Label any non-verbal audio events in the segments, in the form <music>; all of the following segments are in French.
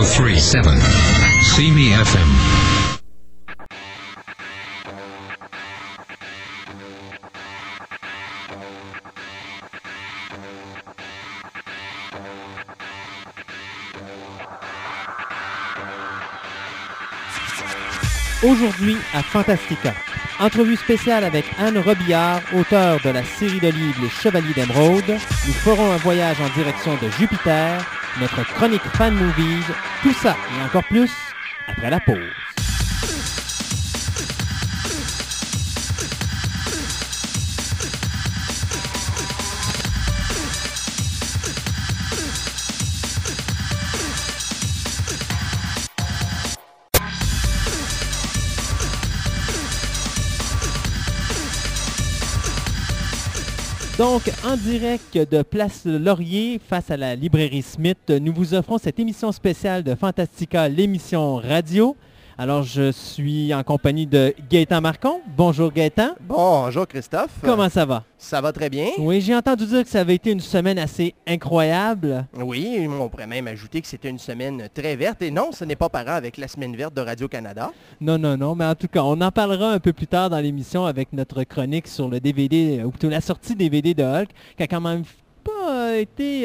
1037. See me FM. Aujourd'hui à Fantastica. Entrevue spéciale avec Anne Robillard, auteure de la série de livres Les Chevaliers d'Émeraude. Nous ferons un voyage en direction de Jupiter, notre chronique fan movies, tout ça et encore plus après la pause. Donc, en direct de Place Laurier, face à la librairie Smith, nous vous offrons cette émission spéciale de Fantastica, l'émission radio. Alors, je suis en compagnie de Gaëtan Marcon. Bonjour Gaëtan. Bonjour Christophe. Comment ça va? Ça va très bien. Oui, j'ai entendu dire que ça avait été une semaine assez incroyable. Oui, on pourrait même ajouter que c'était une semaine très verte. Et non, ce n'est pas parent avec la semaine verte de Radio-Canada. Non, non, non, mais en tout cas, on en parlera un peu plus tard dans l'émission avec notre chronique sur le DVD, ou plutôt la sortie DVD de Hulk, qui a quand même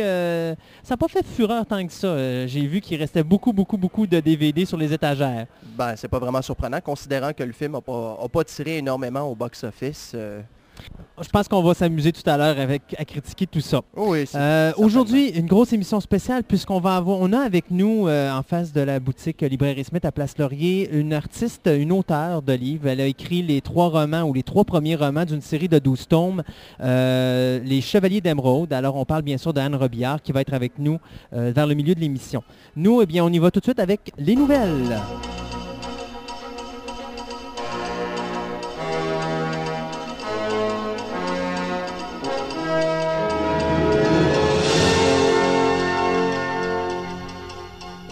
euh, ça n'a pas fait fureur tant que ça. Euh, J'ai vu qu'il restait beaucoup, beaucoup, beaucoup de DVD sur les étagères. Ben, c'est pas vraiment surprenant, considérant que le film n'a pas tiré énormément au box-office. euh. Je pense qu'on va s'amuser tout à l'heure avec à critiquer tout ça. Oui, c'est- Euh. Aujourd'hui, une grosse émission spéciale puisqu'on va avoir, on a avec nous euh, en face de la boutique Librairie Smith à Place Laurier une artiste, une auteure de livres. Elle a écrit les trois romans ou les trois premiers romans d'une série de 12 tomes, euh, Les Chevaliers d'Émeraude. Alors on parle bien sûr d'Anne Robillard qui va être avec nous vers le milieu de l'émission. Nous, eh bien, on y va tout de suite avec les nouvelles.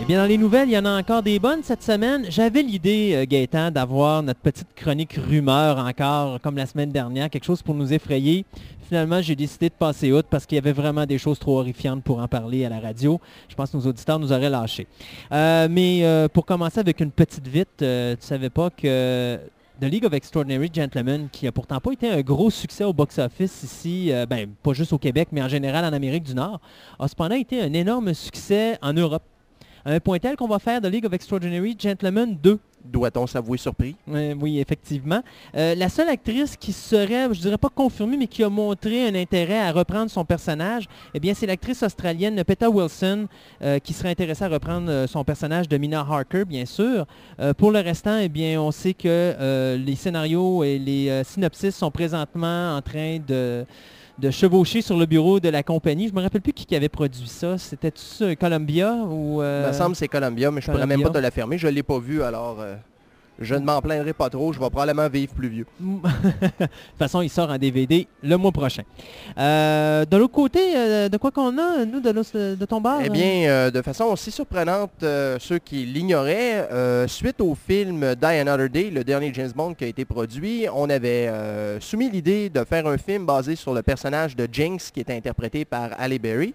Eh bien, dans les nouvelles, il y en a encore des bonnes cette semaine. J'avais l'idée, euh, Gaëtan, d'avoir notre petite chronique rumeur encore, comme la semaine dernière, quelque chose pour nous effrayer. Finalement, j'ai décidé de passer outre parce qu'il y avait vraiment des choses trop horrifiantes pour en parler à la radio. Je pense que nos auditeurs nous auraient lâchés. Euh, mais euh, pour commencer avec une petite vite, euh, tu savais pas que The League of Extraordinary Gentlemen, qui a pourtant pas été un gros succès au box-office ici, ben, pas juste au Québec, mais en général en Amérique du Nord, a cependant été un énorme succès en Europe. Un point tel qu'on va faire The League of Extraordinary Gentlemen 2. Doit-on s'avouer surpris? Euh, oui, effectivement. Euh, la seule actrice qui serait, je dirais pas confirmée, mais qui a montré un intérêt à reprendre son personnage, eh bien, c'est l'actrice australienne Peta Wilson euh, qui serait intéressée à reprendre son personnage de Mina Harker, bien sûr. Pour le restant, eh bien, on sait que les scénarios et les synopsis sont présentement en train de de chevaucher sur le bureau de la compagnie. Je me rappelle plus qui, qui avait produit ça. C'était ça, Columbia ou euh, Il me semble que c'est Columbia, mais je pourrais même pas te l'affirmer. Je ne l'ai pas vu, alors euh, je ne m'en plaindrai pas trop. Je vais probablement vivre plus vieux. <laughs> de toute façon, il sort en DVD le mois prochain. Euh, de l'autre côté, euh, de quoi qu'on a, nous, de, de ton bar? Eh bien, euh, de façon aussi surprenante, ceux qui l'ignoraient, suite au film Die Another Day, le dernier James Bond qui a été produit, on avait soumis l'idée de faire un film basé sur le personnage de Jinx qui était interprété par Halle Berry.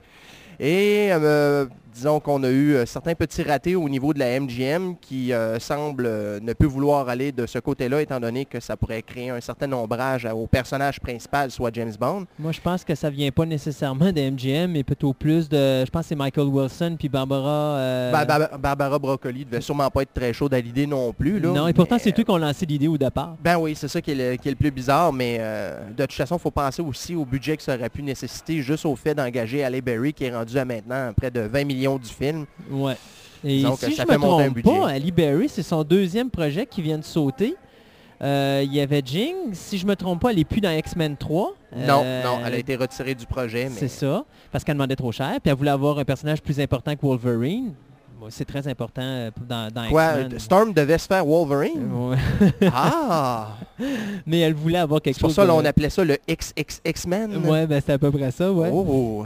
Et euh, disons qu'on a eu euh, certains petits ratés au niveau de la MGM qui euh, semble euh, ne plus vouloir aller de ce côté-là étant donné que ça pourrait créer un certain ombrage au personnage principal, soit James Bond. Moi, je pense que ça vient pas nécessairement de MGM, mais plutôt plus de... Je pense que c'est Michael Wilson puis Barbara... euh, Ba- Ba- Barbara Broccoli devait sûrement pas être très chaude à l'idée non plus. Là, non, et pourtant, mais, c'est eux qui ont lancé l'idée au départ. Ben oui, c'est ça qui est, le, qui est le plus bizarre, mais euh, de toute façon, il faut penser aussi au budget que ça aurait pu nécessiter juste au fait d'engager Halle Berry qui est rendu à maintenant près de 20 millions du film. Ouais. Et que si ça je me trompe pas, Ali Berry, c'est son deuxième projet qui vient de sauter. Euh, Il y avait Jing. Si je me trompe pas, elle n'est plus dans X-Men 3. Non, Euh, non, elle a été retirée du projet, mais C'est ça, parce qu'elle demandait trop cher. Puis elle voulait avoir un personnage plus important que Wolverine. C'est très important euh, dans, dans quoi, X-Men. Storm devait se faire Wolverine? Ouais. Ah! <laughs> Mais elle voulait avoir quelque C'est pour chose ça de... qu'on appelait ça le XXX-Men? Ouais, ben c'est à peu près ça, ouais. Oh!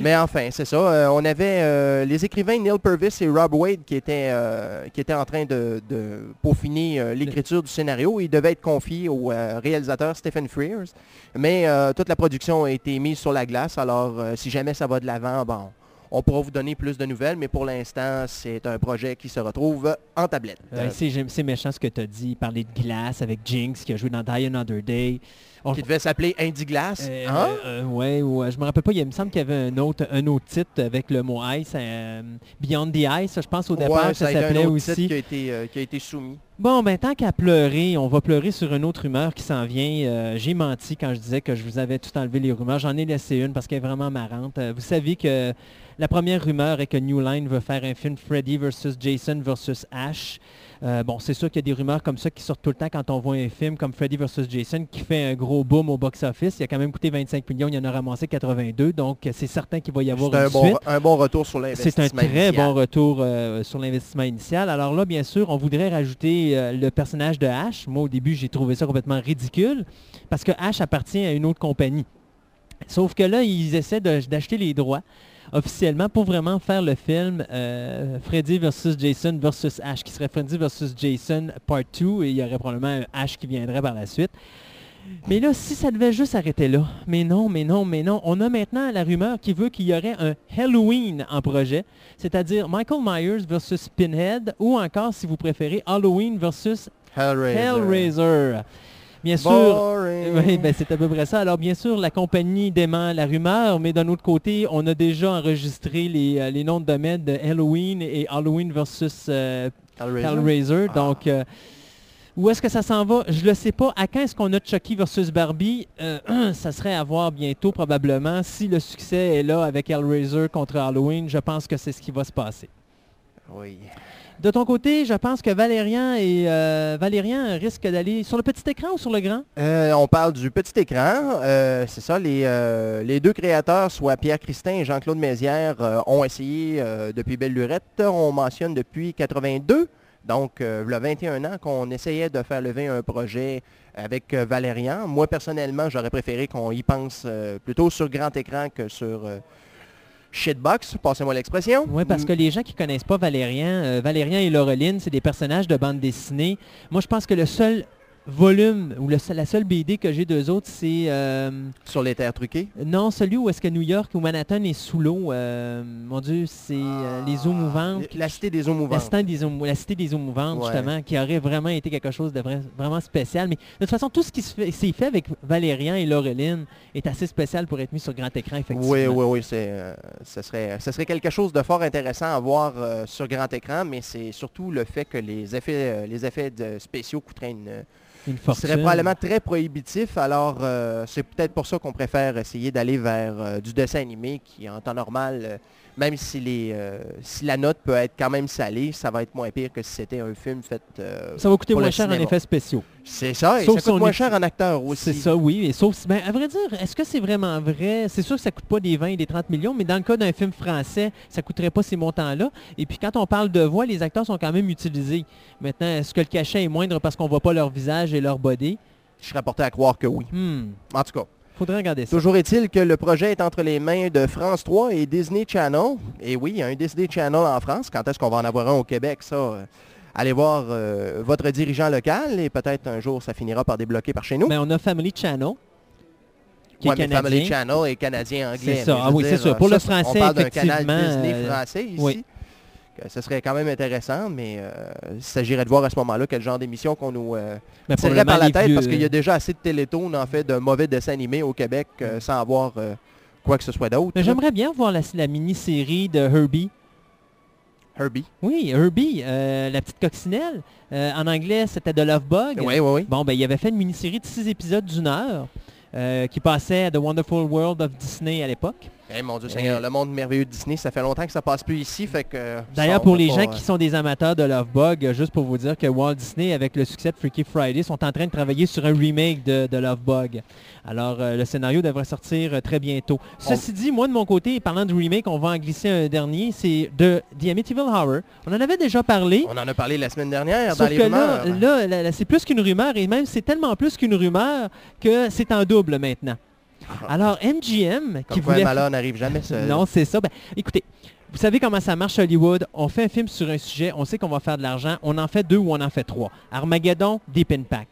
Mais enfin, c'est ça. euh, on avait euh, les écrivains Neil Purvis et Rob Wade qui étaient, euh, qui étaient en train de, de peaufiner l'écriture du scénario. Ils devaient être confiés au réalisateur Stephen Frears. Mais toute la production a été mise sur la glace. Alors, si jamais ça va de l'avant, bon, on pourra vous donner plus de nouvelles, mais pour l'instant, c'est un projet qui se retrouve en tablette. Ouais, c'est méchant ce que tu as dit. Parler de glace avec Jinx qui a joué dans Die Another Day. On- qui devait s'appeler Indie Glass. Euh, Hein? euh, ouais, ouais, je me rappelle pas, il me semble qu'il y avait un autre, un autre titre avec le mot ice, euh, Beyond the Ice, je pense au départ Ouais, que ça s'appelait autre titre aussi. qui a été, euh, qui a été soumis. Bon, ben tant qu'à pleurer, on va pleurer sur une autre rumeur qui s'en vient. Euh, J'ai menti quand je disais que je vous avais tout enlevé les rumeurs. J'en ai laissé une parce qu'elle est vraiment marrante. Euh, vous savez que la première rumeur est que New Line veut faire un film Freddy versus Jason versus Ash. Euh, bon, c'est sûr qu'il y a des rumeurs comme ça qui sortent tout le temps quand on voit un film comme Freddy versus Jason qui fait un gros boom au box-office. Il a quand même coûté 25 millions, il y en a ramassé 82, donc c'est certain qu'il va y avoir C'est une un, suite. bon, un bon retour sur C'est l'investissement un très initial. bon retour euh, sur l'investissement initial. Alors là, bien sûr, on voudrait rajouter euh, le personnage de Ash. Moi, au début, j'ai trouvé ça complètement ridicule parce que Ash appartient à une autre compagnie. Sauf que là, ils essaient d'acheter les droits officiellement pour vraiment faire le film euh, Freddy versus Jason versus Ash, qui serait Freddy versus Jason Part 2, et il y aurait probablement un Ash qui viendrait par la suite. Mais là, si ça devait juste s'arrêter là, mais non, mais non, mais non, on a maintenant la rumeur qui veut qu'il y aurait un Halloween en projet, c'est-à-dire Michael Myers versus Pinhead, ou encore, si vous préférez, Halloween versus Hellraiser. Hellraiser. Bien sûr, oui, ben, c'est à peu près ça. Alors bien sûr, la compagnie dément la rumeur, mais d'un autre côté, on a déjà enregistré les, euh, les noms de domaine de Halloween et Halloween versus euh, Hellraiser. Hellraiser. Ah. Donc, euh, où est-ce que ça s'en va? Je ne le sais pas. À quand est-ce qu'on a Chucky versus Barbie? Euh, <clears throat> ça serait à voir bientôt probablement. Si le succès est là avec Hellraiser contre Halloween, je pense que c'est ce qui va se passer. Oui. De ton côté, je pense que Valérian et euh, Valérian risquent d'aller sur le petit écran ou sur le grand? Euh, on parle du petit écran. Euh, c'est ça, les, deux créateurs, soit Pierre Christin et Jean-Claude Mézières, ont essayé depuis Belle Lurette. On mentionne depuis 82, donc il y a 21 ans, qu'on essayait de faire lever un projet avec Valérian. Moi, personnellement, j'aurais préféré qu'on y pense plutôt sur grand écran que sur shitbox, passez-moi l'expression. Oui, parce que les gens qui connaissent pas Valérian, euh, Valérian et Laureline, c'est des personnages de bande dessinée. Moi, je pense que le seul volume, ou le seul- la seule BD que j'ai d'eux autres, c'est... euh, Sur les terres truquées? non, celui où est-ce que New York ou Manhattan est sous l'eau. euh, mon Dieu, c'est euh, les eaux mouvantes. La cité des eaux La mouvantes. cité des eaux, la cité des eaux mouvantes, Ouais. justement, qui aurait vraiment été quelque chose de vra- vraiment spécial. Mais de toute façon, tout ce qui se fait- s'est fait avec Valérian et Laureline est assez spécial pour être mis sur grand écran, effectivement. Oui, oui, oui, c'est, euh, ce, serait, ce serait quelque chose de fort intéressant à voir euh, sur grand écran, mais c'est surtout le fait que les effets, euh, les effets de- spéciaux coûteraient une, Fortune. seraient probablement très prohibitifs. Alors, euh, c'est peut-être pour ça qu'on préfère essayer d'aller vers euh, du dessin animé qui, en temps normal, euh, même si, les, euh, si la note peut être quand même salée, ça va être moins pire que si c'était un film fait... euh, Ça va coûter pour moins le cher en effets spéciaux. c'est ça, et Sauf ça si coûte moins est- cher en acteur aussi. C'est ça, oui. Et sauf ben, à vrai dire, est-ce que c'est vraiment vrai? C'est sûr que ça coûte pas des 20 et des 30 millions, mais dans le cas d'un film français, ça coûterait pas ces montants-là. Et puis quand on parle de voix, les acteurs sont quand même utilisés. Maintenant, est-ce que le cachet est moindre parce qu'on voit pas leur visage et leur body? Je serais porté à croire que oui. Hmm. En tout cas. Faudrait regarder ça. Toujours est-il que le projet est entre les mains de France 3 et Disney Channel. Et oui, il y a un Disney Channel en France. Quand est-ce qu'on va en avoir un au Québec, ça euh, Allez voir euh, votre dirigeant local et peut-être un jour ça finira par débloquer par chez nous. Mais on a Family Channel, qui Ouais, est mais canadien. Family Channel est canadien-anglais. C'est ça. Ah oui, c'est sûr. Pour ça, le français, on parle d'un canal Disney euh, français ici. oui. Ce serait quand même intéressant, mais euh, il s'agirait de voir à ce moment-là quel genre d'émission qu'on nous euh, Mais tirerait par la tête vieux, parce qu'il y a euh, déjà assez de télétoons en fait de mauvais dessins animés au Québec euh, sans avoir quoi que ce soit d'autre. Mais j'aimerais bien voir la, la mini-série de Herbie. Herbie. Oui, Herbie, euh, la petite coccinelle. Euh, en anglais, c'était The Love Bug. Oui, oui, oui. Bon, ben, il avait fait une mini-série de six épisodes d'une heure euh, qui passait à The Wonderful World of Disney à l'époque. Eh, mon Dieu Seigneur, Euh, le monde merveilleux de Disney, ça fait longtemps que ça passe plus ici, fait que... euh, D'ailleurs, pour les gens euh, qui sont des amateurs de Love Bug, euh, juste pour vous dire que Walt Disney, avec le succès de Freaky Friday, sont en train de travailler sur un remake de, de Love Bug. Alors, euh, le scénario devrait sortir euh, très bientôt. Ceci dit, moi, de mon côté, parlant de remake, on va en glisser un dernier, c'est de The Amityville Horror. On en avait déjà parlé. On en a parlé la semaine dernière Sauf dans les que là, rumeurs. là, là, là, c'est plus qu'une rumeur, et même c'est tellement plus qu'une rumeur que c'est en double maintenant. <laughs> Alors, MGM, qui quoi, voulait... malheur n'arrive jamais seul. Non, c'est ça. Ben, écoutez, Vous savez comment ça marche Hollywood? On fait un film sur un sujet, on sait qu'on va faire de l'argent, on en fait deux ou on en fait trois. Armageddon, Deep Impact.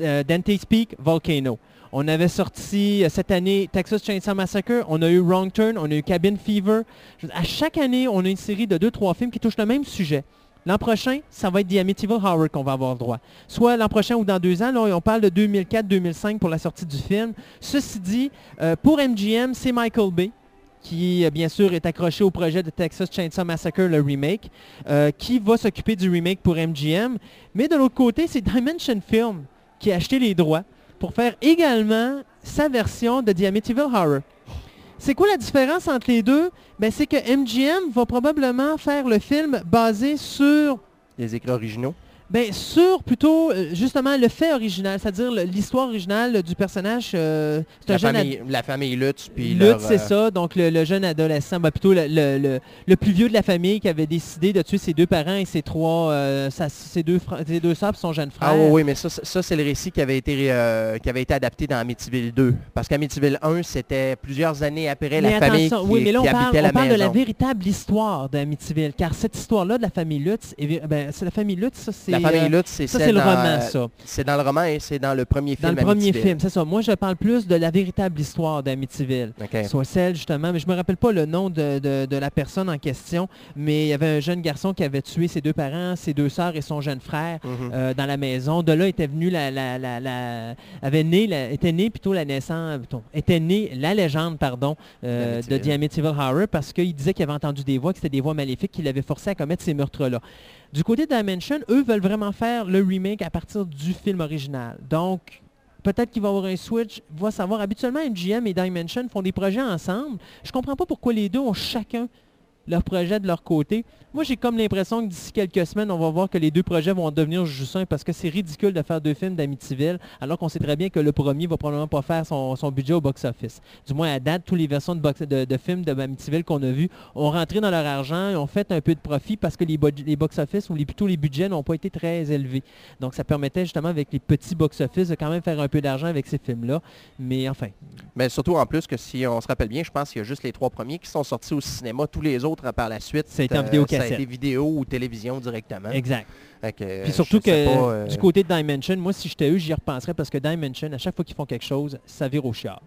Euh, Dante's Peak, Volcano. On avait sorti euh, cette année Texas Chainsaw Massacre, on a eu Wrong Turn, on a eu Cabin Fever. Je- À chaque année, on a une série de deux, trois films qui touchent le même sujet. L'an prochain, ça va être The Amityville Horror qu'on va avoir droit. Soit l'an prochain ou dans deux ans, on parle de 2004-2005 pour la sortie du film. Ceci dit, euh, pour MGM, c'est Michael Bay qui euh, bien sûr est accroché au projet de Texas Chainsaw Massacre, le remake, euh, qui va s'occuper du remake pour MGM. Mais de l'autre côté, c'est Dimension Film qui a acheté les droits pour faire également sa version de The Amityville Horror. C'est quoi la différence entre les deux? Ben, c'est que MGM va probablement faire le film basé sur Les écrits originaux. Ben, sur plutôt euh, justement le fait original, c'est-à-dire l'histoire originale du personnage. euh, La ad- famille, la famille Lutz. Puis Lutz, leur, c'est euh, ça. Donc, le, le jeune adolescent, ben, plutôt le, le- le- plus vieux de la famille qui avait décidé de tuer ses deux parents et ses trois, euh, sa- ses deux, fra- ses deux sœurs et son jeune frère. Ah oui, mais ça, ça, c'est le récit qui avait été euh, qui avait été adapté dans Amityville 2. Parce qu'Amityville 1, c'était plusieurs années après Mais la famille qui, oui, mais là, on parle, habitait on la parle de la véritable histoire d'Amityville. Car cette histoire-là de la famille Lutz, ben, c'est la famille Lutz, ça, c'est... La famille euh, Lutz, c'est ça, c'est le dans, roman, euh, ça. C'est dans le roman et c'est dans le premier Dans film le premier Amityville. film, c'est ça. Moi, je parle plus de la véritable histoire d'Amityville. OK. Soit celle, justement, mais je me rappelle pas le nom de, de- de la personne en question, mais il y avait un jeune garçon qui avait tué ses deux parents, ses deux sœurs et son jeune frère Mhm. euh, dans la maison. De là était venue la, la, la, la- avait né, était née plutôt la naissance, plutôt, était née la légende, pardon, euh, de. The Amityville Horror parce qu'il disait qu'il avait entendu des voix, que c'était des voix maléfiques qui l'avaient forcé à commettre ces meurtres-là. Du côté de Dimension, eux veulent vraiment faire le remake à partir du film original. Donc, peut-être qu'il va y avoir un switch, va savoir. Habituellement, MGM et Dimension font des projets ensemble. Je comprends pas pourquoi les deux ont chacun leur projet de leur côté. Moi, j'ai comme l'impression que d'ici quelques semaines, on va voir que les deux projets vont devenir juste un parce que c'est ridicule de faire deux films d'Amityville alors qu'on sait très bien que le premier va probablement pas faire son, budget au box-office. Du moins, à date, toutes les versions de, box- de, de films d'Amityville qu'on a vus ont rentré dans leur argent et ont fait un peu de profit parce que les, box-office ou plutôt les budgets n'ont pas été très élevés. Donc, ça permettait justement avec les petits box-office de quand même faire un peu d'argent avec ces films-là. Mais enfin, Mais surtout en plus que si on se rappelle bien, je pense qu'il y a juste les trois premiers qui sont sortis au cinéma. Tous les autres par la suite, Ça été en euh, vidéocassette. Ça a été vidéo ou télévision directement. exact. Que, Puis surtout que pas, euh, du côté de Dimension, moi si j'étais eux, j'y repenserais parce que Dimension, à chaque fois qu'ils font quelque chose, ça vire au chiard.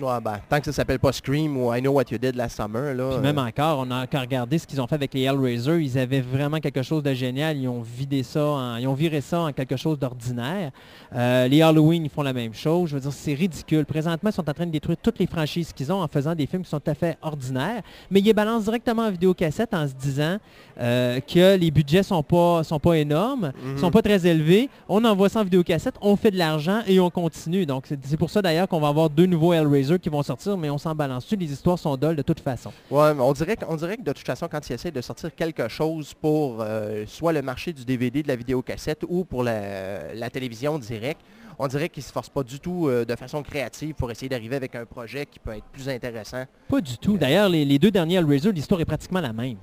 Ouais, ben, tant que ça s'appelle pas Scream ou I Know What You Did Last Summer, là. Puis euh, même encore, on a encore regardé ce qu'ils ont fait avec les Hellraiser. Ils avaient vraiment quelque chose de génial. Ils ont vidé ça, en- ils ont viré ça en quelque chose d'ordinaire. Euh, les Halloween, ils font la même chose. Je veux dire, c'est ridicule. Présentement, ils sont en train de détruire toutes les franchises qu'ils ont en faisant des films qui sont tout à fait ordinaires. Mais ils les balancent directement en vidéocassette en se disant euh, que les budgets sont pas, sont pas énormes, Mhm. sont pas très élevés. On envoie ça en vidéocassette, on fait de l'argent et on continue. Donc, c'est c'est pour ça d'ailleurs qu'on va avoir deux nouveaux Hellraiser qui vont sortir, mais on s'en balance dessus. Les histoires sont dolles de toute façon. Ouais, mais on dirait, que- on dirait que de toute façon, quand ils essaient de sortir quelque chose pour euh, soit le marché du DVD, de la vidéocassette ou pour la, la télévision direct, on dirait qu'ils ne se forcent pas du tout euh, de façon créative pour essayer d'arriver avec un projet qui peut être plus intéressant. Pas du tout. D'ailleurs, les, les deux derniers Hellraiser, l'histoire est pratiquement la même.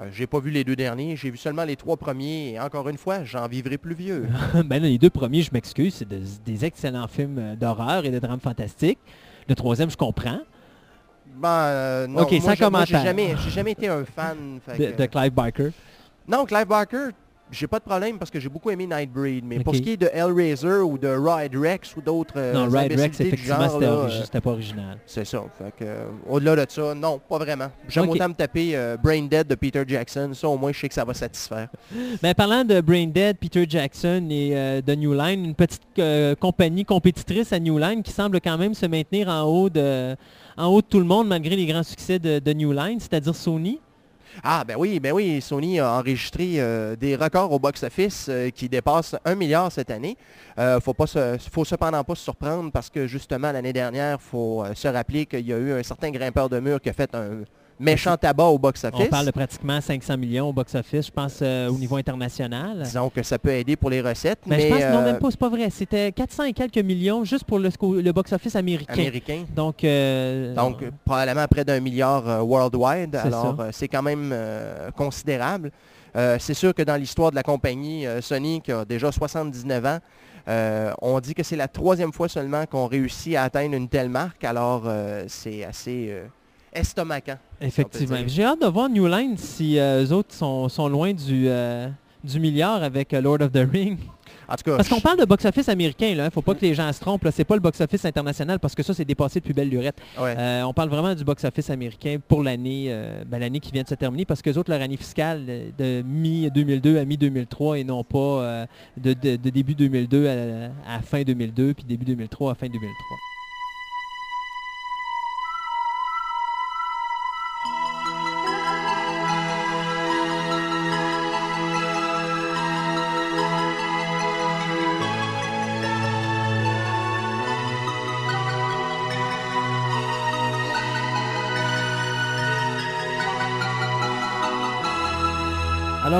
Euh, j'ai pas vu les deux derniers, j'ai vu seulement les trois premiers et encore une fois, j'en vivrai plus vieux. <laughs> ben les deux premiers, je m'excuse, c'est de- des excellents films d'horreur et de drame fantastique. Le troisième, je comprends, Ben, euh, non, Ok, moi, sans je- moi, j'ai commentaire. jamais, j'ai jamais été un fan. fait de, que- de Clive Barker. Non, Clive Barker, j'ai pas de problème parce que j'ai beaucoup aimé Nightbreed. Mais pour ce qui est de Hellraiser ou de Ride Rex ou d'autres euh, non, Ride Rex, effectivement, c'était origi- euh, c'était pas original. c'est ça. Euh, au-delà de ça, non, pas vraiment. J'aime autant me taper euh, Brain Dead de Peter Jackson. Ça, au moins, je sais que ça va satisfaire. Mais <laughs> parlant de Brain Dead, Peter Jackson et euh, de New Line, une petite euh, compagnie compétitrice à New Line qui semble quand même se maintenir en haut de, en haut de tout le monde malgré les grands succès de, de New Line, c'est-à-dire Sony. Ah, ben oui, ben oui, Sony a enregistré euh, des records au box-office euh, qui dépassent un milliard cette année. Euh, faut faut cependant pas se surprendre parce que justement l'année dernière, faut euh, se rappeler qu'il y a eu un certain grimpeur de mur qui a fait un méchant tabac au box-office. On parle de pratiquement 500 millions au box-office, je pense, euh, au niveau international. Disons que ça peut aider pour les recettes, Mais, mais, je pense que non, euh, même pas, c'est pas vrai. C'était 400 et quelques millions juste pour le, box-office américain. américain. Donc, euh, Donc, euh, probablement près d'un milliard euh, worldwide. Alors, euh, c'est quand même euh, considérable. Euh, c'est sûr que dans l'histoire de la compagnie euh, Sony, qui a déjà 79 ans, euh, on dit que c'est la troisième fois seulement qu'on réussit à atteindre une telle marque. Alors, euh, c'est assez euh, estomacant. Effectivement. J'ai hâte de voir New Line si euh, eux autres sont, sont loin du, euh, du milliard avec euh, Lord of the Ring. En tout cas, Parce qu'on parle de box-office américain, il ne faut pas que les gens se trompent. là. C'est pas le box-office international parce que ça, c'est dépassé depuis belle lurette. ouais. Euh, on parle vraiment du box-office américain pour l'année euh, ben, l'année qui vient de se terminer parce que les autres, leur année fiscale de mi-2002 à mi-2003 et non pas euh, de, de- de début 2002 à, à fin 2002 puis début 2003 à fin 2003.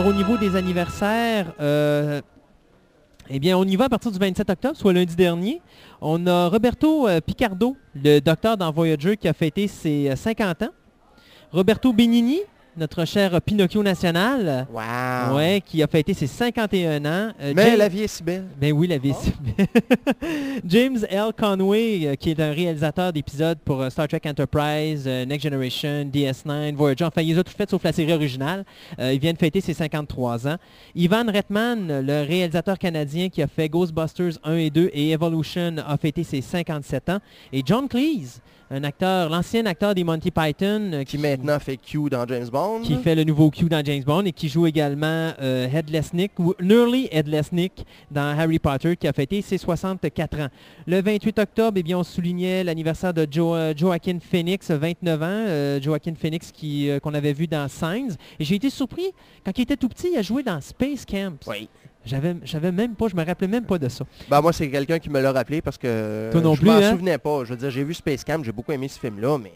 Au niveau des anniversaires, euh, eh bien on y va à partir du 27 octobre, soit lundi dernier. On a Roberto euh, Picardo, le docteur dans Voyager, qui a fêté ses euh, 50 ans. Roberto Benigni, notre cher Pinocchio national, Wow. ouais, qui a fêté ses 51 ans. Euh, Mais James- la vie est si belle. ben oui, la vie. <laughs> James L. Conway, euh, qui est un réalisateur d'épisodes pour euh, Star Trek Enterprise, Next Generation, DS9, Voyager. Enfin, il les a tout fait sauf la série originale. Il vient de fêter ses 53 ans. Ivan Reitman, le réalisateur canadien qui a fait Ghostbusters 1 et 2 et Evolution, a fêté ses 57 ans. Et John Cleese, un acteur, l'ancien acteur des Monty Python, euh, Qui maintenant fait Q dans James Bond. qui fait le nouveau Q dans James Bond et qui joue également euh, Headless Nick ou Nearly Headless Nick dans Harry Potter qui a fêté ses 64 ans. Le 28 octobre, eh bien, on soulignait l'anniversaire de Jo- euh, Joaquin Phoenix, 29 ans. Euh, Joaquin Phoenix qui, qu'on avait vu dans Signs. Et j'ai été surpris, quand il était tout petit, il a joué dans Space Camp. Oui. J'avais, j'avais même pas, je me rappelais même pas de ça. Ben, moi, c'est quelqu'un qui me l'a rappelé parce que Toi non je plus, m'en hein? souvenais pas. Je veux dire, j'ai vu Space Camp, j'ai beaucoup aimé ce film-là, mais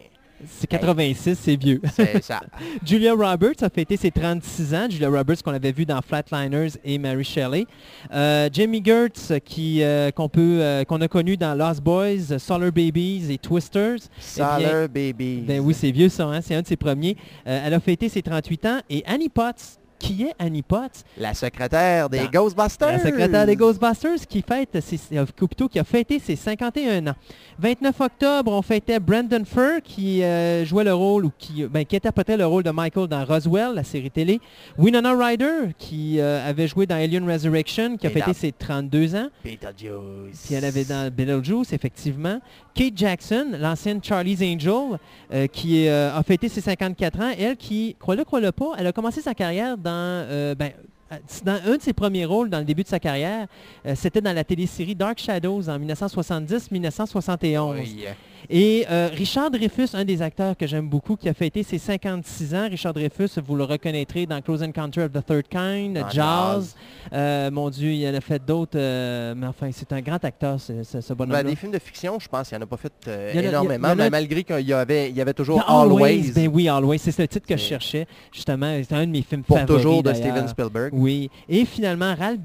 C'est 86, c'est vieux. c'est ça. <laughs> Julia Roberts a fêté ses 36 ans. Julia Roberts qu'on avait vu dans Flatliners et Mary Shelley. Euh, Jamie Gertz qui, euh, qu'on, peut, euh, qu'on a connu dans Lost Boys, Solar Babies et Twisters. Solar Baby. Ben oui, c'est vieux ça, hein? c'est un de ses premiers. Elle a fêté ses 38 ans. Et Annie Potts, qui est Annie Potts? La secrétaire des Dans- Ghostbusters. La secrétaire des Ghostbusters qui fête ses, euh, plutôt qui a fêté ses 51 ans. 29 octobre, on fêtait Brandon Fur qui euh, jouait le rôle ou qui, ben, qui interprétait le rôle de Michael dans Roswell, la série télé. Winona Ryder qui euh, avait joué dans Alien Resurrection, qui a Et fêté ses 32 ans. Beetlejuice. Puis elle avait dans Beetlejuice, effectivement. Kate Jackson, l'ancienne Charlie's Angel, euh, qui euh, a fêté ses 54 ans. Elle qui, crois-le, crois-le pas, elle a commencé sa carrière dans, euh, ben, euh, dans un de ses premiers rôles dans le début de sa carrière. euh, C'était dans la télésérie Dark Shadows en 1970-1971. Oui. Et euh, Richard Dreyfus, un des acteurs que j'aime beaucoup, qui a fêté ses 56 ans. Richard Dreyfus, vous le reconnaîtrez dans Close Encounter of the Third Kind, Dans Jazz. Euh, mon Dieu, il en a fait d'autres. euh, mais enfin, c'est un grand acteur, ce, ce, ce bonhomme-là. Ben, des films de fiction, je pense qu'il n'y en a pas fait Il a- énormément, il a- mais malgré qu'il y avait, il y avait toujours Always, Ben oui, Always. C'est le titre que je cherchais, justement. C'est un de mes films pour favoris. toujours de. Steven Spielberg. Oui. Et finalement, Ralph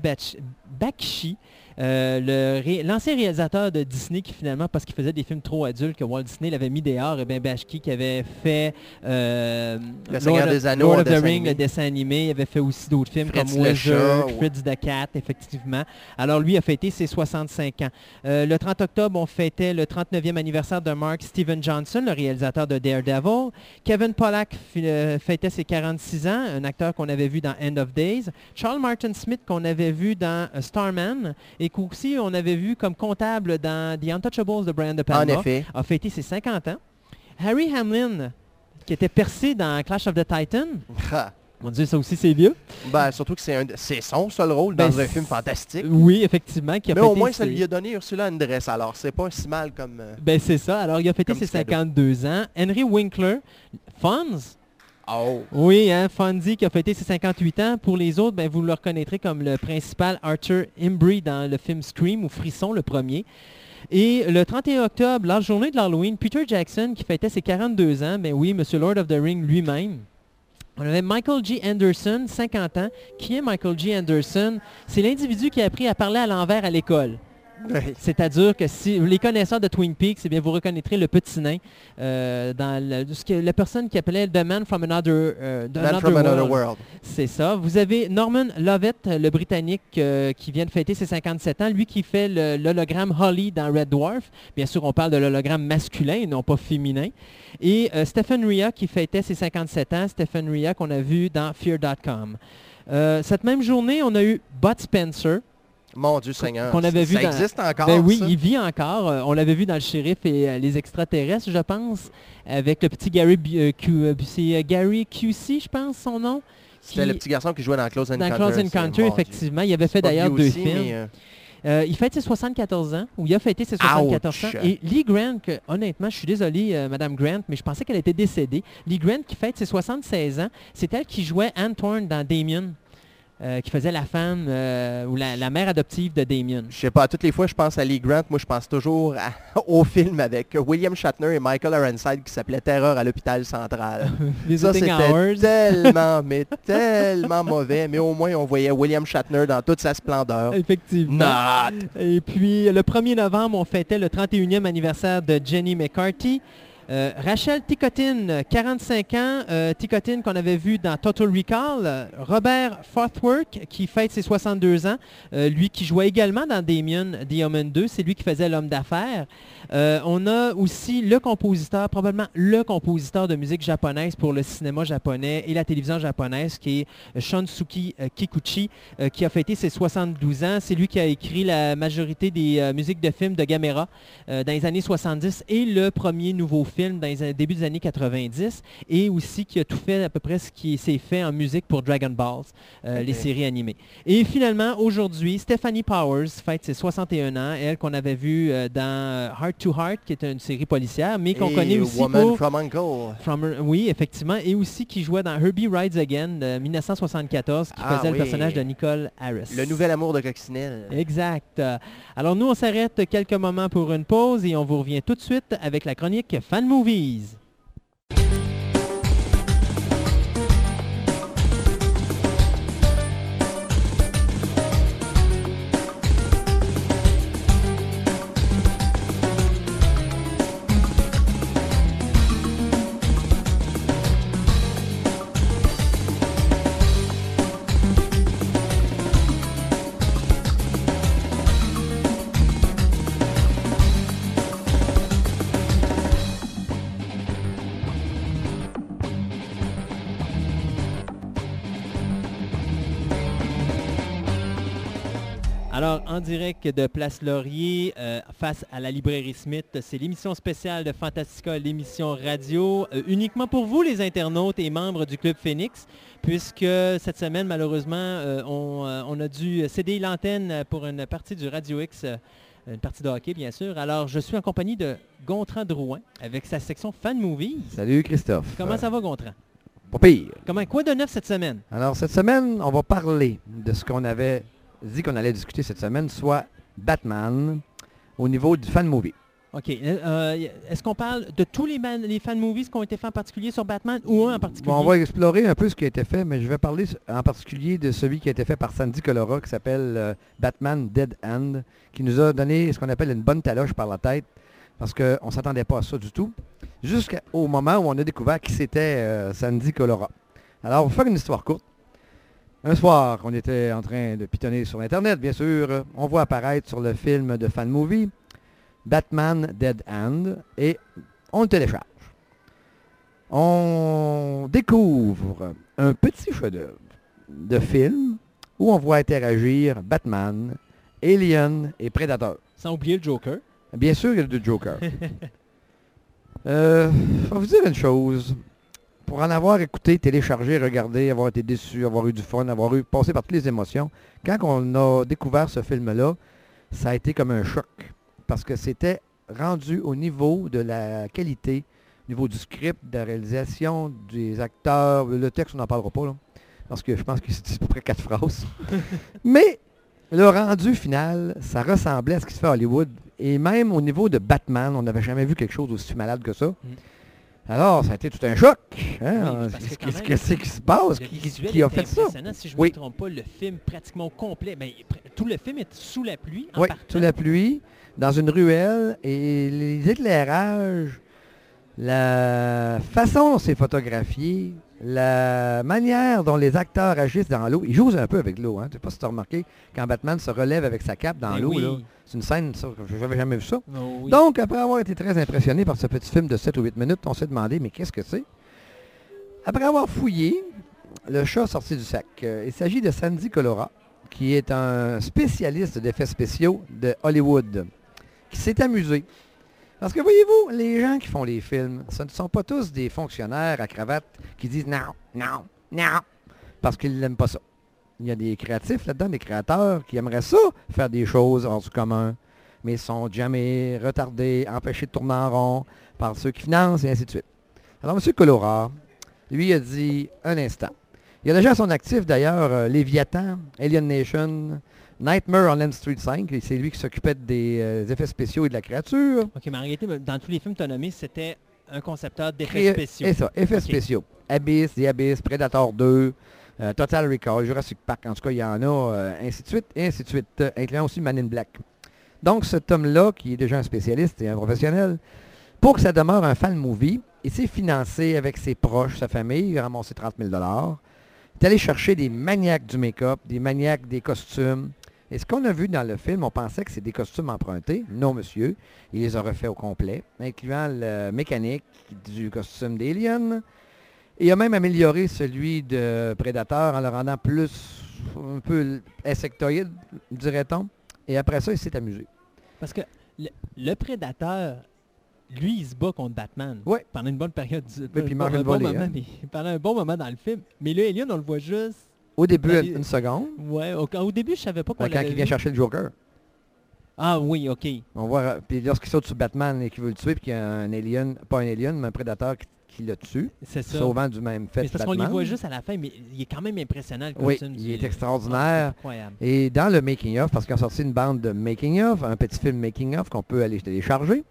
Bakshi, euh, ré- l'ancien réalisateur de Disney qui finalement, parce qu'il faisait des films trop adultes, que Walt Disney l'avait mis dehors, et bien Bakshi qui avait fait euh, Le Seigneur Lord of- des Anneaux Lord en of the dessin Ring, animé. le dessin animé. Il avait fait aussi d'autres films Fritz comme Wizard, ou- Fritz the Cat, effectivement. Alors lui a fêté ses 65 ans. Euh, le 30 octobre, on fêtait le 39e anniversaire de Mark Steven Johnson, le réalisateur de Daredevil. Kevin Pollack euh, fêtait ses 46 ans, un acteur qu'on avait vu dans End of Days. Charles Martin Smith qu'on avait vu dans Starman et qu'aussi on avait vu comme comptable dans The Untouchables de Brian De En Palma, effet. a fêté ses 50 ans. Harry Hamlin, qui était percé dans Clash of the Titan. Ah. Mon Dieu, ça aussi c'est vieux. Ben, surtout que c'est un son seul rôle Ben, dans un c'est- film fantastique. Oui, effectivement. Qui a Mais au moins, ça lui a donné Ursula Andress, alors c'est pas si mal comme... euh, Ben c'est ça. Alors il a fêté ses petit cadeau. 52 ans. Henry Winkler, Fonz. Oh! Oui, hein, Fonzie qui a fêté ses 58 ans. Pour les autres, ben, vous le reconnaîtrez comme le principal Arthur Embry dans le film Scream ou Frisson, le premier. Et le 31 octobre, la journée de l'Halloween, Peter Jackson qui fêtait ses 42 ans. Ben oui, Monsieur Lord of the Ring lui-même. On avait Michael G. Anderson, 50 ans. Qui est Michael G. Anderson? C'est l'individu qui a appris à parler à l'envers à l'école. Oui. C'est-à-dire que si les connaisseurs de Twin Peaks, eh bien, vous reconnaîtrez le petit nain euh, dans le- ce que- la personne qui appelait The Man from Another, euh, the Man Another from Another World. C'est ça. Vous avez Norman Lovett, le Britannique euh, qui vient de fêter ses 57 ans, lui qui fait l'hologramme Holly dans Red Dwarf. Bien sûr, on parle de l'hologramme masculin et non pas féminin. Et Stephen Ria qui fêtait ses 57 ans, Stephen Ria qu'on a vu dans Fear.com. Cette même journée, on a eu Bud Spencer. Mon Dieu Seigneur. qu'on avait ça vu dans- existe encore, Ben oui, ça? il vit encore. Euh, on l'avait vu dans Le Shérif et euh, les extraterrestres, je pense, avec le petit Gary, Bu- euh, Q- c'est Gary QC, je pense, son nom. C'était le petit garçon qui jouait dans Close Encounter. Dans Close Encounter, effectivement. Il avait fait d'ailleurs deux aussi, films. euh, Euh, il fête ses 74 ans, ou il a fêté ses 74 ans. Et Lee Grant, que, honnêtement, je suis désolé, euh, Madame Grant, mais je pensais qu'elle était décédée. Lee Grant, qui fête ses 76 ans, c'est elle qui jouait Anne Thorne dans Damien, euh, qui faisait la femme euh, ou la, la mère adoptive de Damien. Je sais pas, toutes les fois je pense à Lee Grant, moi je pense toujours à- <laughs> au film avec William Shatner et Michael Ironside qui s'appelait Terreur à l'hôpital central. <laughs> Ça c'était <laughs> tellement, mais tellement mauvais, mais au moins on voyait William Shatner dans toute sa splendeur. Effectivement. Not. Et puis, le 1er novembre, on fêtait le 31e anniversaire de Jenny McCarthy. Euh, Rachel Ticotin, 45 ans, euh, qu'on avait vu dans Total Recall. Euh, Robert Forthwork, qui fête ses 62 ans, euh, lui qui jouait également dans Damien, The Omen 2, c'est lui qui faisait l'homme d'affaires. Euh, on a aussi le compositeur, probablement le compositeur de musique japonaise pour le cinéma japonais et la télévision japonaise, qui est Shunsuke euh, Kikuchi, euh, qui a fêté ses 72 ans. C'est lui qui a écrit la majorité des euh, musiques de films de Gamera euh, dans les années 70 et le premier nouveau film dans les débuts des années 90 et aussi qui a tout fait à peu près ce qui s'est fait en musique pour Dragon Balls, euh, les séries animées. Et finalement, aujourd'hui, Stephanie Powers fête ses 61 ans, elle qu'on avait vue euh, dans euh, Heart to Heart, qui est une série policière, mais qu'on connaît aussi Woman pour... from Uncle. From- oui, effectivement, et aussi qui jouait dans Herbie Rides Again de 1974, qui Ah faisait oui. le personnage de Nicole Harris. Le nouvel amour de Coccinelle. Exact. Alors nous, on s'arrête quelques moments pour une pause et on vous revient tout de suite avec la chronique Fan Movies. En direct de Place Laurier, euh, face à la librairie Smith, c'est l'émission spéciale de Fantastica, l'émission radio, euh, uniquement pour vous, les internautes et membres du Club Phoenix, puisque cette semaine, malheureusement, euh, on, on a dû céder l'antenne pour une partie du Radio X, une partie de hockey, bien sûr. Alors, je suis en compagnie de Gontran Drouin, avec sa section Fan Movies. Salut Christophe. Comment ça va, Gontran? Pas pire. Comment, quoi de neuf cette semaine? Alors cette semaine, on va parler de ce qu'on avait dit qu'on allait discuter cette semaine, soit Batman au niveau du fan movie. OK. Euh, euh, Est-ce qu'on parle de tous les, fan movies qui ont été faits en particulier sur Batman ou un en particulier? Bon, on va explorer un peu ce qui a été fait, mais je vais parler en particulier de celui qui a été fait par Sandy Colora, qui s'appelle euh, Batman Dead End, qui nous a donné ce qu'on appelle une bonne taloche par la tête, parce qu'on ne s'attendait pas à ça du tout, jusqu'au moment où on a découvert qui c'était euh, Sandy Colora. Alors, pour faire une histoire courte, un soir, on était en train de pitonner sur Internet, bien sûr, on voit apparaître sur le film de fan movie Batman Dead End et on le télécharge. On découvre un petit chef-d'œuvre de film où on voit interagir Batman, Alien et Predator. Sans oublier le Joker. Bien sûr, il y a le Joker. <laughs> Euh, je vais vous dire une chose. Pour en avoir écouté, téléchargé, regardé, avoir été déçu, avoir eu du fun, avoir eu passé par toutes les émotions, quand on a découvert ce film-là, ça a été comme un choc. Parce que c'était rendu au niveau de la qualité, au niveau du script, de la réalisation, des acteurs. Le texte, on n'en parlera pas, là, parce que je pense que <laughs> c'est à peu près quatre phrases. <laughs> Mais le rendu final, ça ressemblait à ce qui se fait à Hollywood. Et même au niveau de Batman, on n'avait jamais vu quelque chose aussi malade que ça. Alors, ça a été tout un choc. hein. Oui, Qu'est-ce que c'est qui se passe? Qui, a fait ça? Si je ne Oui. me trompe pas, le film pratiquement complet, ben, tout le film est sous la pluie en Oui, partant. sous la pluie, dans une ruelle, et les éclairages, la façon dont c'est photographié, la manière dont les acteurs agissent dans l'eau, ils jouent un peu avec l'eau. Hein. Je sais pas si tu as remarqué, quand Batman se relève avec sa cape dans Ben l'eau, oui. c'est une scène, ça, que j'avais jamais vu ça. Oh oui. Donc, après avoir été très impressionné par ce petit film de 7 ou 8 minutes, on s'est demandé, mais qu'est-ce que c'est? Après avoir fouillé, le chat sorti du sac. Euh, il s'agit de Sandy Colora, qui est un spécialiste d'effets spéciaux de Hollywood, qui s'est amusé. Parce que voyez-vous, les gens qui font les films, ce ne sont pas tous des fonctionnaires à cravate qui disent non, non, non, parce qu'ils n'aiment pas ça. Il y a des créatifs là-dedans, des créateurs qui aimeraient ça, faire des choses hors du commun, mais sont jamais retardés, empêchés de tourner en rond par ceux qui financent et ainsi de suite. Alors, M. Colora, lui, a dit un instant. Il y a déjà son actif, d'ailleurs, euh, Léviathan, Alien Nation, Nightmare on Elm Street 5, et c'est lui qui s'occupait des euh, effets spéciaux et de la créature. OK, mais en réalité, dans tous les films que tu as nommés, c'était un concepteur d'effets spéciaux. Et ça, effets spéciaux. Abyss, The Abyss, Predator 2, euh, Total Recall, Jurassic Park, en tout cas, il y en a, euh, ainsi de suite, et ainsi de suite, incluant aussi Man in Black. Donc, cet homme-là, qui est déjà un spécialiste et un professionnel, pour que ça demeure un fan movie, il s'est financé avec ses proches, sa famille, il a ramassé 30 000 Il est allé chercher des maniaques du make-up, des maniaques des costumes. Et ce qu'on a vu dans le film, on pensait que c'est des costumes empruntés. Non, monsieur. Il les a refaits au complet, incluant le mécanique du costume d'Alien. Et il a même amélioré celui de Predator en le rendant plus un peu insectoïde, dirait-on. Et après ça, il s'est amusé. Parce que le, le prédateur, lui, il se bat contre Batman. Ouais. Pendant une bonne période. du- puis il un mange bon une volée, moment, hein. mais pendant un bon moment dans le film. Mais là, Alien, on le voit juste. Au début, les- une seconde, Ouais, au, au début, je savais pas qu'on quand l'avait il vient chercher le Joker. Ah oui, OK. On voit, puis lorsqu'il saute sur Batman et qu'il veut le tuer, puis qu'il y a un alien, pas un alien, mais un prédateur qui, qui le tue, C'est ça. sauvant du même fait c'est parce qu'on les voit juste à la fin, mais il est quand même impressionnant le Oui, costume. il du- est Ah, extraordinaire. Et dans le making-of, parce qu'ils ont sorti une bande de making-of, un petit film making-of qu'on peut aller télécharger,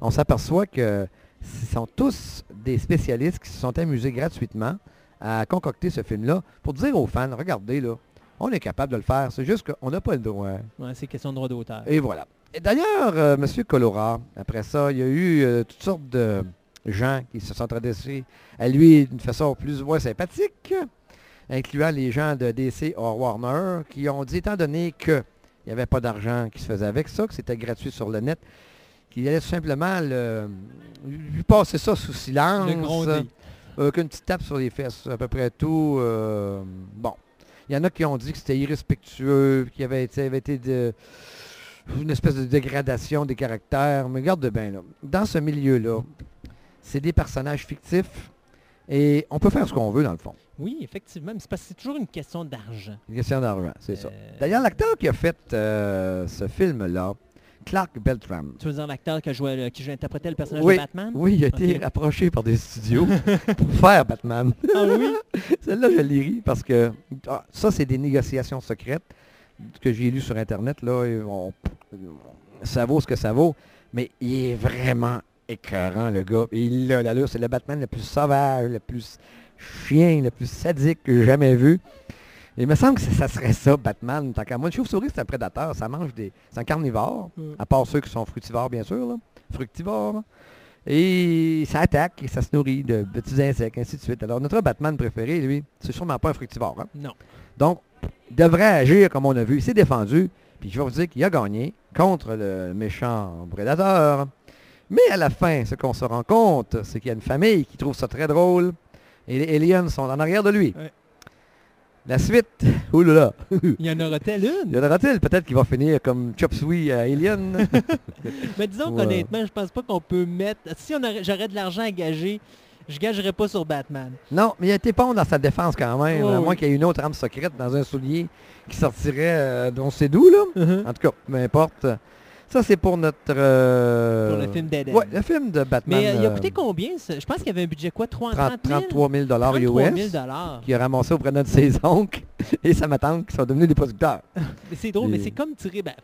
on s'aperçoit que ce sont tous des spécialistes qui se sont amusés gratuitement à concocter ce film-là pour dire aux fans, regardez là, on est capable de le faire, c'est juste qu'on n'a pas le droit. Ouais, c'est question de droit d'auteur. Et voilà. Et d'ailleurs, euh, M. Colora, après ça, il y a eu euh, toutes sortes de gens qui se sont adressés à lui d'une façon plus ou moins sympathique, incluant les gens de DC or Warner, qui ont dit, étant donné qu'il n'y avait pas d'argent qui se faisait avec ça, que c'était gratuit sur le net, qu'il allait tout simplement le, lui passer ça sous silence. Le gronder. Euh, qu'une petite tape sur les fesses, à peu près tout. euh, bon. Il y en a qui ont dit que c'était irrespectueux, qu'il y avait été, avait été de- une espèce de dégradation des caractères. Mais regarde bien, là. Dans ce milieu-là, c'est des personnages fictifs et on peut faire ce qu'on veut, dans le fond. Oui, effectivement, mais c'est parce que c'est toujours une question d'argent. Une question d'argent, c'est ça. Euh, D'ailleurs, l'acteur qui a fait euh, ce film-là, Clark Beltram, Tu veux dire l'acteur qui, le- qui jouait- interprétait le personnage Oui. de Batman? oui, il a été approché par des studios <laughs> pour faire Batman. Ah oui? <laughs> Celle-là, je l'ai ri parce que ah, ça, c'est des négociations secrètes que j'ai lues sur Internet. Là, on- ça vaut ce que ça vaut, mais il est vraiment écœurant, le gars. Il a l'allure, c'est le Batman le plus sauvage, le plus chien, le plus sadique que j'ai jamais vu. Il me semble que ça serait ça, Batman. Tant qu'à moi, une chauve-souris, c'est un prédateur. Ça mange des... C'est un carnivore, Mm. à part ceux qui sont fructivores, bien sûr. Là. Fructivores. Et ça attaque et ça se nourrit de petits insectes, ainsi de suite. Alors, notre Batman préféré, lui, c'est sûrement pas un fructivore. hein. Non. Donc, il devrait agir comme on a vu. Il s'est défendu. Puis je vais vous dire qu'il a gagné contre le méchant prédateur. Mais à la fin, ce qu'on se rend compte, c'est qu'il y a une famille qui trouve ça très drôle. Et les aliens sont en arrière de lui. Ouais. La suite, oulala. Il y en aura-t-elle Il une? y en aura-t-il? Peut-être qu'il va finir comme Chop Suey à Alien? <laughs> Mais disons Ouais. qu'honnêtement, je pense pas qu'on peut mettre... Si j'aurais de l'argent à gager, je gagerais pas sur Batman. non, mais il a été bon dans sa défense quand même. Ouais, à moins qu'il y ait une autre arme secrète dans un soulier qui sortirait euh, dont c'est d'où, là. Uh-huh. En tout cas, peu importe. Ça, c'est pour notre... euh, Pour le film Dead End. Ouais, le film de Batman. Mais euh, il a euh, coûté combien ça? Je pense qu'il y avait un budget quoi? 30, 30 30 000? 33 000 dollars 33 000 US qui a ramassé auprès de notre ses oncles <laughs> et sa ma tante qui sont devenus des producteurs. <laughs> Mais c'est drôle, mais c'est comme tirer... ben,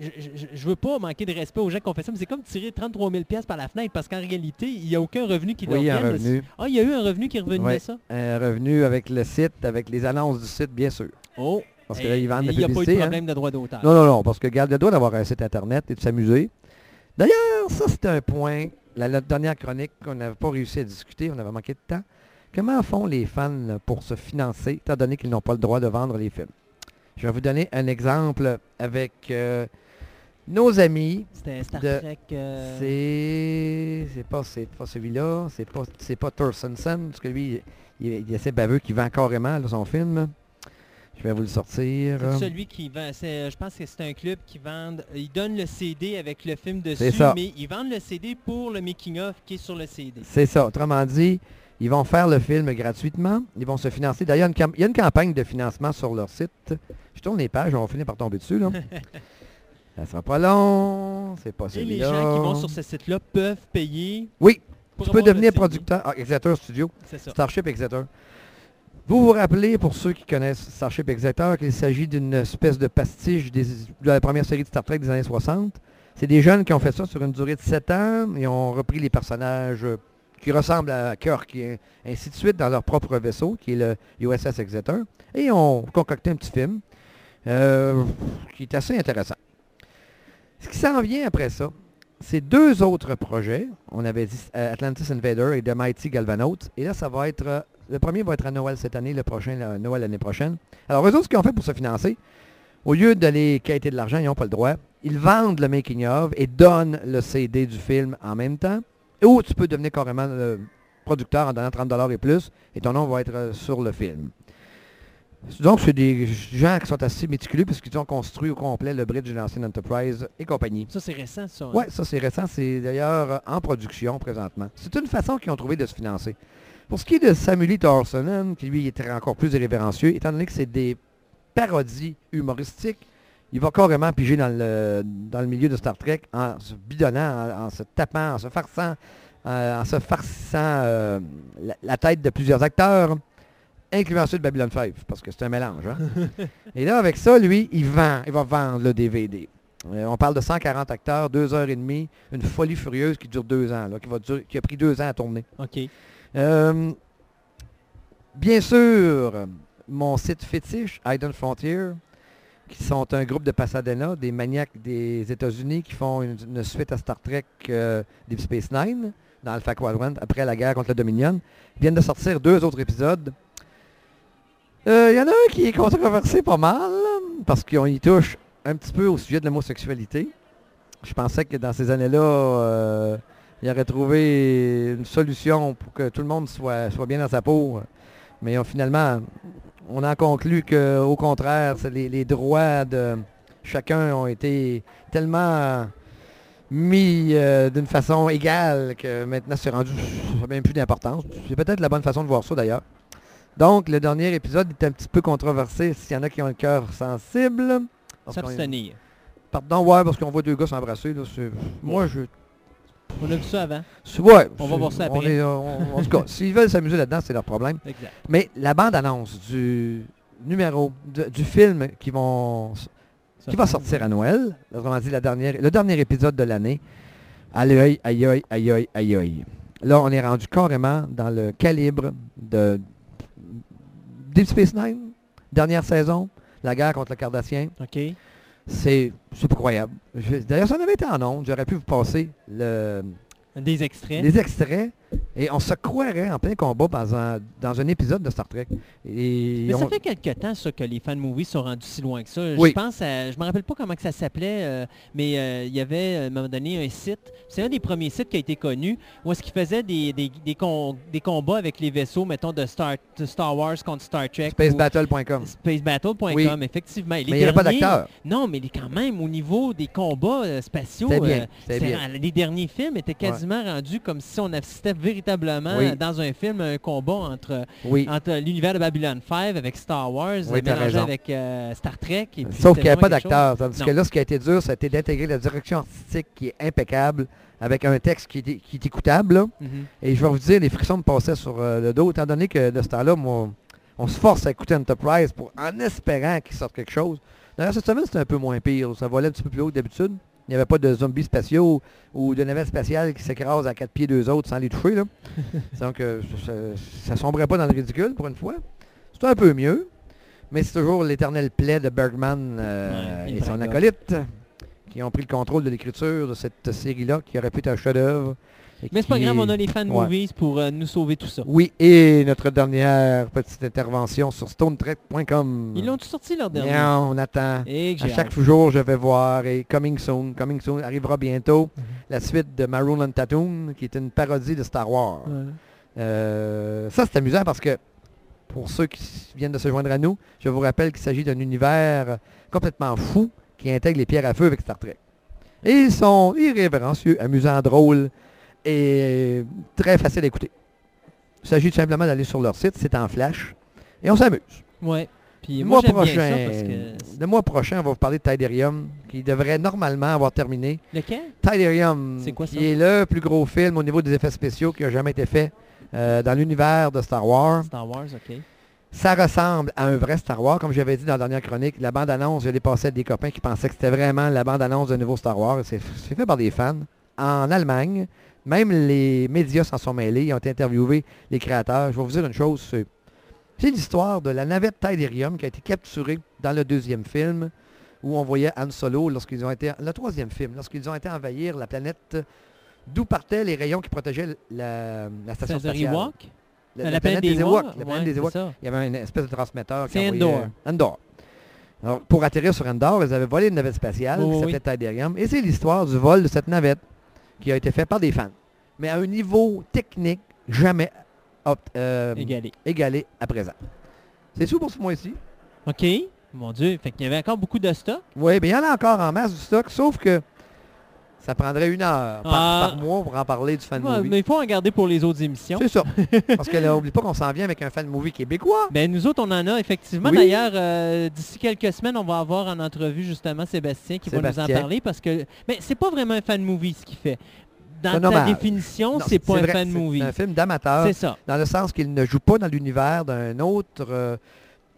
je, je veux pas manquer de respect aux gens qui ont fait ça, mais c'est comme tirer 33 000 pièces par la fenêtre parce qu'en réalité, il n'y a aucun revenu qui leur Oui, de- revenu. Ah, il y a eu un revenu qui est revenu Ouais. de ça? Un revenu avec le site, avec les annonces du site, bien sûr. Oh! Parce que là, ils vendent la Il n'y a pas eu de publicité. hein. problème de droit d'auteur. Non, non, non, parce que garde le droit d'avoir un site internet et de s'amuser. D'ailleurs, ça c'était un point, la, la dernière chronique qu'on n'avait pas réussi à discuter, on avait manqué de temps. Comment font les fans pour se financer, étant donné qu'ils n'ont pas le droit de vendre les films? Je vais vous donner un exemple avec euh, nos amis. C'était Star de- Trek... euh, C'est. C'est pas, c'est pas celui-là, c'est pas, c'est pas parce que lui, il, il est assez baveux qui vend carrément là, son film. Je vais vous le sortir. Celui qui vend, je pense que c'est un club qui vend, ils donnent le CD avec le film dessus, ça. mais ils vendent le CD pour le making-of qui est sur le CD. C'est ça. Autrement dit, ils vont faire le film gratuitement. Ils vont se financer. D'ailleurs, il y a une campagne de financement sur leur site. Je tourne les pages, on va finir par tomber dessus. Là. <laughs> Ça sera pas long. C'est pas Et les gens qui vont sur ce site-là peuvent payer Oui, tu peux devenir producteur. Ah, Exeter Studio. C'est ça. Starship Exeter. Vous vous rappelez, pour ceux qui connaissent Starship Exeter, qu'il s'agit d'une espèce de pastiche de la première série de Star Trek des années 60. C'est des jeunes qui ont fait ça sur une durée de 7 ans et ont repris les personnages euh, qui ressemblent à Kirk et ainsi de suite dans leur propre vaisseau, qui est le USS Exeter, et ont concocté un petit film euh, qui est assez intéressant. Ce qui s'en vient après ça, c'est deux autres projets. On avait dit euh, Atlantis Invader et The Mighty Galvanout. Et là, ça va être... euh, le premier va être à Noël cette année, le prochain, à Noël l'année prochaine. Alors, eux autres, ce qu'ils ont fait pour se financer, au lieu d'aller quêter de l'argent, ils n'ont pas le droit. Ils vendent le making-of et donnent le CD du film en même temps. Ou tu peux devenir carrément le producteur en donnant 30$ et plus, et ton nom va être euh, sur le film. Donc, c'est des gens qui sont assez méticuleux parce qu'ils ont construit au complet le bridge de l'ancienne Enterprise et compagnie. Ça, c'est récent, ça. hein? Oui, ça c'est récent. C'est d'ailleurs euh, en production présentement. C'est une façon qu'ils ont trouvé de se financer. Pour ce qui est de Samuel Thorsonen, qui lui était encore plus irrévérencieux, étant donné que c'est des parodies humoristiques, il va carrément piger dans le, dans le milieu de Star Trek en se bidonnant, en, en se tapant, en se farçant, euh, en se farcissant euh, la, la tête de plusieurs acteurs, incluant ceux de Babylon 5, parce que c'est un mélange. hein. <laughs> Et là, avec ça, lui, il vend, il va vendre le DVD. Euh, on parle de 140 acteurs, deux heures et demie, une folie furieuse qui dure deux ans, là, qui, va durer- qui a pris deux ans à tourner. OK. Euh, bien sûr, mon site fétiche, Hidden Frontier, qui sont un groupe de Pasadena, des maniaques des États-Unis qui font une, suite à Star Trek euh, Deep Space Nine, dans Alpha Quadrant, après la guerre contre le Dominion, viennent de sortir deux autres épisodes. Euh, Il y en a un qui est controversé pas mal, parce qu'on y touche un petit peu au sujet de l'homosexualité. Je pensais que dans ces années-là, euh, il aurait trouvé une solution pour que tout le monde soit, soit bien dans sa peau. Mais finalement, on a conclu qu'au contraire, les, les droits de chacun ont été tellement mis euh, d'une façon égale que maintenant c'est rendu, ça n'a même plus d'importance. C'est peut-être la bonne façon de voir ça d'ailleurs. Donc, le dernier épisode est un petit peu controversé s'il y en a qui ont le cœur sensible. S'abstenir. Pardon, ouais, parce qu'on voit deux gars s'embrasser. Moi, je... On a vu ça avant. Ouais, on va voir ça après. Euh, en tout cas, <laughs> s'ils veulent s'amuser là-dedans, c'est leur problème. Exact. Mais la bande-annonce du numéro, du film qui, vont, qui va sortir à Noël, dit la dernière, le dernier épisode de l'année, à l'œil, aïe aïe aïe aïe aïe aïe. Là, on est rendu carrément dans le calibre de Deep Space Nine, dernière saison, la guerre contre le Cardassien. OK. C'est c'est pas croyable. Je- D'ailleurs, ça en avait été en ondes. J'aurais pu vous passer le, Des extraits et on se croirait en plein combat dans un, dans un épisode de Star Trek. Et Mais ça fait quelque temps ça que les fan movies sont rendus si loin que ça. Oui. Je pense à, je me rappelle pas comment que ça s'appelait, euh, mais euh, il y avait à un moment donné un site. C'est un des premiers sites qui a été connu où est-ce qu'ils faisaient des, des, des, com- des combats avec les vaisseaux, mettons de Star, de Star Wars contre Star Trek. spacebattle.com. Spacebattle.com, Oui. effectivement. Et Mais il n'y avait pas d'acteur. Non, mais quand même, au niveau des combats euh, spatiaux, bien, euh, les derniers films étaient quasiment rendus comme si on assistait véritablement Oui. dans un film un combat entre, Oui. entre l'univers de Babylon 5 avec Star Wars, Oui, mélangé avec euh, Star Trek. et puis Sauf qu'il n'y avait pas d'acteur. Tandis Non. que là, ce qui a été dur, c'était d'intégrer la direction artistique qui est impeccable, avec un texte qui est, qui est écoutable. là. Mhm. Et je vais vous dire, les frissons me passaient sur euh, le dos, étant donné que de ce temps-là, moi, on se force à écouter Enterprise pour, en espérant qu'il sorte quelque chose. D'ailleurs, cette semaine, c'était un peu moins pire. Ça volait un petit peu plus haut que d'habitude. Il n'y avait pas de zombies spatiaux ou de navettes spatiales qui s'écrasent à quatre pieds d'eux autres sans les toucher. Là. <laughs> Donc, euh, ça, ça sombrait pas dans le ridicule pour une fois. C'est un peu mieux. Mais c'est toujours l'éternel plaid de Bergman euh, Ouais, et son acolyte qui ont pris le contrôle de l'écriture de cette série-là qui aurait pu être un chef-d'œuvre. Mais c'est pas grave, on a les fan Ouais. movies pour euh, nous sauver tout ça. oui, et notre dernière petite intervention sur stonetrek.com. Ils l'ont-tu sorti leur dernier? Non, on attend. Et À chaque hâte. jour, je vais voir. Et Coming Soon. Coming Soon arrivera bientôt. Mhm. La suite de Maroon and Tattoo, qui est une parodie de Star Wars. Ouais. Euh, ça, c'est amusant parce que, pour ceux qui viennent de se joindre à nous, je vous rappelle qu'il s'agit d'un univers complètement fou qui intègre les pierres à feu avec Star Trek. Et ils sont irrévérencieux, amusants, drôles et très faciles à écouter. Il s'agit tout simplement d'aller sur leur site, c'est en flash, et on s'amuse. Ouais. Puis Le moi, mois j'aime bien prochain, ça parce que... le mois prochain, on va vous parler de Tiderium, qui devrait normalement avoir terminé. Lequel? Tiderium, C'est quoi qui ça? est le plus gros film au niveau des effets spéciaux qui a jamais été fait euh, dans l'univers de Star Wars. Star Wars, OK. Ça ressemble à un vrai Star Wars, comme j'avais dit dans la dernière chronique. La bande-annonce, je l'ai passée à des copains qui pensaient que c'était vraiment la bande-annonce d'un nouveau Star Wars. C'est fait par des fans. En Allemagne, même les médias s'en sont mêlés. Ils ont interviewé les créateurs. Je vais vous dire une chose. C'est c'est l'histoire de la navette Tiderium qui a été capturée dans le deuxième film où on voyait Han Solo lorsqu'ils ont été... Le troisième film, lorsqu'ils ont été envahir la planète d'où partaient les rayons qui protégeaient la, la station spatiale. La, La la planète des Ewoks? Ewoks? La planète Ouais, des c'est Ewoks. ça. Il y avait une espèce de transmetteur. qui C'est envoyait- Endor. Endor. Alors, pour atterrir sur Endor, ils avaient volé une navette spatiale Oui, qui oui, s'appelait Tiderium. Et c'est l'histoire du vol de cette navette qui a été fait par des fans. Mais à un niveau technique jamais euh, Égalé. égalé à présent. C'est tout pour ce mois-ci. OK. Mon Dieu. Fait qu'il y avait encore beaucoup de stock. Oui, bien il y en a encore en masse du stock, sauf que ça prendrait une heure par, Ah. par mois pour en parler du fan Ouais, movie. mais il faut en garder pour les autres émissions. C'est ça. <laughs> Parce que n'oublie pas qu'on s'en vient avec un fan movie québécois. Ben, nous autres, on en a effectivement. Oui. D'ailleurs, euh, d'ici quelques semaines, on va avoir en entrevue justement Sébastien qui va nous en parler parce que... Mais c'est pas vraiment un fan movie ce qu'il fait. C'est Dans ta définition, c'est pas un vrai, fan c'est movie. un film d'amateur. C'est ça. dans le sens qu'il ne joue pas dans l'univers d'un autre euh,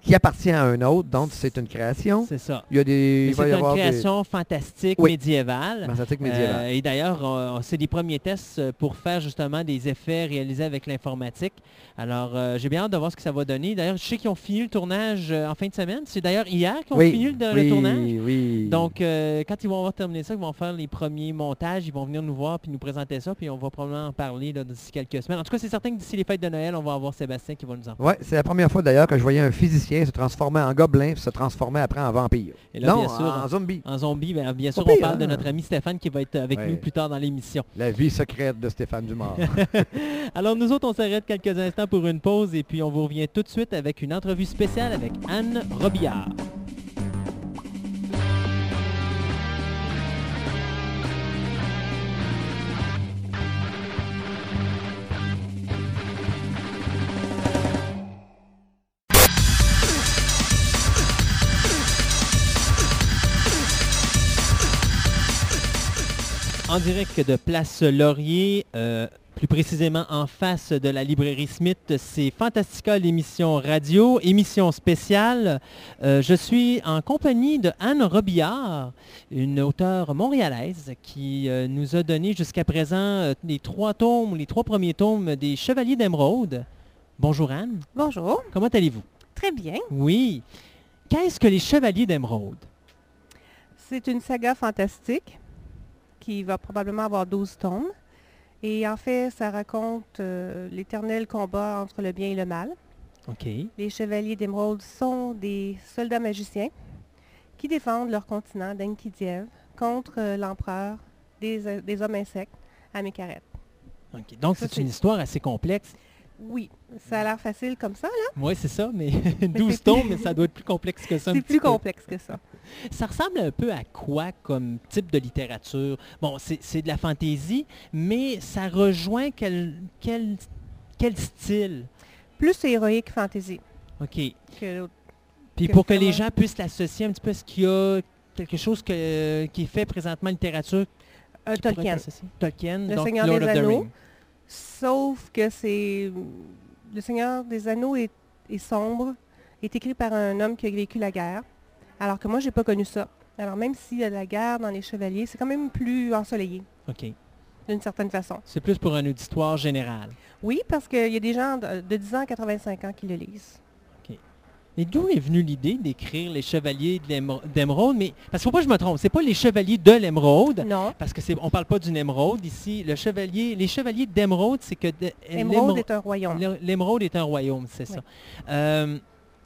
qui appartient à un autre, donc c'est une création. C'est ça. Il y a des... C'est une création fantastique Oui. médiévale. des fantastiques Euh, et d'ailleurs, c'est des premiers tests euh, pour faire justement des effets réalisés avec l'informatique. Alors, euh, j'ai bien hâte de voir ce que ça va donner. D'ailleurs, je sais qu'ils ont fini le tournage en fin de semaine. C'est d'ailleurs hier qu'ils ont oui, fini le, le oui, tournage. Oui, Donc, euh, quand ils vont avoir terminé ça, ils vont faire les premiers montages, ils vont venir nous voir puis nous présenter ça, puis on va probablement en parler d'ici quelques semaines. En tout cas, c'est certain que d'ici les fêtes de Noël, on va avoir Sébastien qui va nous en parler. Ouais, c'est la première fois d'ailleurs que je voyais un physicien se transformer en gobelin puis se transformer après en vampire. Et là, non, bien sûr, en zombie. En zombie, ben, bien sûr, Pas on pire, parle de hein? notre ami Stéphane qui va être avec Ouais. nous plus tard dans l'émission. La vie secrète de Stéphane Dumas. <laughs> Alors nous autres, on s'arrête quelques instants pour une pause et puis on vous revient tout de suite avec une entrevue spéciale avec Anne Robillard. En direct de Place Laurier, euh, plus précisément en face de la librairie Smith, c'est Fantastica l'émission radio, émission spéciale. Euh, je suis en compagnie de Anne Robillard, une auteure montréalaise qui euh, nous a donné jusqu'à présent les trois tomes, les trois premiers tomes des Chevaliers d'Émeraude. Bonjour Anne, Bonjour, comment allez-vous? très bien. Oui. Qu'est-ce que les Chevaliers d'Émeraude? C'est une saga fantastique qui va probablement avoir 12 tomes. Et en fait, ça raconte euh, l'éternel combat entre le bien et le mal. OK. Les chevaliers d'émeraude sont des soldats magiciens qui défendent leur continent d'Enkidiev contre euh, l'empereur des, euh, des hommes insectes à Mekaret. OK. Donc c'est- une histoire assez complexe. Oui, ça a l'air facile comme ça, là. Oui, c'est ça, mais <laughs> <laughs> 12 c'est tomes, plus- mais ça doit être plus complexe que ça. C'est plus peu. complexe que ça. Ça ressemble un peu à quoi comme type de littérature? Bon, c'est de la fantaisie, mais ça rejoint quel, quel, quel style? Plus héroïque fantasy OK. que. Puis Que pour que les gens puissent l'associer un petit peu, est-ce qu'il y a quelque chose que- qui est fait présentement en littérature pourrait Tolkien. Tolkien, Le donc Seigneur Lord des Anneaux. Sauf que c'est... Le Seigneur des Anneaux est, est sombre, est écrit par un homme qui a vécu la guerre, alors que moi, j'ai pas connu ça. Alors même s'il y a de la guerre dans les Chevaliers, c'est quand même plus ensoleillé, OK. d'une certaine façon. C'est plus pour un auditoire général. Oui, parce qu'il y a des gens de, de 10 ans à 85 ans qui le lisent. Et d'où est venue l'idée d'écrire les Chevaliers d'Émeraude? Mais parce qu'il faut pas que je me trompe, c'est pas les Chevaliers de l'Émeraude, Non, parce que c'est on parle pas d'une émeraude ici. Le chevalier, les Chevaliers d'émeraude, c'est que de- Émeraude l'émer- est un royaume. l'é- l'émeraude est un royaume, c'est Oui. ça. Euh,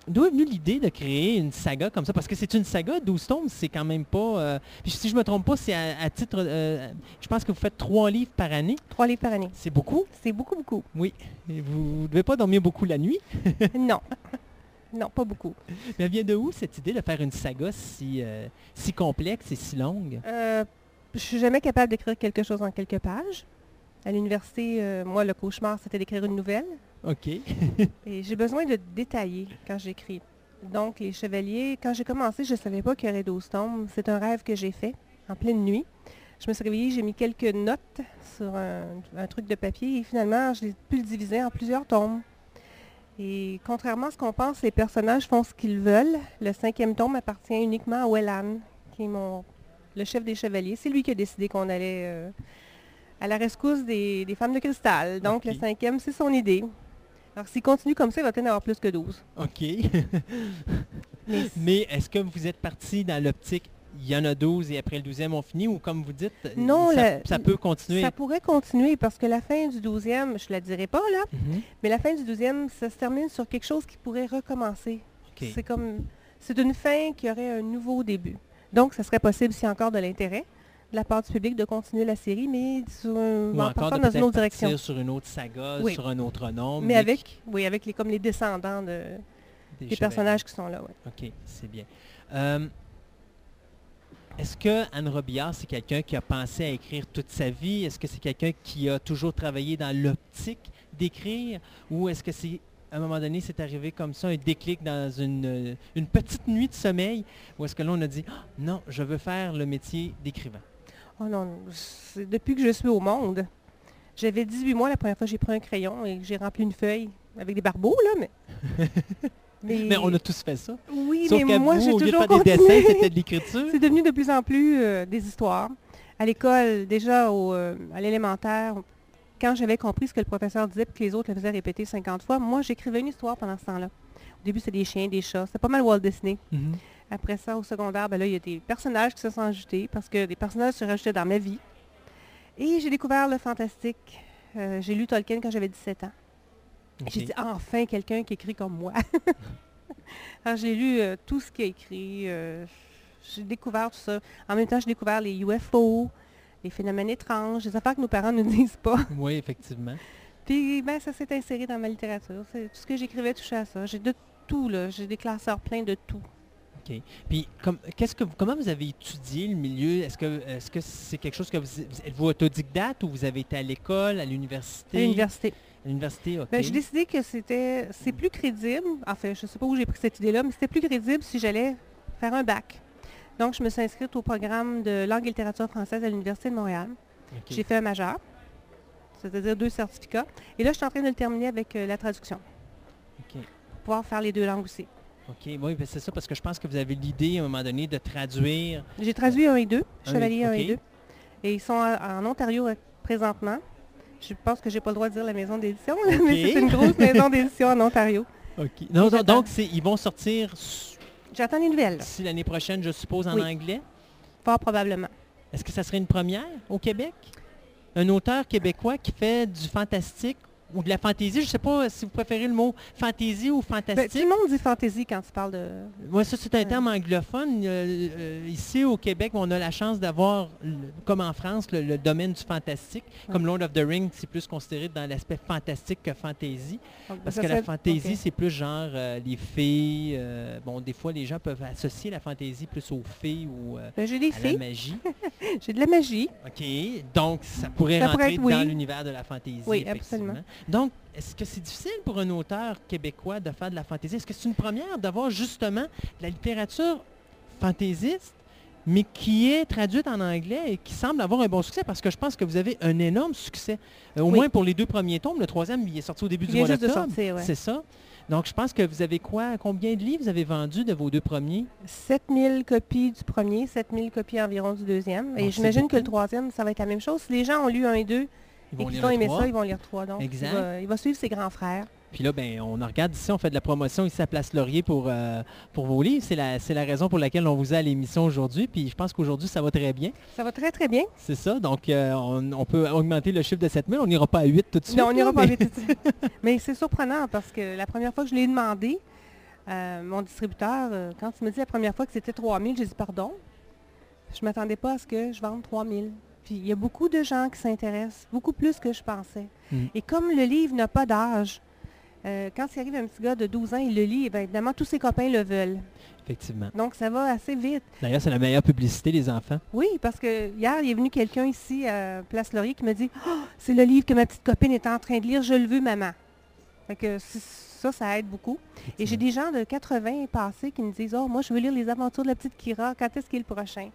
D'où est venue l'idée de créer une saga comme ça? Parce que c'est une saga, 12 tomes, c'est quand même pas... euh, si je me trompe pas, c'est à, à titre... euh, je pense que vous faites trois livres par année. Trois livres par année. C'est beaucoup? C'est beaucoup, beaucoup. Oui. Et vous ne devez pas dormir beaucoup la nuit? <laughs> non. <laughs> Non, pas beaucoup. Mais elle vient de où cette idée de faire une saga si, euh, si complexe et si longue? Euh, je suis jamais capable d'écrire quelque chose en quelques pages. À l'université, euh, moi, le cauchemar, c'était d'écrire une nouvelle. OK. <laughs> Et j'ai besoin de détailler quand j'écris. Donc, les chevaliers, quand j'ai commencé, je ne savais pas qu'il y aurait 12 tomes. C'est un rêve que j'ai fait en pleine nuit. Je me suis réveillée, j'ai mis quelques notes sur un, un truc de papier et finalement, je l'ai pu le diviser en plusieurs tomes. Et contrairement à ce qu'on pense, les personnages font ce qu'ils veulent. Le cinquième tome appartient uniquement à Wellan, qui est mon, le chef des chevaliers. C'est lui qui a décidé qu'on allait euh, à la rescousse des, des femmes de cristal. Donc, le cinquième, c'est son idée. Alors, s'il continue comme ça, il va peut-être en avoir plus que 12. OK. <laughs> Mais Mais est-ce que vous êtes parti dans l'optique, il y en a 12 et après le 12e, on finit, ou comme vous dites, Non, ça, le- ça peut continuer? ça pourrait continuer parce que la fin du 12e, je ne la dirai pas là, Mhm. mais la fin du 12e, ça se termine sur quelque chose qui pourrait recommencer. C'est comme, c'est une fin qui aurait un nouveau début. Donc, ça serait possible, s'il y a encore de l'intérêt de la part du public, de continuer la série, mais sur un, Ou en encore de dans une autre direction. sur une autre saga, Oui. sur un autre nom. Mais avec, oui, avec les, comme les descendants de, des personnages qui sont là. ouais. OK, c'est bien. Euh, Est-ce que Anne Robillard, c'est quelqu'un qui a pensé à écrire toute sa vie? Est-ce que c'est quelqu'un qui a toujours travaillé dans l'optique d'écrire? Ou est-ce que c'est, à un moment donné, c'est arrivé comme ça, un déclic dans une, euh, une petite nuit de sommeil? Ou est-ce que là, on a dit, Ah, non, je veux faire le métier d'écrivain? Oh non, c'est depuis que je suis au monde. J'avais 18 mois la première fois que j'ai pris un crayon et j'ai rempli une feuille avec des barbeaux, là, mais... <laughs> mais, Mais on a tous fait ça. Oui, Sauf mais moi, j'ai au lieu de toujours faire des dessins, c'était de l'écriture. C'est devenu de plus en plus euh, des histoires. À l'école, déjà au, euh, à l'élémentaire, quand j'avais compris ce que le professeur disait et que les autres le faisaient répéter 50 fois, moi, j'écrivais une histoire pendant ce temps-là. Au début, c'était des chiens, des chats. C'était pas mal Walt Disney. Mhm. Après ça, au secondaire, ben là, il y a des personnages qui se sont ajoutés parce que des personnages se rajoutaient dans ma vie. Et j'ai découvert le fantastique. Euh, j'ai lu Tolkien quand j'avais 17 ans. J'ai dit, enfin, quelqu'un qui écrit comme moi. <laughs> Alors, j'ai lu euh, tout ce qu'il a écrit. euh, j'ai découvert tout ça. En même temps, j'ai découvert les UFO, les phénomènes étranges, des affaires que nos parents ne <laughs> disent pas. Oui, effectivement. Puis, ben, ça s'est inséré dans ma littérature. C'est- Tout ce que j'écrivais touchait à ça. J'ai de tout, là. J'ai des classeurs pleins de tout. OK. Puis, comme, qu'est-ce que vous- comment vous avez étudié le milieu? Est-ce que est-ce que c'est quelque chose que vous... vous- Êtes-vous autodidacte ou vous avez été à l'école, à l'université? À l'université. L'université, OK. Ben, j'ai décidé que c'était c'est plus crédible. Enfin, je ne sais pas où j'ai pris cette idée-là, mais c'était plus crédible si j'allais faire un bac. Donc, je me suis inscrite au programme de langue et littérature française à l'Université de Montréal. J'ai fait un majeur, c'est-à-dire deux certificats. Et là, je suis en train de le terminer avec euh, la traduction, pour pouvoir faire les deux langues aussi. OK. Oui, ben, c'est ça, parce que je pense que vous avez l'idée, à un moment donné, de traduire... J'ai traduit un et deux, Chevalier et- 1 et ok. 2. Et ils sont en, en Ontario euh, présentement. Je pense que j'ai pas le droit de dire la maison d'édition, mais c'est une grosse maison d'édition en Ontario. OK. Non, donc, ils vont sortir J'attends les nouvelles, si l'année prochaine, je suppose, en Oui. anglais? fort probablement. Est-ce que ça serait une première au Québec? Un auteur québécois qui fait du fantastique ou de la fantaisie. Je ne sais pas si vous préférez le mot fantaisie ou Ben, tout fantastique. le monde dit fantaisie quand tu parles de... Moi, ça, c'est un Ouais. terme anglophone. Euh, euh, ici, au Québec, on a la chance d'avoir, comme en France, le, le domaine du fantastique. Comme Lord of the Rings, c'est plus considéré dans l'aspect fantastique que fantaisie. Parce Ça que la fantaisie, c'est plus genre euh, les fées. bon, des fois, les gens peuvent associer la fantaisie plus aux fées ou Ben, J'ai des à la magie. <laughs> j'ai de la magie. OK. Donc, ça pourrait Ça pourrait rentrer être oui. dans l'univers de la fantaisie. Oui, effectivement. absolument. Donc, est-ce que c'est difficile pour un auteur québécois de faire de la fantaisie? Est-ce que c'est une première d'avoir justement de la littérature fantaisiste, mais qui est traduite en anglais et qui semble avoir un bon succès? Parce que je pense que vous avez un énorme succès. Euh, au Oui. moins pour les deux premiers tomes. Le troisième, il est sorti au début du mois d'octobre. ouais. C'est ça. Donc, je pense que vous avez quoi? Combien de livres vous avez vendus de vos deux premiers? 7000 copies du premier, 7000 copies environ du deuxième. Et j'imagine que le troisième, ça va être la même chose. Si les gens ont lu un et deux Ils et vont qu'ils lire ont le aimé trois. ça, ils vont lire trois. Donc, Exact. Il, va, il va suivre ses grands frères. Puis là, ben, on en regarde ici, on fait de la promotion ici à Place Laurier pour, euh, pour vos livres. C'est la, c'est la raison pour laquelle on vous a à l'émission aujourd'hui. Puis je pense qu'aujourd'hui, ça va très bien. Ça va très, très bien. C'est ça. Donc, euh, on, on peut augmenter le chiffre de 7000. On n'ira pas à 8 tout de suite. Non, on n'ira pas mais- vite. tout de suite. <laughs> Mais c'est surprenant parce que la première fois que je l'ai demandé, euh, mon distributeur, quand il me dit la première fois que c'était 3000, j'ai dit pardon? Je ne m'attendais pas à ce que je vende 3000. Puis il y a beaucoup de gens qui s'intéressent, beaucoup plus que je pensais. Mm. Et comme le livre n'a pas d'âge, euh, quand il arrive un petit gars de 12 ans, il le lit, et bien évidemment, tous ses copains le veulent. Effectivement. Donc ça va assez vite. D'ailleurs, c'est la meilleure publicité, les enfants. Oui, parce que hier, il est venu quelqu'un ici à Place Laurier qui me dit Ah, c'est le livre que ma petite copine est en train de lire, je le veux, maman. Fait que ça, ça aide beaucoup. Et j'ai des gens de 80 passés qui me disent Oh, moi, je veux lire les aventures de la petite Kira, quand est-ce qu'il est le prochain?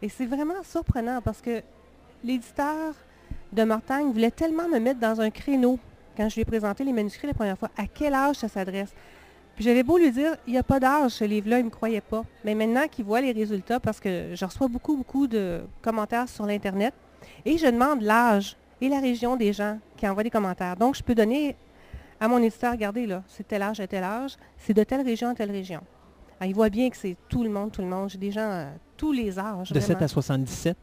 Et c'est vraiment surprenant parce que l'éditeur de Mortagne voulait tellement me mettre dans un créneau quand je lui ai présenté les manuscrits la première fois. À quel âge ça s'adresse puis j'avais beau lui dire, il n'y a pas d'âge, ce livre-là, il ne me croyait pas. Mais maintenant qu'il voit les résultats, parce que je reçois beaucoup, beaucoup de commentaires sur l'Internet, et je demande l'âge et la région des gens qui envoient des commentaires. Donc, je peux donner à mon éditeur, regardez là, c'est tel âge à tel âge, c'est de telle région à telle région. Alors, il voit bien que c'est tout le monde, tout le monde. J'ai des gens à tous les âges. De 7 vraiment. à 77.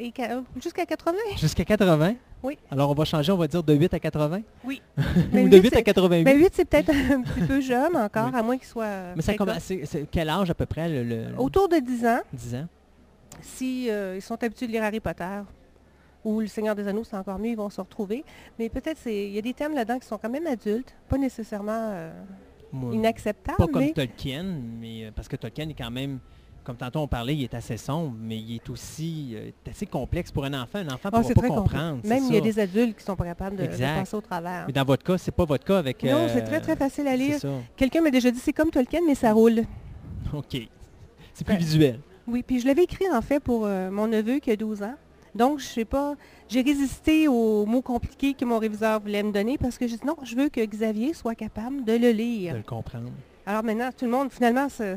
Euh, jusqu'à 80. Jusqu'à 80. Oui. Alors, on va changer, on va dire de 8 à 80. Oui. <laughs> Ou Mais de huit, 8 à c'est- 88. Ben 8, c'est peut-être un <laughs> petit peu jeune encore, Oui. à moins qu'il soit... Mais ça commence, c'est- c'est quel âge à peu près, le, le- Autour de 10 ans. 10 ans? Si euh, ils sont habitués de lire Harry Potter ou Le Seigneur des Anneaux, c'est encore mieux, ils vont se retrouver. Mais peut-être il y a des thèmes là-dedans qui sont quand même adultes, pas nécessairement euh, Moi, inacceptables, Pas comme mais Tolkien, mais euh, parce que Tolkien est quand même, comme tantôt on parlait, il est assez sombre, mais il est aussi euh, assez complexe pour un enfant. Un enfant ne Ah, pourra pas comprendre. Même il y a des adultes qui sont pas capables de, de passer au travers. Mais dans votre cas, c'est pas votre cas avec. Non, euh, c'est très très facile à lire. Quelqu'un m'a déjà dit c'est comme Tolkien, mais ça roule. OK. C'est plus Ben, visuel. Oui, puis je l'avais écrit en fait pour euh, mon neveu qui a 12 ans. Donc, je sais pas, j'ai résisté aux mots compliqués que mon réviseur voulait me donner parce que j'ai dit non, je veux que Xavier soit capable de le lire. De le comprendre. Alors maintenant, tout le monde, finalement, c-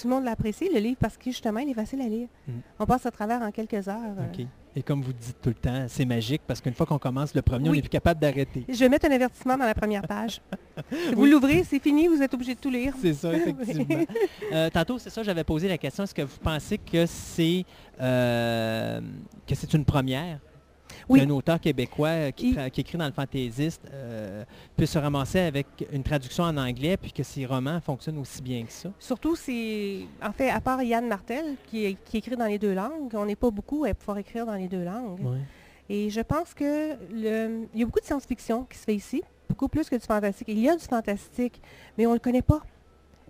tout le monde l'apprécie, le livre, parce que justement, il est facile à lire. Mm. On passe à travers en quelques heures. euh. OK. Et comme vous dites tout le temps, c'est magique parce qu'une fois qu'on commence le premier, on n'est plus capable d'arrêter. Je vais mettre un avertissement dans la première page. <laughs> Si vous Oui. l'ouvrez, c'est fini, vous êtes obligé de tout lire. C'est ça, <laughs> effectivement. Euh, tantôt, c'est ça, j'avais posé la question, est-ce que vous pensez que c'est euh, que c'est une première? Oui. qu'un auteur québécois euh, qui, Il- tra- qui écrit dans le fantaisiste euh, puisse se ramasser avec une traduction en anglais puis que ses romans fonctionnent aussi bien que ça? Surtout, c'est, en fait, à part Yann Martel, qui, qui écrit dans les deux langues, on n'est pas beaucoup à pouvoir écrire dans les deux langues. Et je pense que le, il y a beaucoup de science-fiction qui se fait ici, beaucoup plus que du fantastique. Il y a du fantastique, mais on ne le connaît pas.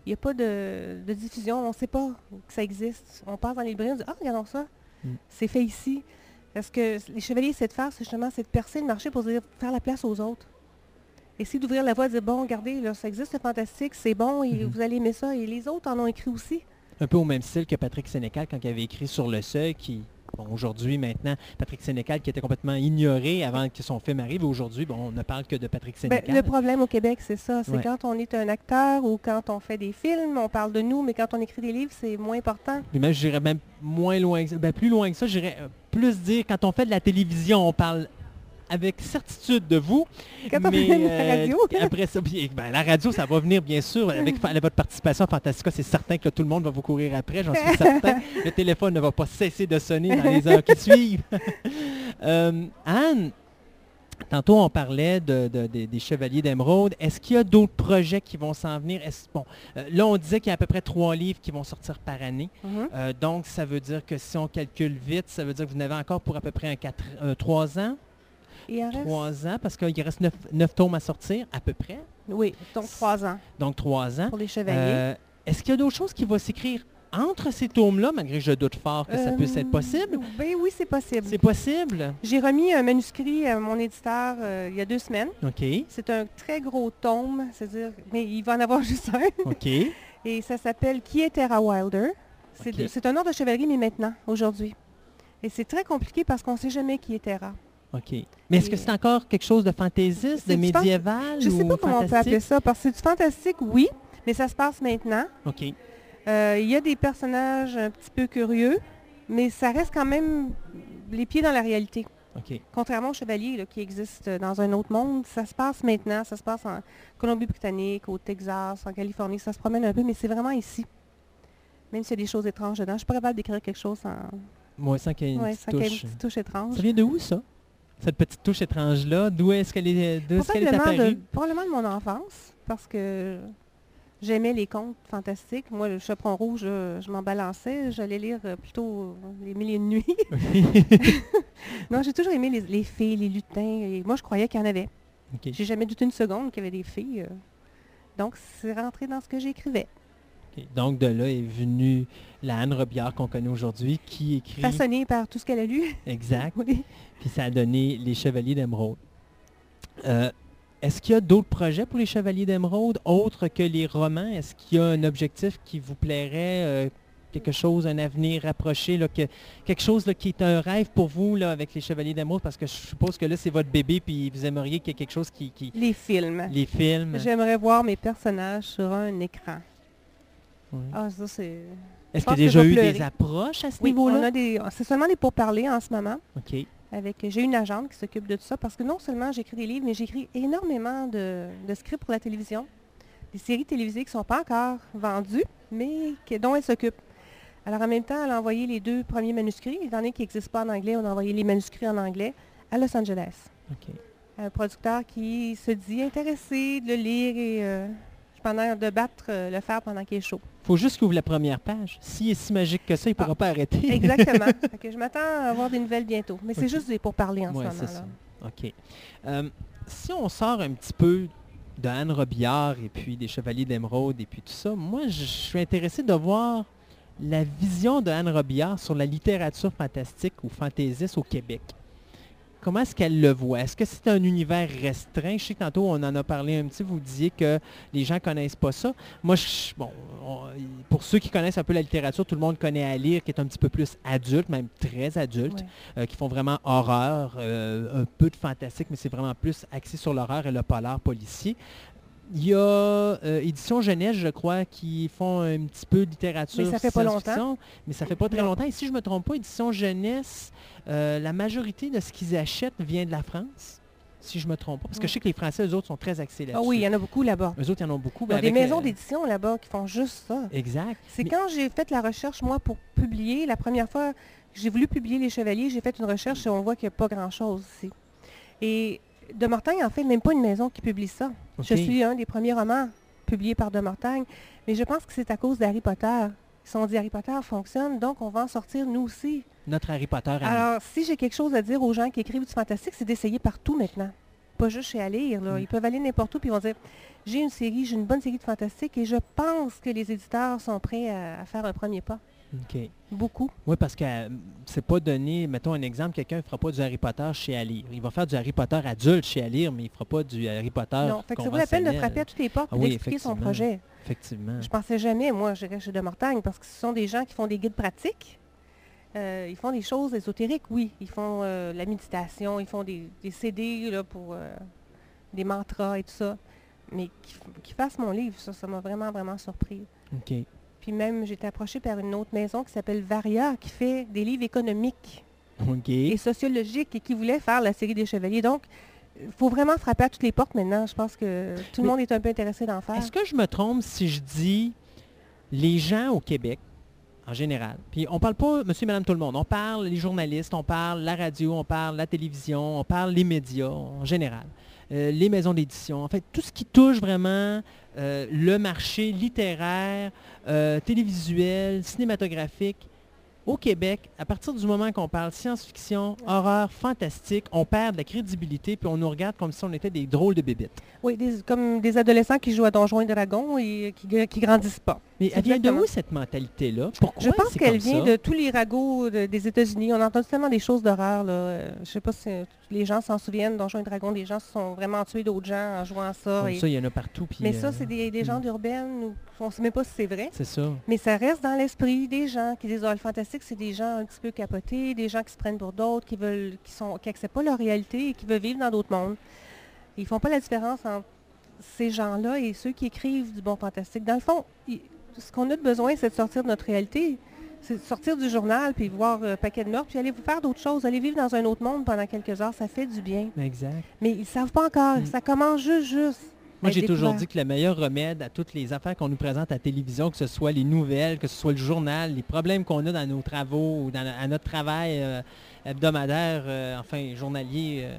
Il n'y a pas de, de diffusion, on ne sait pas que ça existe. On passe dans les librairies, on dit Ah, regardons ça, Mm. c'est fait ici. Parce que les chevaliers essaient de faire, c'est justement, c'est de percer le marché pour dire, faire la place aux autres. Essayer d'ouvrir la voie, de dire Bon, regardez, là, ça existe le fantastique, c'est bon, et Mhm. vous allez aimer ça. Et les autres en ont écrit aussi. Un peu au même style que Patrick Sénécal quand il avait écrit Sur le seuil, qui, bon, aujourd'hui, maintenant, Patrick Sénécal qui était complètement ignoré avant que son film arrive. Aujourd'hui, bon, on ne parle que de Patrick Ben, Sénécal. le problème au Québec, c'est ça. C'est Ouais. quand on est un acteur ou quand on fait des films, on parle de nous, mais quand on écrit des livres, c'est moins important. Puis même, je dirais même moins loin que ça. Ben, plus loin que ça, j'irais plus dire, quand on fait de la télévision, on parle avec certitude de vous. Quand on mais, fait de la euh, radio. <laughs> après ça, ben, la radio, ça va venir, bien sûr. Avec votre participation à Fantastica, c'est certain que là, tout le monde va vous courir après, j'en suis certain. Le téléphone ne va pas cesser de sonner dans les heures qui <laughs> suivent. <laughs> Euh, Anne, Tantôt, on parlait de- de- de- des Chevaliers d'Émeraude. Est-ce qu'il y a d'autres projets qui vont s'en venir? Bon, euh, là, on disait qu'il y a à peu près trois livres qui vont sortir par année. Mhm. Euh, donc, ça veut dire que si on calcule vite, ça veut dire que vous en avez encore pour à peu près un quatre, euh, trois ans? Et en reste- Trois ans, parce qu'il reste neuf, neuf tomes à sortir, à peu près. Oui, donc trois ans Donc, trois ans. pour les chevaliers. Euh, Est-ce qu'il y a d'autres choses qui vont s'écrire? Entre ces tomes-là, malgré que je doute fort que ça puisse être Euh, possible? Ben oui, c'est possible. C'est possible? J'ai remis un manuscrit à mon éditeur euh, il y a deux semaines. OK, C'est un très gros tome, c'est-à-dire, mais il va en avoir <laughs> juste un. OK. Et ça s'appelle Qui est Terra Wilder? C'est un ordre de chevalerie, mais maintenant, aujourd'hui. Et c'est très compliqué parce qu'on ne sait jamais qui est Terra. OK. Mais est-ce que c'est encore quelque chose de fantaisiste, de fan- médiéval Je ne sais pas comment on peut appeler ça, parce que c'est du fantastique, oui, mais ça se passe maintenant. OK. Euh, Il y a des personnages un petit peu curieux, mais ça reste quand même les pieds dans la réalité. Contrairement aux chevaliers là, qui existent dans un autre monde, ça se passe maintenant, ça se passe en Colombie-Britannique, au Texas, en Californie, ça se promène un peu, mais c'est vraiment ici. Même s'il y a des choses étranges dedans. Je suis pas capable d'écrire quelque chose en... Moi, sans qu'il y ait une Ouais, ait une petite touche étrange. Ça vient de où, ça? Cette petite touche étrange-là, d'où est-ce qu'elle est, qu'elle est Probablement de, apparue? probablement de mon enfance, parce que j'aimais les contes fantastiques. Moi, le chaperon rouge, je m'en balançais. J'allais lire euh, plutôt euh, les milliers de nuits. <laughs> non, j'ai toujours aimé les, les fées, les lutins. Et moi, je croyais qu'il y en avait. J'ai jamais douté une seconde qu'il y avait des filles. euh. Donc, c'est rentré dans ce que j'écrivais. Donc, de là est venue la Anne Robillard qu'on connaît aujourd'hui, qui écrit... Façonnée par tout ce qu'elle a lu. Exact. <laughs> Oui. Puis ça a donné les Chevaliers d'Émeraude. Euh, Est-ce qu'il y a d'autres projets pour les Chevaliers d'Émeraude, autres que les romans? Est-ce qu'il y a un objectif qui vous plairait, euh, quelque chose, un avenir rapproché, là, que, quelque chose là, qui est un rêve pour vous là, avec les Chevaliers d'Émeraude? Parce que je suppose que là, c'est votre bébé, puis vous aimeriez qu'il y ait quelque chose qui... qui- Les films. les films. J'aimerais voir mes personnages sur un écran. Ah, ça, c'est... Est-ce qu'il y a déjà eu pleurer. des approches à ce Oui, niveau-là? C'est seulement des pourparlers en ce moment. OK. Avec, j'ai une agente qui s'occupe de tout ça parce que non seulement j'écris des livres, mais j'écris énormément de, de scripts pour la télévision, des séries télévisées qui ne sont pas encore vendues, mais dont elle s'occupe. Alors en même temps, elle a envoyé les deux premiers manuscrits, étant donné qu'ils n'existent pas en anglais, on a envoyé les manuscrits en anglais à Los Angeles. Un producteur qui se dit intéressé de le lire et euh, pendant de battre euh, le fer pendant qu'il est chaud. faut juste qu'il ouvre la première page. S'il est si magique que ça, il ne pourra Ah, pas arrêter. Exactement. <laughs> Fait que je m'attends à avoir des nouvelles bientôt. Mais c'est Ok. juste des pourparlers en Ouais, ce c'est ça. OK. Euh, si on sort un petit peu de Anne Robillard et puis des Chevaliers d'Émeraude et puis tout ça, moi, je je suis intéressé de voir la vision de Anne Robillard sur la littérature fantastique ou fantaisiste au Québec. Comment est-ce qu'elle le voit? Est-ce que c'est un univers restreint? Je sais que tantôt, on en a parlé un petit, vous disiez que les gens ne connaissent pas ça. Moi, je- bon, on- pour ceux qui connaissent un peu la littérature, tout le monde connaît à lire, qui est un petit peu plus adulte, même très adulte Ouais. euh, qui font vraiment horreur, euh, un peu de fantastique, mais c'est vraiment plus axé sur l'horreur et le polar policier. Il y a euh, Édition Jeunesse, je crois, qui font un petit peu de littérature. Mais ça fait pas science-fiction, Mais ça fait pas très Non. longtemps. Et si je ne me trompe pas, Édition Jeunesse, euh, la majorité de ce qu'ils achètent vient de la France, si je ne me trompe pas. Parce que je sais que les Français, eux autres, sont très axés Ah là-dessus. oui, il y en a beaucoup là-bas. Eux autres, il y en ont beaucoup. Il y a des avec, maisons euh, d'édition là-bas qui font juste ça. Exact. C'est Mais- quand j'ai fait la recherche, moi, pour publier, la première fois que j'ai voulu publier Les Chevaliers, j'ai fait une recherche et on voit qu'il n'y a pas grand-chose ici. Et De Mortagne, en fait, même pas une maison qui publie ça. Je suis un des premiers romans publiés par De Mortagne, mais je pense que c'est à cause d'Harry Potter. Ils sont dit Harry Potter fonctionne, donc on va en sortir nous aussi. Notre Harry Potter. Alors, si j'ai quelque chose à dire aux gens qui écrivent du fantastique, c'est d'essayer partout maintenant. Pas juste chez à lire. là. Mm. Ils peuvent aller n'importe où puis ils vont dire j'ai une série, j'ai une bonne série de fantastique et je pense que les éditeurs sont prêts à, à faire un premier pas. OK. Beaucoup. Oui, parce que euh, c'est pas donné, mettons un exemple, quelqu'un ne fera pas du Harry Potter chez Alire. Il va faire du Harry Potter adulte chez Alire, mais il ne fera pas du Harry Potter non, fait que ça vaut la peine de frapper à toutes les portes Ah oui, d'expliquer son projet. Effectivement. Je pensais jamais, moi, j'irais chez De Mortagne parce que ce sont des gens qui font des guides pratiques. Euh, ils font des choses ésotériques, oui. Ils font euh, la méditation, ils font des, des CD là, pour des mantras et tout ça. Mais qu'ils qu'ils fassent mon livre, ça, ça m'a vraiment, vraiment surpris. OK. Puis même, j'ai été approchée par une autre maison qui s'appelle Varia, qui fait des livres économiques et sociologiques et qui voulait faire la série des chevaliers. Donc, il faut vraiment frapper à toutes les portes maintenant. Je pense que tout le Mais- monde est un peu intéressé d'en faire. Est-ce que je me trompe si je dis les gens au Québec, en général. Puis on parle pas monsieur, madame, tout le monde. On parle les journalistes, on parle la radio, on parle la télévision, on parle les médias en général. Euh, les maisons d'édition, en fait, tout ce qui touche vraiment euh, le marché littéraire, euh, télévisuel, cinématographique au Québec, à partir du moment qu'on parle science-fiction, horreur, fantastique, on perd de la crédibilité puis on nous regarde comme si on était des drôles de bébites. Oui, des- comme des adolescents qui jouent à Donjons et Dragons et qui, qui grandissent pas. Mais elle vient de où cette mentalité-là? Pourquoi Je pense qu'elle vient ça? de tous les ragots de- des États-Unis. On entend tellement des choses d'horreur. là. Je sais pas si les gens s'en souviennent. Donjons et Dragons, des gens se sont vraiment tués d'autres gens en jouant à ça. Comme et- ça, il y en a partout. puis, Mais euh, ça, c'est des, des gens hmm. d'urbaine. où On ne sait même pas si c'est vrai. C'est ça. Mais ça reste dans l'esprit des gens qui disent, ah, le fantastique, c'est des gens un petit peu capotés, des gens qui se prennent pour d'autres, qui veulent, qui sont, qui acceptent pas leur réalité et qui veulent vivre dans d'autres mondes. Ils font pas la différence entre ces gens-là et ceux qui écrivent du bon fantastique. Dans le fond, ce qu'on a de besoin, c'est de sortir de notre réalité. C'est de sortir du journal, puis voir un paquet de meurtres, puis aller vous faire d'autres choses, aller vivre dans un autre monde pendant quelques heures, ça fait du bien. Exact. Mais ils savent pas encore, Mm. ça commence juste, juste. Moi, j'ai toujours dit que le meilleur remède à toutes les affaires qu'on nous présente à la télévision, que ce soit les nouvelles, que ce soit le journal, les problèmes qu'on a dans nos travaux ou dans, à notre travail euh, hebdomadaire, euh, enfin journalier, euh,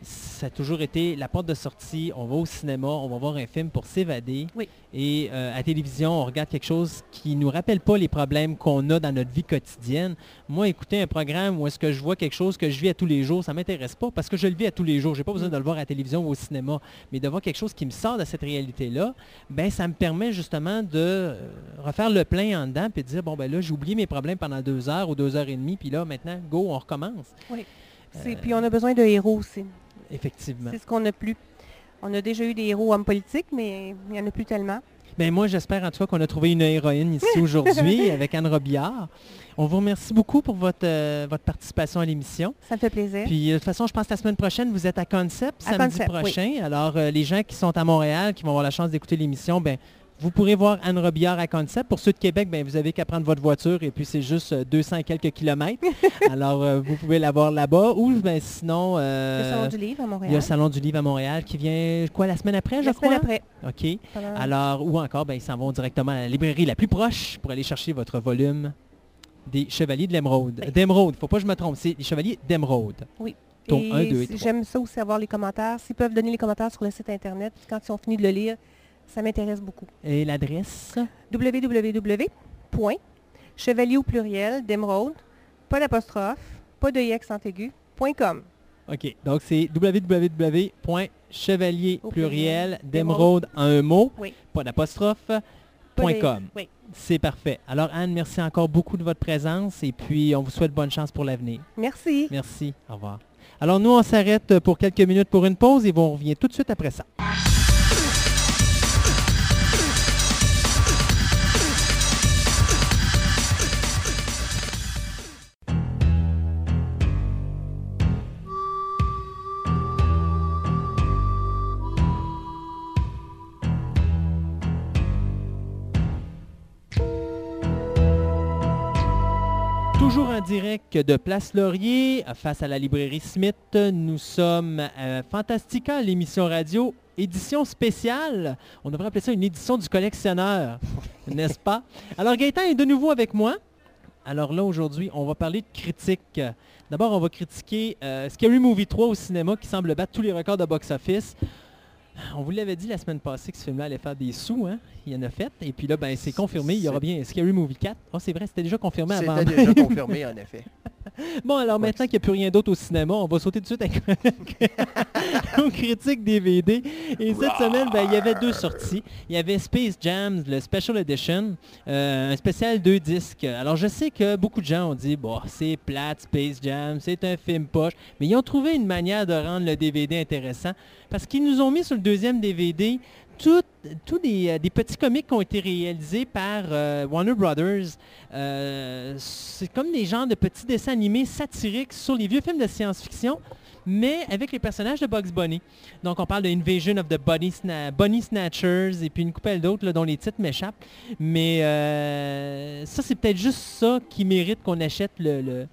ça a toujours été la porte de sortie. On va au cinéma, on va voir un film pour s'évader. Oui. Et euh, à la télévision, on regarde quelque chose qui ne nous rappelle pas les problèmes qu'on a dans notre vie quotidienne. Moi, écouter un programme où est-ce que je vois quelque chose que je vis à tous les jours, ça ne m'intéresse pas parce que je le vis à tous les jours. Je n'ai pas besoin de le voir à la télévision ou au cinéma. Mais de voir quelque chose qui me sort de cette réalité-là, ben ça me permet justement de euh, refaire le plein en dedans puis de dire, bon, ben là, j'ai oublié mes problèmes pendant deux heures ou deux heures et demie, puis là, maintenant, go, on recommence. C'est- Puis on a besoin de héros aussi. Effectivement. C'est ce qu'on n'a plus. On a déjà eu des héros hommes politiques, mais il n'y en a plus tellement. Ben moi, j'espère en tout cas qu'on a trouvé une héroïne ici <laughs> aujourd'hui avec Anne Robillard. On vous remercie beaucoup pour votre, euh, votre participation à l'émission. Ça me fait plaisir. Puis euh, de toute façon, je pense que la semaine prochaine, vous êtes à Concept, À samedi Concept, oui. prochain. Alors, euh, les gens qui sont à Montréal, qui vont avoir la chance d'écouter l'émission, ben vous pourrez voir Anne Robillard à Concept. Pour ceux de Québec, ben, vous avez qu'à prendre votre voiture et puis c'est juste euh, 200 et quelques kilomètres. <laughs> Alors, euh, vous pouvez la voir là-bas. Ou ben, sinon, euh, le Salon du Livre à il y a Montréal. le Salon du Livre à Montréal qui vient, quoi, la semaine après, je La crois? semaine après. OK. Pendant- Alors, ou encore, ben, ils s'en vont directement à la librairie la plus proche pour aller chercher votre volume des Chevaliers de l'Émeraude. Oui. D'Émeraude, faut pas que je me trompe, c'est les Chevaliers d'Émeraude. tome Et un, deux et si- trois. J'aime ça aussi avoir les commentaires. S'ils peuvent donner les commentaires sur le site Internet, puis quand ils ont fini de le lire, ça m'intéresse beaucoup. Et l'adresse? www.chevalier au pluriel d'émeraude, pas d'apostrophe, pas de i accent aigu, point .com. OK. Donc, c'est www.chevalier pluriel d'émeraude en un mot, Oui. pas d'apostrophe, .com. Oui. C'est parfait. Alors, Anne, merci encore beaucoup de votre présence et puis on vous souhaite bonne chance pour l'avenir. Merci. Merci. Au revoir. Alors, nous, on s'arrête pour quelques minutes pour une pause et on revient tout de suite après ça. Direct de Place Laurier, face à la librairie Smith, nous sommes à Fantastica, l'émission radio, édition spéciale. On devrait appeler ça une édition du collectionneur, <laughs> n'est-ce pas? Alors Gaëtan est de nouveau avec moi. Alors là, aujourd'hui, on va parler de critique. D'abord, on va critiquer euh, Scary Movie 3 au cinéma qui semble battre tous les records de box-office. On vous l'avait dit la semaine passée que ce film-là allait faire des sous, hein? Il y en a fait. Et puis là, ben, c'est confirmé. Il y aura bien Scary Movie 4. Oh, c'est vrai, c'était déjà confirmé avant. C'était déjà <laughs> confirmé, en effet. <laughs> Bon, alors maintenant qu'il n'y a plus rien d'autre au cinéma, on va sauter tout de suite à- <laughs> aux critiques DVD. Et cette semaine, ben, il y avait deux sorties. Il y avait Space Jam, le Special Edition, euh, un spécial deux disques. Alors, je sais que beaucoup de gens ont dit, bon, c'est plate, Space Jam, c'est un film poche. Mais ils ont trouvé une manière de rendre le DVD intéressant parce qu'ils nous ont mis sur le deuxième DVD tous des, euh, des petits comics qui ont été réalisés par euh, Warner Brothers. Euh, c'est comme des genres de petits dessins animés satiriques sur les vieux films de science-fiction, mais avec les personnages de Bugs Bunny. Donc on parle de Invasion of the Bunny, Sna- Bunny Snatchers et puis une couple d'autres dont les titres m'échappent. Mais ça, c'est peut-être juste ça qui mérite qu'on achète le-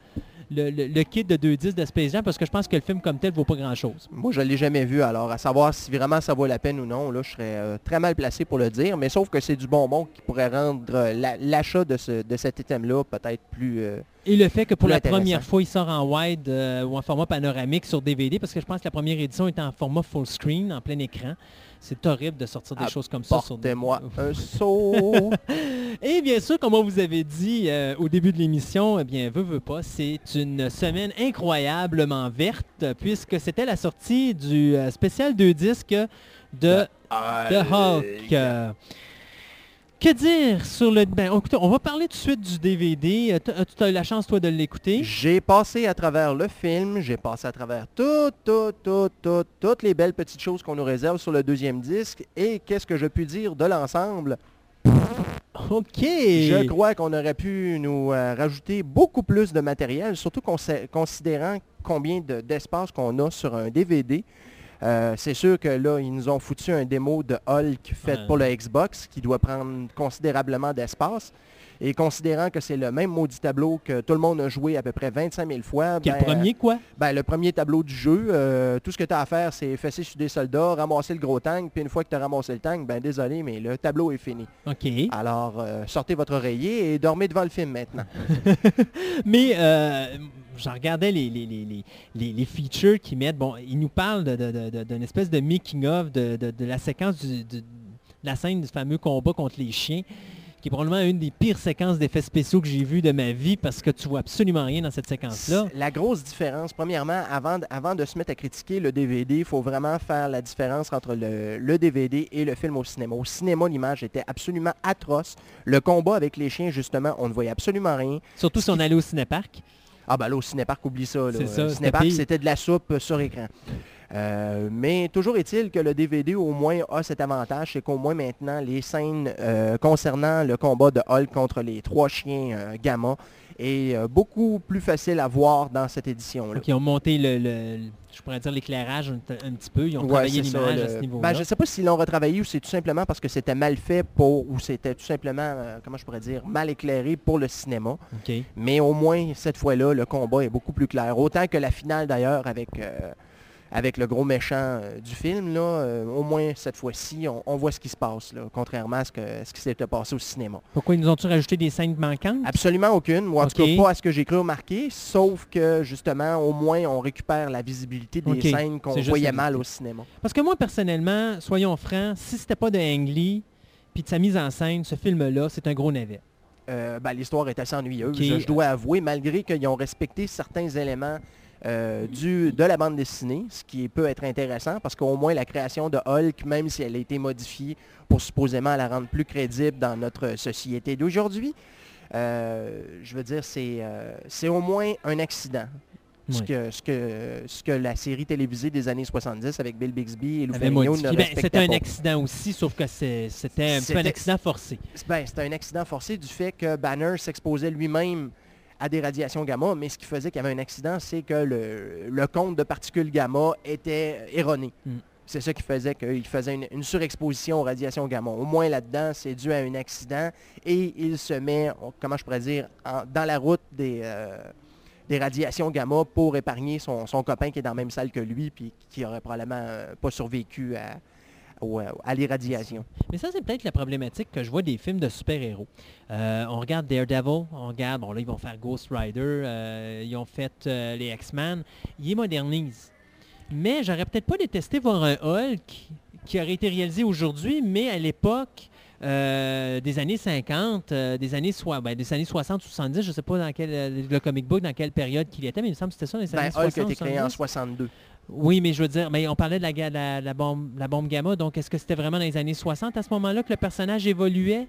le, le- le kit de 2.10 de Space Jam parce que je pense que le film comme tel vaut pas grand-chose. Moi, je ne l'ai jamais vu, alors à savoir si vraiment ça vaut la peine ou non, là, je serais euh, très mal placé pour le dire, mais sauf que c'est du bonbon qui pourrait rendre euh, la- l'achat de, ce, de cet item-là peut-être plus... euh, Et le fait que pour la première fois, il sort en wide ou en format panoramique sur DVD, parce que je pense que la première édition était en format full screen, en plein écran. C'est horrible de sortir des choses comme ça sur des... Portez-moi un <laughs> saut. Et bien sûr, comme on vous avait dit euh, au début de l'émission, eh bien, veut, veut pas, c'est une semaine incroyablement verte, puisque c'était la sortie du euh, spécial 2 disques de The Hulk. Euh, que dire sur le... Ben, écoutez, on va parler tout de suite du DVD. Euh, t'as- Tu as eu la chance, toi, de l'écouter. J'ai passé à travers le film, j'ai passé à travers toutes, toutes, toutes, toutes, toutes les belles petites choses qu'on nous réserve sur le deuxième disque. Et qu'est-ce que je puis dire de l'ensemble? OK. Je crois qu'on aurait pu nous euh, rajouter beaucoup plus de matériel, surtout consi- considérant combien de- d'espace qu'on a sur un DVD. Euh, c'est sûr que là, ils nous ont foutu un démo de Hulk fait Ouais. pour le Xbox qui doit prendre considérablement d'espace. Et considérant que c'est le même maudit tableau que tout le monde a joué à peu près 25 000 fois, le ben, premier, quoi? ben, le premier tableau du jeu, euh, tout ce que tu as à faire, c'est fesser sur des soldats, ramasser le gros tank, puis une fois que tu as ramassé le tank, ben désolé, mais le tableau est fini. OK. Alors, euh, sortez votre oreiller et dormez devant le film maintenant. <laughs> Mais euh, je regardais les, les, les, les, features qu'ils mettent. Bon, ils nous parlent de- de- de- de- d'une espèce de making-of de, de- de la séquence du- de la scène du fameux combat contre les chiens, qui est probablement une des pires séquences d'effets spéciaux que j'ai vues de ma vie parce que tu vois absolument rien dans cette séquence-là. La grosse différence, premièrement, avant, de- avant de se mettre à critiquer le DVD, il faut vraiment faire la différence entre le, le DVD et le film au cinéma. Au cinéma, l'image était absolument atroce. Le combat avec les chiens, justement, on ne voyait absolument rien. Surtout si on allait au cinéparc. Ah ben là, au cinéparc, oublie ça. là. Ça, Euh, c'était de la soupe sur écran. Euh, mais toujours est-il que le DVD au moins a cet avantage, c'est qu'au moins maintenant, les scènes euh, concernant le combat de Hulk contre les trois chiens euh, Gamma est euh, beaucoup plus facile à voir dans cette édition-là. Qui ont monté le, le- je pourrais dire l'éclairage un, un petit peu. Ils ont Ouais, travaillé l'image à ce niveau-là. Ben, je ne sais pas s'ils l'ont retravaillé ou c'est tout simplement parce que c'était mal fait pour, ou c'était tout simplement, euh, comment je pourrais dire, mal éclairé pour le cinéma. Mais au moins, cette fois-là, le combat est beaucoup plus clair. Autant que la finale, d'ailleurs, avec, euh, avec le gros méchant euh, du film, là, euh, au moins, cette fois-ci, on, on voit ce qui se passe, là, contrairement à ce, que, ce qui s'était passé au cinéma. Pourquoi ils nous ont-tu rajouté des scènes manquantes? Absolument aucune, ou en tout cas pas à ce que j'ai cru remarquer, sauf que, justement, au moins, on récupère la visibilité des scènes qu'on voyait mal au cinéma. Parce que moi, personnellement, soyons francs, si c'était pas de Ang Lee puis de sa mise en scène, ce film-là, c'est un gros navet. Euh, ben, l'histoire est assez ennuyeuse, je dois avouer, malgré qu'ils ont respecté certains éléments euh, du, de la bande dessinée, ce qui peut être intéressant, parce qu'au moins la création de Hulk, même si elle a été modifiée pour supposément la rendre plus crédible dans notre société d'aujourd'hui, euh, je veux dire, c'est euh, c'est au moins un accident. Ce, que, ce, que, ce que la série télévisée des années 70 avec Bill Bixby et Lou Ferrigno ne Ben, c'était un accident aussi, sauf que c'était un un accident forcé. Ben, c'était un accident forcé du fait que Banner s'exposait lui-même à des radiations gamma, mais ce qui faisait qu'il y avait un accident, c'est que le, le compte de particules gamma était erroné. Mm. C'est ça qui faisait qu'il faisait une, une surexposition aux radiations gamma. Au moins là-dedans, c'est dû à un accident et il se met, comment je pourrais dire, en- dans la route des, euh, des radiations gamma pour épargner son, son copain qui est dans la même salle que lui puis qui aurait probablement euh, pas survécu à, au- à l'irradiation. Mais ça, c'est peut-être la problématique que je vois des films de super-héros. Euh, on regarde Daredevil, on regarde, bon là, ils vont faire Ghost Rider, euh, ils ont fait euh, les X-Men, ils les modernisent. Mais j'aurais peut-être pas détesté voir un Hulk qui aurait été réalisé aujourd'hui, mais à l'époque euh, des années 50, euh, des années, ben, des années 60 ou 70, je sais pas dans quel, euh, le comic book, dans quelle période qu'il était, mais il me semble que c'était ça les Ben, années Hulk 60 a été créé en 70. 62. Oui, mais je veux dire, mais on parlait de la, ga- la, la bombe, la bombe gamma, donc est-ce que c'était vraiment dans les années 60 à ce moment-là que le personnage évoluait?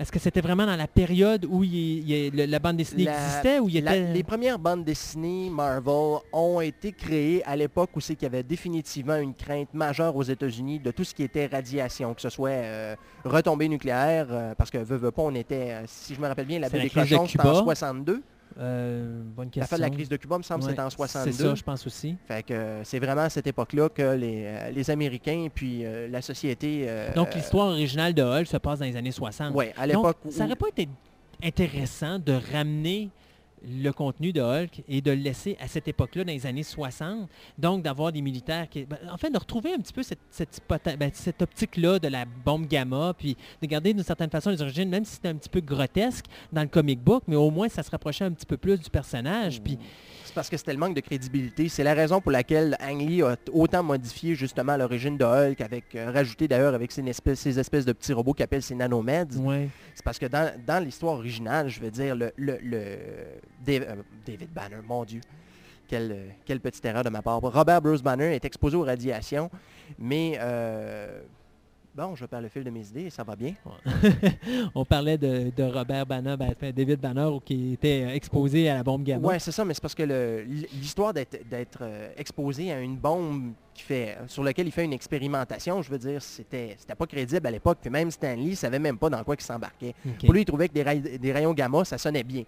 Est-ce que c'était vraiment dans la période où il, il- le- la bande dessinée La- existait ou il La- était... les premières bandes dessinées Marvel ont été créées à l'époque où c'est qu'il y avait définitivement une crainte majeure aux États-Unis de tout ce qui était radiation, que ce soit euh, retombée nucléaire, euh, parce que veut, veut pas, on était, euh, si je me rappelle bien, la la des de cochons, c'était en Cuba. 62. Euh, bonne question. La fin de la crise de Cuba, me semble, Ouais, c'était en C'est 62. ça, je pense aussi. Fait que euh, c'est vraiment à cette époque-là que les, euh, les Américains puis euh, la société... euh, Donc l'histoire originale de Hulk se passe dans les années 60. Ouais, à l'époque ça où- n'aurait pas été intéressant de ramener le contenu de Hulk et de le laisser à cette époque-là, dans les années 60. Donc, d'avoir des militaires qui... ben, en fait, de retrouver un petit peu cette, cette, ben, cette optique-là de la bombe gamma, puis de garder d'une certaine façon les origines, même si c'était un petit peu grotesque dans le comic book, mais au moins, ça se rapprochait un petit peu plus du personnage. C'est parce que c'était le manque de crédibilité. C'est la raison pour laquelle Ang Lee a autant modifié justement l'origine de Hulk, avec euh, rajouté d'ailleurs avec ces espèces, ces espèces de petits robots qu'il appelle ses nanomeds. ouais. C'est parce que dans, dans l'histoire originale, je veux dire, le, le- le- Dave- euh, David Banner, mon Dieu, quelle, euh, quelle petite erreur de ma part. Robert Bruce Banner est exposé aux radiations, mais euh, bon, je perds le fil de mes idées, ça va bien. <laughs> On parlait de, de Robert Banner, ben, David Banner, qui était euh, exposé à la bombe gamma. Ouais, c'est ça, mais c'est parce que l'histoire d'être euh, exposé à une bombe qui fait, sur laquelle il fait une expérimentation, je veux dire, c'était pas crédible à l'époque, puis même Stanley savait même pas dans quoi il s'embarquait. Pour lui, il trouvait que des, ray- des rayons gamma, ça sonnait bien.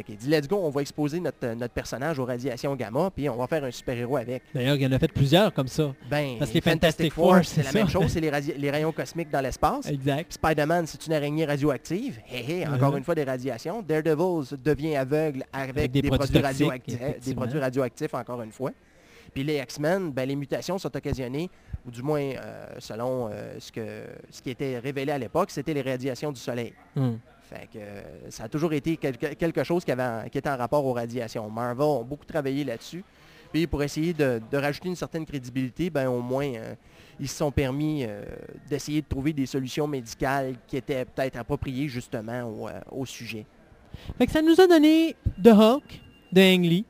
Qu'il dit, let's go, on va exposer notre, notre personnage aux radiations gamma, puis on va faire un super-héros avec. D'ailleurs, il y en a fait plusieurs comme ça. Ben, Parce que les Fantastic Four, c'est la même chose, c'est <laughs> les, rayons cosmiques dans l'espace. Exact. Spider-Man, c'est une araignée radioactive. Hé, hé, encore Uh-huh. une fois des radiations. Daredevil devient aveugle avec, Avec des des, produits radioactifs, des produits radioactifs, encore une fois. Puis les X-Men, ben, les mutations sont occasionnées, ou du moins euh, selon euh, ce, que, ce qui était révélé à l'époque, c'était les radiations du soleil. Hum. Que euh, ça a toujours été quelque, chose qui, était en rapport aux radiations. Marvel ont beaucoup travaillé là-dessus. Puis pour essayer de, rajouter une certaine crédibilité, ben au moins euh, ils se sont permis euh, d'essayer de trouver des solutions médicales qui étaient peut-être appropriées justement au, sujet. Fait que ça nous a donné The Hulk de Ang Lee.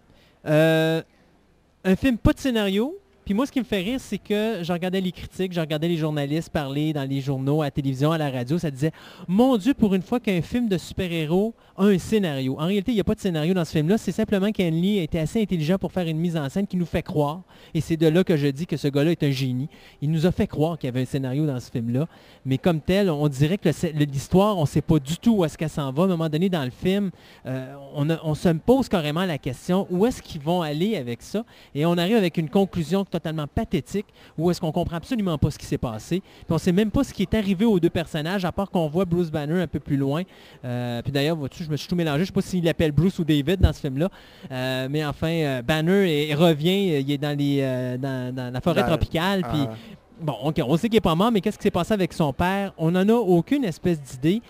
Un film pas de scénario. Puis moi, ce qui me fait rire, c'est que je regardais les critiques, je regardais les journalistes parler dans les journaux, à la télévision, à la radio. Ça disait, mon Dieu, pour une fois qu'un film de super-héros a un scénario. En réalité, il n'y a pas de scénario dans ce film-là. C'est simplement qu'Ang Lee a été assez intelligent pour faire une mise en scène qui nous fait croire. Et c'est de là que je dis que ce gars-là est un génie. Il nous a fait croire qu'il y avait un scénario dans ce film-là. Mais comme tel, on dirait que l'histoire, on ne sait pas du tout où est-ce qu'elle s'en va. À un moment donné, dans le film, euh, on se pose carrément la question, où est-ce qu'ils vont aller avec ça? Et on arrive avec une conclusion totalement pathétique, où est-ce qu'on comprend absolument pas ce qui s'est passé. Puis on sait même pas ce qui est arrivé aux deux personnages, à part qu'on voit Bruce Banner un peu plus loin. Euh, puis d'ailleurs, vois-tu, je me suis tout mélangé. Je sais pas s'il l'appelle Bruce ou David dans ce film-là. Euh, mais enfin, euh, Banner revient, il est dans, les, dans, dans la forêt tropicale. Puis Ah, Bon, ok, on sait qu'il est pas mort, mais qu'est-ce qui s'est passé avec son père? On n'en a aucune espèce d'idée.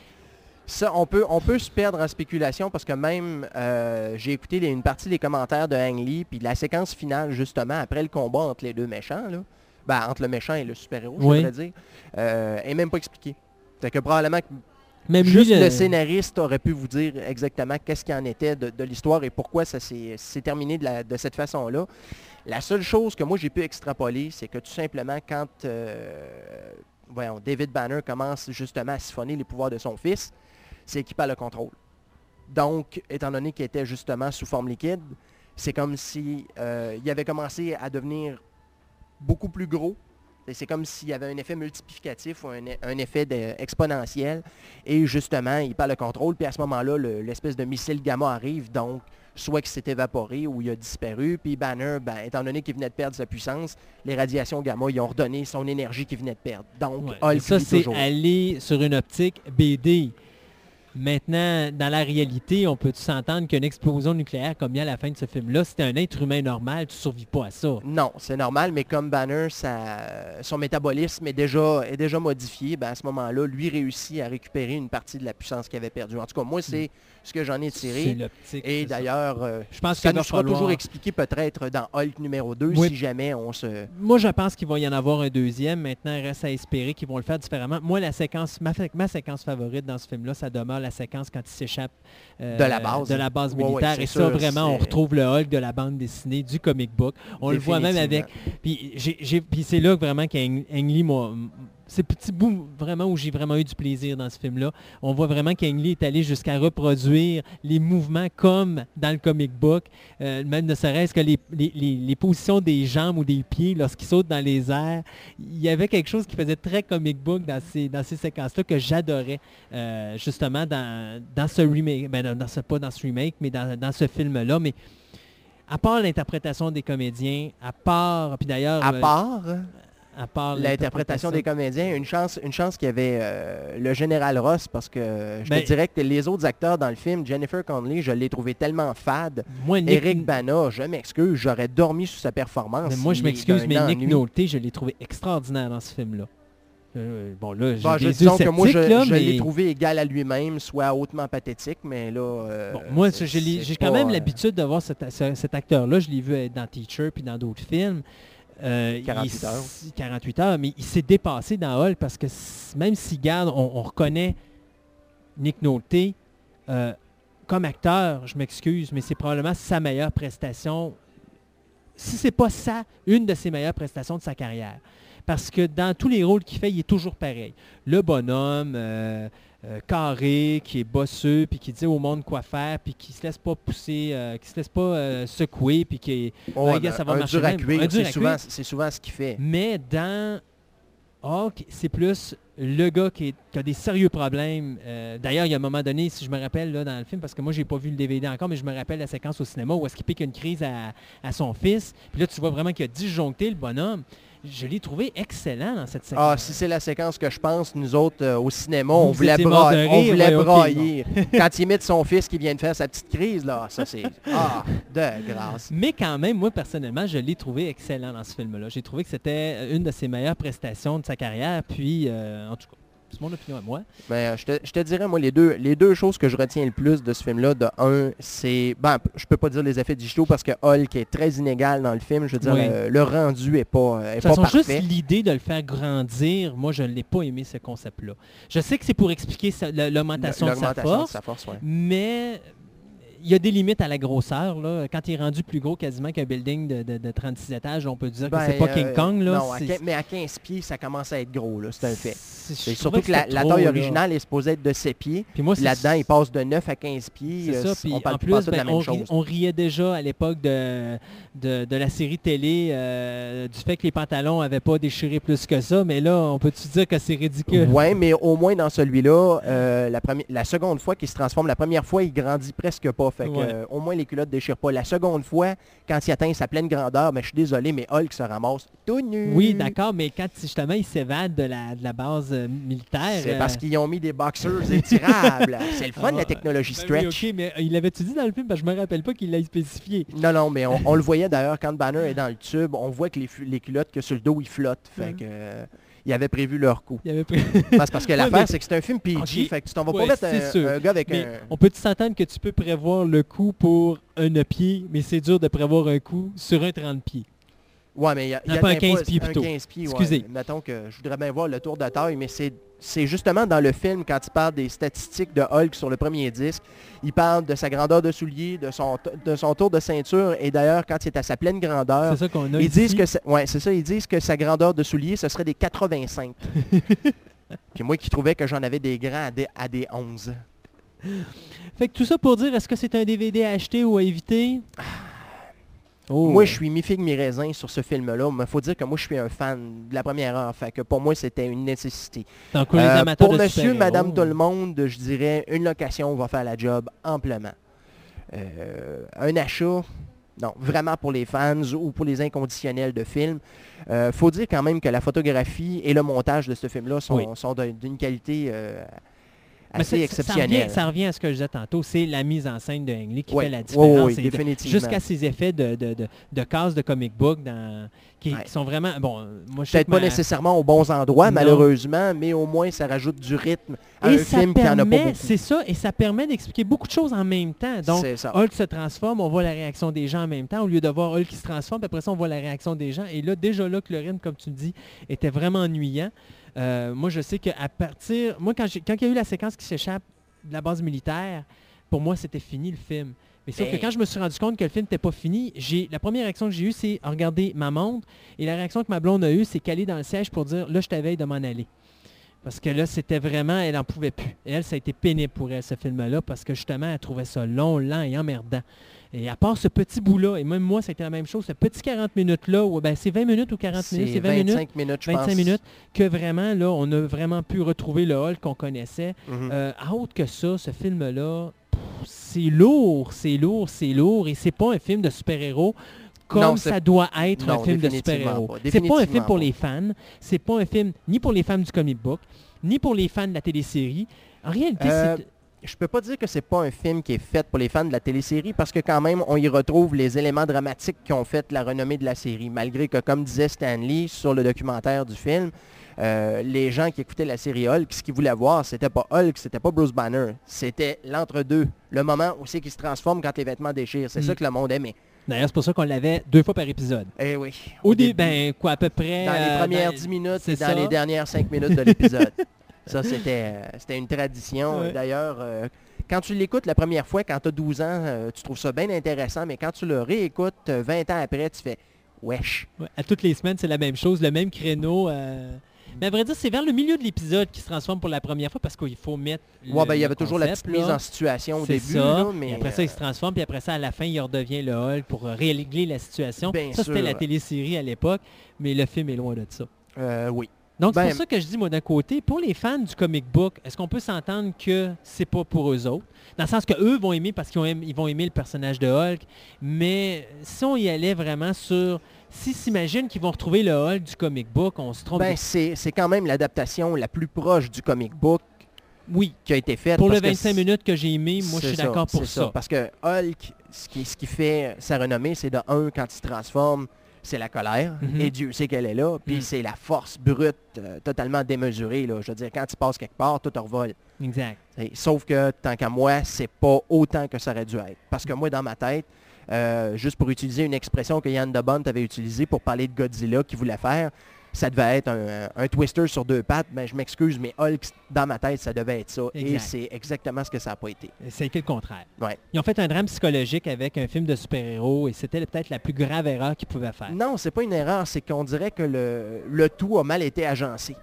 Ça, on peut, on peut se perdre en spéculation parce que même euh, j'ai écouté les- une partie des commentaires de Ang Lee, puis la séquence finale justement après le combat entre les deux méchants, là, ben, entre le méchant et le super-héros, je Oui. voudrais dire, euh, est même pas expliqué. Fait que probablement que Même Juste lui, le le- scénariste aurait pu vous dire exactement qu'est-ce qu'il en était de, de l'histoire et pourquoi ça s'est s'est terminé de, la- de cette façon-là. La seule chose que moi j'ai pu extrapoler, c'est que tout simplement quand euh, voyons, David Banner commence justement à siphonner les pouvoirs de son fils, c'est qu'il perd le contrôle. Donc, étant donné qu'il était justement sous forme liquide, c'est comme si euh, il avait commencé à devenir beaucoup plus gros. C'est comme s'il y avait un effet multiplicatif ou un, e- un effet de- exponentiel. Et justement, il perd le contrôle. Puis à ce moment-là, le- l'espèce de missile gamma arrive. Donc, soit qu'il s'est évaporé ou il a disparu. Puis Banner, ben, étant donné qu'il venait de perdre sa puissance, les radiations gamma, ils ont redonné son énergie qu'il venait de perdre. Donc, Ouais, Hulk, mais ça, c'est aller sur une optique BD. Maintenant, dans la réalité, on peut s'entendre qu'une explosion nucléaire, comme il y a à la fin de ce film-là, si t'es un être humain normal, tu ne survis pas à ça. Non, c'est normal, mais comme Banner, ça- son métabolisme est déjà, est déjà modifié, ben à ce moment-là, lui réussit à récupérer une partie de la puissance qu'il avait perdue. En tout cas, moi, c'est ce que j'en ai tiré. Et ça. d'ailleurs, euh, je pense ça qu'il nous sera falloir... toujours expliqué peut-être dans Hulk numéro 2 Oui. si jamais on se... Moi, je pense qu'il va y en avoir un deuxième. Maintenant, il reste à espérer qu'ils vont le faire différemment. Moi, la séquence, ma, ma séquence favorite dans ce film-là, ça demeure la séquence quand il s'échappe euh, De la base. de la base Ouais, ouais, militaire. Et ça, sûr, vraiment, on retrouve le Hulk de la bande dessinée, du comic book. On le voit même avec... Puis, j'ai- j'ai- puis c'est là vraiment qu'Ang Ang Lee m'a... C'est petit bout vraiment où j'ai vraiment eu du plaisir dans ce film-là. On voit vraiment qu'Ang Lee est allé jusqu'à reproduire les mouvements comme dans le comic book. Euh, même ne serait-ce que les, les- les- les positions des jambes ou des pieds lorsqu'ils sautent dans les airs. Il y avait quelque chose qui faisait très comic book dans ces, dans ces séquences-là que j'adorais euh, justement dans, dans ce remake. Ben, dans, dans ce, pas dans ce remake, mais dans, dans ce film-là. Mais à part l'interprétation des comédiens, à part... Puis d'ailleurs... À euh, part... à part l'interprétation des comédiens. Une chance, une chance qu'il y avait euh, le général Ross, parce que je Ben- te dirais que les autres acteurs dans le film, Jennifer Connelly, je l'ai trouvé tellement fade. Moi, Nick, Eric Bana, je m'excuse, j'aurais dormi sur sa performance. mais moi, je m'excuse, mais Nick. Nolte, je l'ai trouvé extraordinaire dans ce film-là. Euh, bon, là, j'ai Bon, je yeux que moi, je, l'ai trouvé égal à lui-même, soit hautement pathétique, mais là... euh, Bon, moi, j'ai quand même l'habitude de voir cet, ce- cet acteur-là. Je l'ai vu dans Teacher puis dans d'autres films. Euh, il 48 heures. 48 heures, mais il s'est dépassé dans Hall parce que même s'il garde, on, on reconnaît Nick Nolte euh, comme acteur, je m'excuse, mais c'est probablement sa meilleure prestation. Si c'est pas ça, une de ses meilleures prestations de sa carrière. Parce que dans tous les rôles qu'il fait, il est toujours pareil. Le bonhomme, euh, euh, carré, qui est bosseux, puis qui dit au monde quoi faire, puis qui se laisse pas pousser, euh, qui se laisse pas euh, secouer, puis qui est... oh, Ben, gars, ça va un marcher dur à cuire, c'est souvent, souvent ce qu'il fait. Mais dans Hulk, c'est plus le gars qui, est- qui a des sérieux problèmes. Euh, D'ailleurs, il y a un moment donné, si je me rappelle là, dans le film, parce que moi, j'ai pas vu le DVD encore, mais je me rappelle la séquence au cinéma où est-ce qu'il pique une crise à, à son fils. Puis là, tu vois vraiment qu'il a disjoncté le bonhomme. Je l'ai trouvé excellent dans cette séquence. Ah, si c'est la séquence que je pense, nous autres, euh, au cinéma, on vous voulait, bra- on voulait ouais, brailler. <laughs> Quand il imite son fils qui vient de faire sa petite crise, là, ça c'est... <laughs> Ah, de grâce. Mais quand même, moi personnellement, je l'ai trouvé excellent dans ce film-là. J'ai trouvé que c'était une de ses meilleures prestations de sa carrière. Puis, euh, en tout cas, c'est mon opinion à moi. Mais euh, je, te, je te dirais, moi, les deux, les deux choses que je retiens le plus de ce film-là, de un, c'est... Ben, je peux pas dire les effets digitaux parce que Hulk est très inégal dans le film. Je veux dire, Oui. le, le rendu est pas, est De toute pas façon, juste parfait. l'idée de le faire grandir, moi, je ne l'ai pas aimé, ce concept-là. Je sais que c'est pour expliquer l'augmentation de sa de force, sa force, ouais. mais il y a des limites à la grosseur. Là. Quand il est rendu plus gros quasiment qu'un building de, de- de 36 étages, on peut dire que Ben, c'est pas King euh, Kong. Là. non, à mais à 15 pieds, ça commence à être gros, là, c'est un fait. surtout que la, taille là. originale est supposée être de 7 pieds. Puis moi, c'est- Là-dedans, il passe de 9 à 15 pieds. Euh, ça, puis on parle en pas plus, de la ben, même on, chose. on riait déjà à l'époque de, de, de la série télé euh, du fait que les pantalons n'avaient pas déchiré plus que ça, mais là, on peut-tu dire que c'est ridicule? Ouais, mais au moins dans celui-là, euh, la, la seconde fois qu'il se transforme, la première fois, il grandit presque pas. Fait que, Ouais. euh, au moins, les culottes déchirent pas. La seconde fois, quand il atteint sa pleine grandeur, mais je suis désolé, mais Hulk se ramasse tout nu. Oui, d'accord, mais quand justement il s'évade de la, de la base euh, militaire... C'est euh, parce qu'ils ont mis des boxers étirables. <laughs> C'est le fun, ah, la technologie ben oui, stretch. ok, mais il l'avait-tu dit dans le film? Parce que je me rappelle pas qu'il l'ait spécifié. Non, non, mais on, <laughs> on le voyait d'ailleurs quand Banner est dans le tube, on voit que les, les culottes que sur le dos, ils flottent. Fait que, euh, ils avaient prévu leur coup. Parce, parce que <laughs> l'affaire, c'est que c'est un film PG, fait que tu t'en vas Ouais, pas mettre un, sûr. un gars avec Mais un... on peut s'entendre que tu peux prévoir le coup pour un pied, mais c'est dur de prévoir un coup sur un 30 pieds. Ouais, mais il y a, y pas un d'un 15 pas- pieds plutôt. 15 pieds, ouais. Excusez. Mettons que je voudrais bien voir le tour de taille, mais c'est c'est justement dans le film, quand il parle des statistiques de Hulk sur le premier disque, il parle de sa grandeur de soulier, de son, de son tour de ceinture, et d'ailleurs, quand il est à sa pleine grandeur, C'est ça qu'on a ils ici. disent que ouais, ça, ils disent que sa grandeur de soulier, ce serait des 85. <laughs> Puis moi qui trouvais que j'en avais des grands à des, à des 11. Fait que tout ça pour dire, est-ce que c'est un DVD à acheter ou à éviter? Oh. Moi, je suis mi-figue, mi-raisin sur ce film-là, mais il faut dire que moi, je suis un fan de la première heure, fait que pour moi, c'était une nécessité. Donc, Euh, pour de monsieur, madame, tout le monde, je dirais, une location va faire la job amplement. Euh, un achat, non, vraiment pour les fans ou pour les inconditionnels de films. Euh, faut dire quand même que la photographie et le montage de ce film-là sont, Oui. sont d'un- d'une qualité assez exceptionnelle. Ça revient, ça revient à ce que je disais tantôt, c'est la mise en scène de Ang Lee qui fait la différence. définitivement. Jusqu'à ces effets de, de, de, de cases de comic book dans, qui, Ouais. qui sont vraiment... Bon, moi Peut-être pas ma- nécessairement aux bons endroits, Non. malheureusement, mais au moins ça rajoute du rythme à Et un film qui en a pas beaucoup. c'est ça, et ça permet d'expliquer beaucoup de choses en même temps. Donc. Hulk se transforme, on voit la réaction des gens en même temps, au lieu de voir Hulk qui se transforme, puis après ça, on voit la réaction des gens. Et là, déjà là, que le rythme, comme tu dis, était vraiment ennuyant. Euh, moi, je sais qu'à partir... Moi, quand, quand il y a eu la séquence qui s'échappe de la base militaire, pour moi, c'était fini le film. Mais sauf Ben- que quand je me suis rendu compte que le film n'était pas fini, j'ai la première réaction que j'ai eue, c'est regarder ma montre. Et la réaction que ma blonde a eue, c'est qu'aller dans le siège pour dire, là, je t'avais de m'en aller. Parce que là, c'était vraiment, elle n'en pouvait plus. Et elle, ça a été pénible pour elle, ce film-là, parce que justement, elle trouvait ça long, lent et emmerdant. Et à part ce petit bout-là, et même moi, c'était la même chose, ce petit 40 minutes-là, ben, c'est 20 minutes ou 40 minutes, C'est c'est 20 minutes, 25 minutes, je 25 pense. minutes, que vraiment, là, on a vraiment pu retrouver le Hulk qu'on connaissait. Euh, autre que ça, ce film-là, c'est lourd, c'est lourd, c'est lourd, et c'est pas un film de super-héros comme Non, ça doit être un film de super-héros. C'est pas un film pour pas. les fans, c'est pas un film ni pour les fans du comic book, ni pour les fans de la télésérie. En réalité, Euh, c'est... Je peux pas dire que c'est pas un film qui est fait pour les fans de la télésérie parce que quand même, on y retrouve les éléments dramatiques qui ont fait la renommée de la série. Malgré que, comme disait Stanley sur le documentaire du film, euh, les gens qui écoutaient la série Hulk, ce qu'ils voulaient voir, c'était pas Hulk, c'était pas Bruce Banner. C'était l'entre-deux. Le moment où c'est qu'il se transforme quand les vêtements déchirent. C'est Mm. ça que le monde aimait. D'ailleurs, c'est pour ça qu'on l'avait deux fois par épisode. Eh oui. Au début, ben quoi, à peu près... dans les euh, premières dans- 10 minutes et dans ça. les dernières 5 minutes de l'épisode. <laughs> ça, c'était euh, c'était une tradition. Ouais. D'ailleurs, euh, quand tu l'écoutes la première fois, quand tu as 12 ans, euh, tu trouves ça bien intéressant, mais quand tu le réécoutes euh, 20 ans après, tu fais « wesh Ouais, à toutes les semaines, c'est la même chose, le même créneau. Mais à vrai dire, c'est vers le milieu de l'épisode qui se transforme pour la première fois parce qu'il faut mettre. ». le- Ouais, ben, il y avait toujours la petite mise en situation au C'est début. ça. là, mais après ça, il se transforme, puis après ça, à la fin, il redevient le Hulk pour régler la situation. Bien ça, c'était la télésérie à l'époque, mais le film est loin de ça. euh, oui. Donc, c'est Ben- pour ça que je dis, moi, d'un côté, pour les fans du comic book, est-ce qu'on peut s'entendre que c'est pas pour eux autres? Dans le sens que eux vont aimer parce qu'ils ils vont aimer le personnage de Hulk, mais si on y allait vraiment sur... S'ils s'imaginent qu'ils vont retrouver le Hulk du comic book, on se trompe. Ben, c'est quand même l'adaptation la plus proche du comic book oui, qui a été faite. pour le parce que 25 c'est- minutes que j'ai aimé, moi, je suis d'accord pour c'est ça. Parce que Hulk, ce qui, ce qui fait sa renommée, c'est de un, quand il se transforme, c'est la colère. Mhm. Et Dieu sait qu'elle est là. Puis Mm. c'est la force brute, euh, totalement démesurée. Là. Je veux dire, quand il passe quelque part, tout revole. Exact. Et- Sauf que, tant qu'à moi, c'est pas autant que ça aurait dû être. Parce que moi, dans ma tête, euh, juste pour utiliser une expression que Yann de Bont avait utilisée pour parler de Godzilla qu'il voulait faire, ça devait être un, un twister sur deux pattes. Ben, je m'excuse, mais Hulk, dans ma tête, ça devait être ça. Et c'est exactement ce que ça n'a pas été. C'était le contraire. Ouais. Ils ont fait un drame psychologique avec un film de super-héros et c'était peut-être la plus grave erreur qu'ils pouvaient faire. Non, c'est pas une erreur, c'est qu'on dirait que le, le tout a mal été agencé.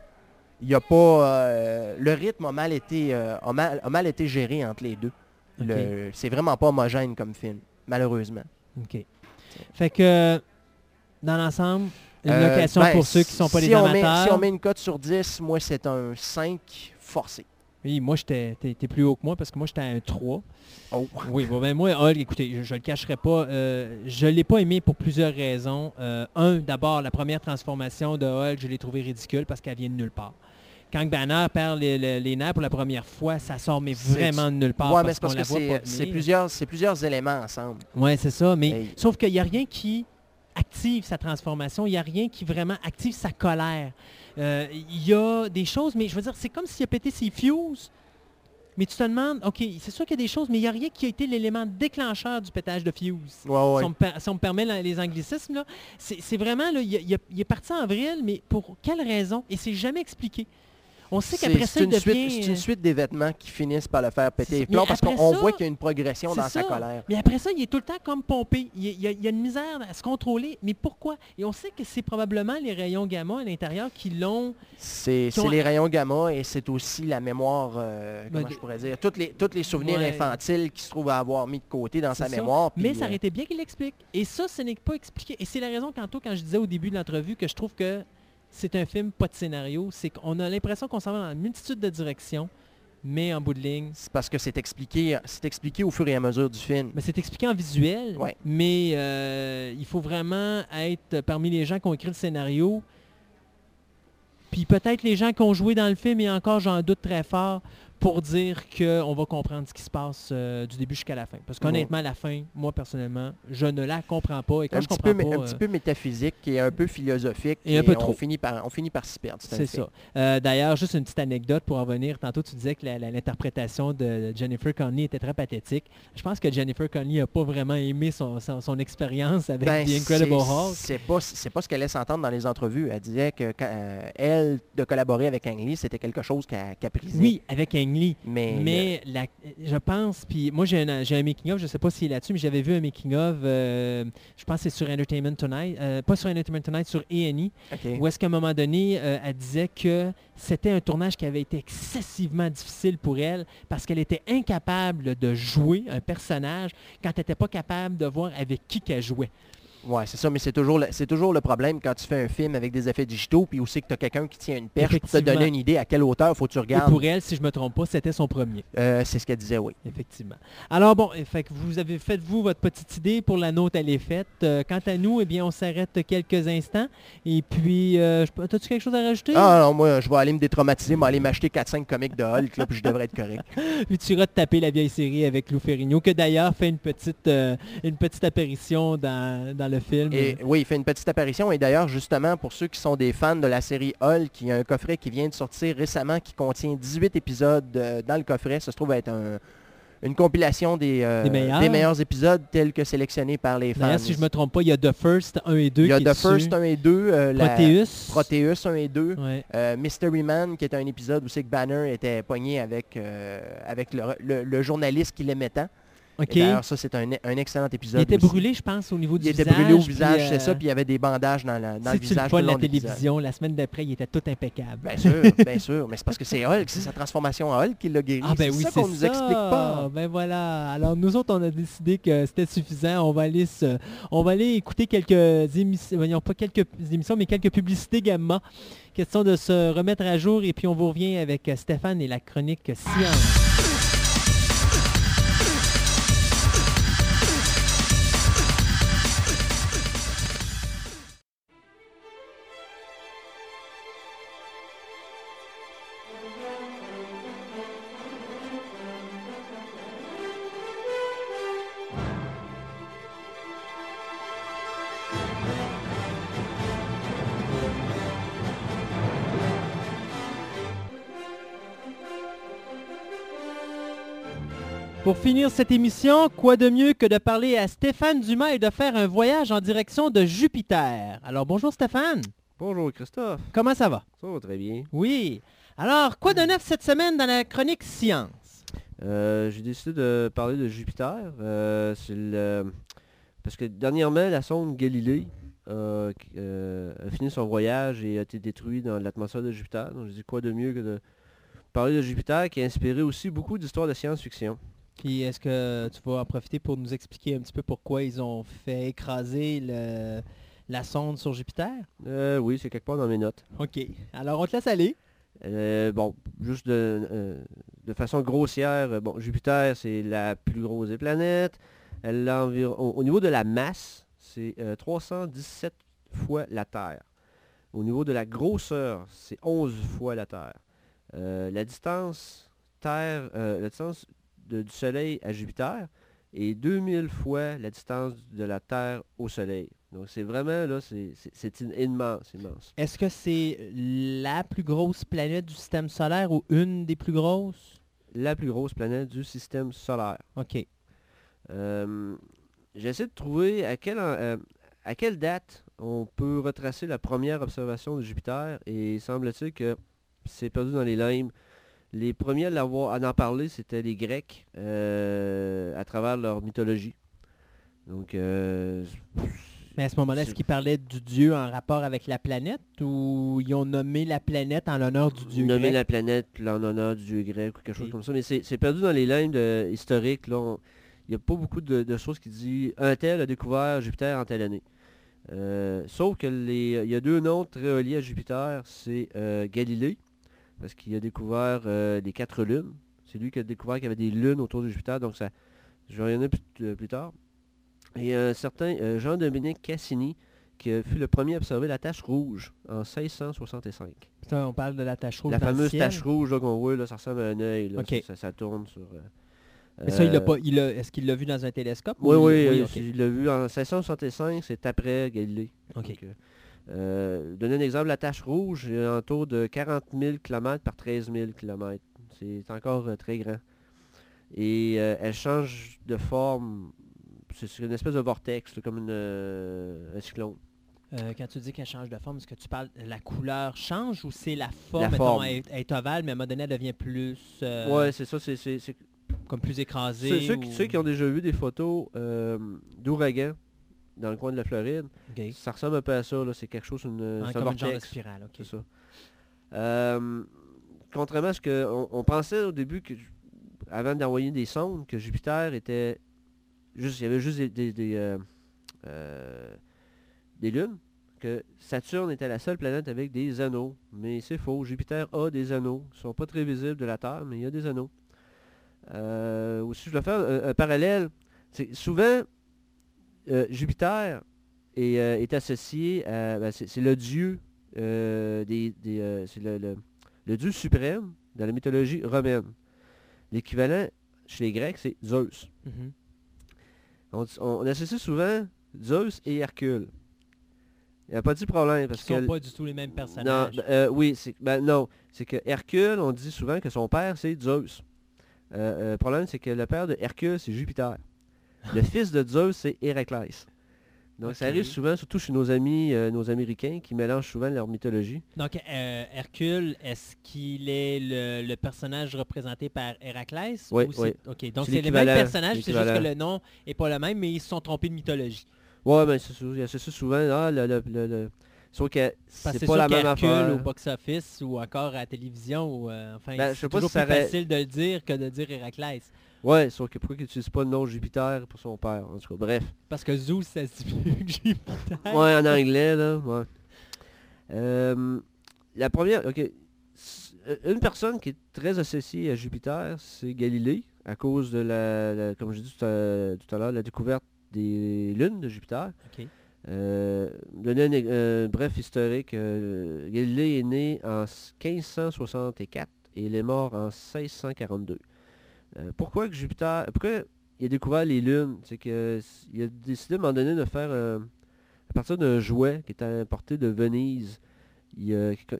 Il y a pas euh, le rythme a mal été euh, a mal, a mal été géré entre les deux. Le- C'est vraiment pas homogène comme film, malheureusement. OK. Fait que, dans l'ensemble, une Euh, location ben, pour ceux qui sont pas si met- amateurs. si on met une cote sur 10, moi c'est un 5 forcé. Oui, moi, j'étais t'es- plus haut que moi parce que moi, j'étais à un 3. Oh. Oui, bon, ben moi, Hulk, écoutez, je, je le cacherai pas, euh, je l'ai pas aimé pour plusieurs raisons. Euh, un, d'abord, la première transformation de Hulk, je l'ai trouvé ridicule parce qu'elle vient de nulle part. Quand Banner perd les, les- les nerfs pour la première fois, ça sort mais vraiment de nulle part ouais, mais parce c'est parce qu'on la que voit c'est- pas c'est venir. plusieurs, plusieurs éléments ensemble. Oui, c'est ça. Mais Hey. sauf qu'il n'y a rien qui active sa transformation. Il n'y a rien qui vraiment active sa colère. Euh, Il y a des choses, mais je veux dire, c'est comme s'il a pété ses fuses. Mais tu te demandes, OK, c'est sûr qu'il y a des choses, mais il n'y a rien qui a été l'élément déclencheur du pétage de fuse. Ouais, ouais. Si, on me, per- si on me permet les anglicismes, c'est vraiment, là, il, est parti en vrille, mais pour quelle raison? Et c'est jamais expliqué. On sait C'est qu'après ça, il devient... c'est une suite d'événements qui finissent par le faire péter les plombs parce qu'on voit qu'il y a une progression dans sa colère. Mais après ça, il est tout le temps comme pompé. Il y a, il y a- il y a une misère à se contrôler. Mais pourquoi? Et on sait que c'est probablement les rayons gamma à l'intérieur qui l'ont... C'est qui ont- les rayons gamma et c'est aussi la mémoire, euh, Ben, comment je pourrais dire, tous les, tous les souvenirs Ouais. infantiles qu'il se trouve à avoir mis de côté dans sa ça. mémoire. Mais ça euh, aurait été bien qu'il l'explique. Et ça, ce n'est pas expliqué. Et c'est la raison, tantôt, quand je disais au début de l'entrevue que je trouve que c'est un film pas de scénario, c'est qu'on a l'impression qu'on s'en va dans une multitude de directions, mais en bout de ligne, c'est parce que c'est expliqué, c'est expliqué au fur et à mesure du film. Mais c'est expliqué en visuel, Ouais. mais euh, il faut vraiment être parmi les gens qui ont écrit le scénario. Puis peut-être les gens qui ont joué dans le film, et encore j'en doute très fort, pour dire qu'on va comprendre ce qui se passe euh, du début jusqu'à la fin. Parce qu'honnêtement, la fin, moi personnellement, je ne la comprends pas. Et quand Un je petit, comprends peu, pas, un euh, petit peu métaphysique et un peu philosophique. Et un peu on trop. Finit par, on finit par s'y perdre. C'est ça. Euh, D'ailleurs, juste une petite anecdote pour en revenir. Tantôt, tu disais que l'interprétation de Jennifer Connelly était très pathétique. Je pense que Jennifer Connelly n'a pas vraiment aimé son, son- son expérience avec Ben, The Incredible Hulk. C'est pas, pas ce qu'elle laisse entendre dans les entrevues. Elle disait que quand, euh, elle, de collaborer avec Ang Lee, c'était quelque chose qu'elle qu'elle prisait. Oui, avec Ang Mais, Mais la- je pense, puis moi j'ai un, making-of, je ne sais pas s'il est là-dessus, mais j'avais vu un making-of, euh, je pense que c'est sur Entertainment Tonight, euh, pas sur Entertainment Tonight, sur ok. où est-ce qu'à un moment donné, euh, elle disait que c'était un tournage qui avait été excessivement difficile pour elle parce qu'elle était incapable de jouer un personnage quand elle n'était pas capable de voir avec qui qu'elle jouait. Ouais, c'est ça, mais c'est toujours, le- c'est toujours le problème quand tu fais un film avec des effets digitaux, puis aussi que tu as quelqu'un qui tient une perche pour te donner une idée à quelle hauteur faut que tu Et regardes. pour elle, si je me trompe pas, c'était son premier. Euh, c'est ce qu'elle disait, oui. Effectivement. Alors bon, eh, fait que vous avez fait vous votre petite idée pour la nôtre, elle est faite. Euh, quant à nous, eh bien, on s'arrête quelques instants. Et puis, euh, je- as-tu quelque chose à rajouter? Ah non, moi, je vais aller me détraumatiser, moi aller m'acheter 4-5 comics de Hulk, là, puis je devrais être correct. <laughs> Puis tu iras te taper la vieille série avec Lou Ferrigno, que d'ailleurs fait une petite, euh, une petite apparition dans, dans le film. Et oui, il fait une petite apparition. Et d'ailleurs, justement, pour ceux qui sont des fans de la série Hulk, il y a un coffret qui vient de sortir récemment qui contient 18 épisodes euh, dans le coffret. Ça se trouve être un- une compilation des, euh, Des meilleurs. épisodes tels que sélectionnés par les fans. Si je me trompe pas, il y a The First 1 et 2 il y a qui The First dessus. 1 et 2, euh, la- Proteus. Proteus 1 et 2. Ouais. Euh, Mystery Man, qui est un épisode où c'est que Banner était pogné avec, avec le, le- le journaliste qui l'émettait. OK. Et D'ailleurs, ça, c'est un, un excellent épisode. Il était aussi. brûlé, je pense, au niveau du Il était visage. brûlé au visage, euh, c'est ça, puis il y avait des bandages dans, la, dans le si tu le visage. la long de l'épisode. télévision, la semaine d'après, il était tout impeccable. Bien sûr, <laughs> bien sûr. Mais c'est parce que c'est Hulk, c'est sa transformation en Hulk qui l'a guéri. Ah ben c'est oui, ça c'est qu'on nous explique pas. Ben voilà. Alors nous autres, on a décidé que c'était suffisant. On va aller se, on va aller écouter quelques émissions, voyons pas quelques émissions, mais quelques publicités gamma. Question de se remettre à jour et puis on vous revient avec euh, Stéphane et la chronique science. Pour finir cette émission, quoi de mieux que de parler à Stéphane Dumas et de faire un voyage en direction de Jupiter? Alors bonjour Stéphane, Bonjour Christophe, comment ça va? ça va très bien. Oui. Alors, quoi de neuf cette semaine dans la chronique science? Euh, J'ai décidé de parler de Jupiter. euh, le... Parce que dernièrement, la sonde Galilée euh, a fini son voyage et a été détruite dans l'atmosphère de Jupiter. Donc je dis quoi de mieux que de parler de Jupiter qui a inspiré aussi beaucoup d'histoires de science-fiction. Puis est-ce que tu vas en profiter pour nous expliquer un petit peu pourquoi ils ont fait écraser le- la sonde sur Jupiter? Euh, oui, c'est quelque part dans mes notes. OK. Alors on te laisse aller. Euh, bon, juste de, euh, de façon grossière, euh, bon, Jupiter, c'est la plus grosse des planètes. Elle a environ, au, au niveau de la masse, c'est euh, 317 fois la Terre. Au niveau de la grosseur, c'est 11 fois la Terre. La distance Terre, la distance de- du Soleil à Jupiter est 2000 fois la distance de la Terre au Soleil. Donc c'est vraiment là, c'est immense, immense. Est-ce que c'est la plus grosse planète du système solaire ou une des plus grosses? La plus grosse planète du système solaire. OK. Euh, J'essaie de trouver à quelle, euh, à quelle date on peut retracer la première observation de Jupiter et semble-t-il que c'est perdu dans les limbes. Les premiers à, à en parler, c'était les Grecs euh, à travers leur mythologie. Donc, euh, Mais à ce moment-là, est-ce qu'ils parlaient du dieu en rapport avec la planète ou ils ont nommé la planète en l'honneur du dieu grec? la planète en honneur du dieu grec ou quelque chose comme ça. Mais c'est perdu dans les limbes de- historiques. là. Il n'y a pas beaucoup de, de choses qui disent un tel a découvert Jupiter en telle année. Euh, sauf que les, il y a deux noms très reliés à Jupiter. C'est euh, Galilée, parce qu'il a découvert euh, les quatre lunes. C'est lui qui a découvert qu'il y avait des lunes autour de Jupiter. Donc ça, je vais revenir plus, euh, plus tard. Et un certain euh, Jean-Dominique Cassini, qui fut le premier à observer la tache rouge en 1665. Ça, on parle de la tache rouge La dans le fameuse ciel? tache rouge qu'on voit, là, ça ressemble à un œil. ça, tourne sur... Mais ça, il l'a pas. Il a- Est-ce qu'il l'a vu dans un télescope? Oui, ou oui, il- l'a vu en 1665, c'est après Galilée. Ok. Donc, euh, donner un exemple, la tache rouge est autour de 40 000 km par 13 000 km. C'est encore euh, très grand. Et euh, elle change de forme, c'est une espèce de vortex, là, comme une, euh, un cyclone. Quand tu dis qu'elle change de forme, est-ce que tu parles la couleur change ou c'est la forme, La mettons, forme. Elle, est, elle est ovale, mais à un moment donné, elle devient plus ouais, c'est ça, c'est- comme plus écrasée. Ceux, ceux qui, ou- ceux qui ont déjà vu des photos d'ouragans dans le coin de la Floride, ça ressemble un peu à ça. là, C'est quelque chose, une, Ah, un genre de spirale. C'est ça. Euh, contrairement à ce qu'on on pensait au début, que, avant d'envoyer des sondes, que Jupiter était juste, il y avait juste des, des- des, euh, euh, des lunes, que Saturne était la seule planète avec des anneaux. Mais c'est faux. Jupiter a des anneaux. Ils ne sont pas très visibles de la Terre, mais il y a des anneaux. Euh, aussi, je dois faire un, un parallèle. C'est souvent, euh, Jupiter est, euh, est associé à... ben, c'est le dieu euh, des... des, c'est le, le- le dieu suprême dans la mythologie romaine. L'équivalent chez les Grecs, c'est Zeus. Mhm. On, on associe souvent Zeus et Hercule. Il n'y a pas de problème parce Qui sont que... pas du tout les mêmes Non, personnages. ben, euh, oui, c'est ben, non, c'est que Hercule, on dit souvent que son père c'est Zeus. Euh, euh, le problème c'est que le père de Hercule c'est Jupiter. Le fils de Zeus c'est Héraclès. Donc ça arrive souvent, surtout chez nos amis, euh, nos Américains, qui mélangent souvent leur mythologie. Donc, euh, Hercule, est-ce qu'il est le, le personnage représenté par Héraclès? Oui, ou oui. OK, donc C'est le même personnage, c'est juste que le nom est pas le même, mais ils se sont trompés de mythologie. Ouais, ben c'est ça, souvent, ah, le, le, Sauf que c'est pas la même qu'Hercule affaire. au box-office ou encore à la télévision, ou, euh, enfin, Ben, c'est toujours si plus aurait- facile de le dire que de dire Héraclès. Ouais, sauf que pourquoi il n'utilise pas le nom Jupiter pour son père, en tout cas, bref. Parce que Zeus, ça se dit plus que Jupiter. Ouais, en anglais, là. Ouais. Euh, la première, ok. Euh, Une personne qui est très associée à Jupiter, c'est Galilée, à cause de la, la- comme j'ai dit tout à, tout à l'heure, la découverte des lunes de Jupiter. OK. Euh, donner un, euh, bref historique, Galilée est né en 1564 et il est mort en 1642. Euh, pourquoi que Jupiter, pourquoi il a découvert les lunes? C'est que il a décidé à un moment donné de faire euh, à partir d'un jouet qui était importé de Venise, qui,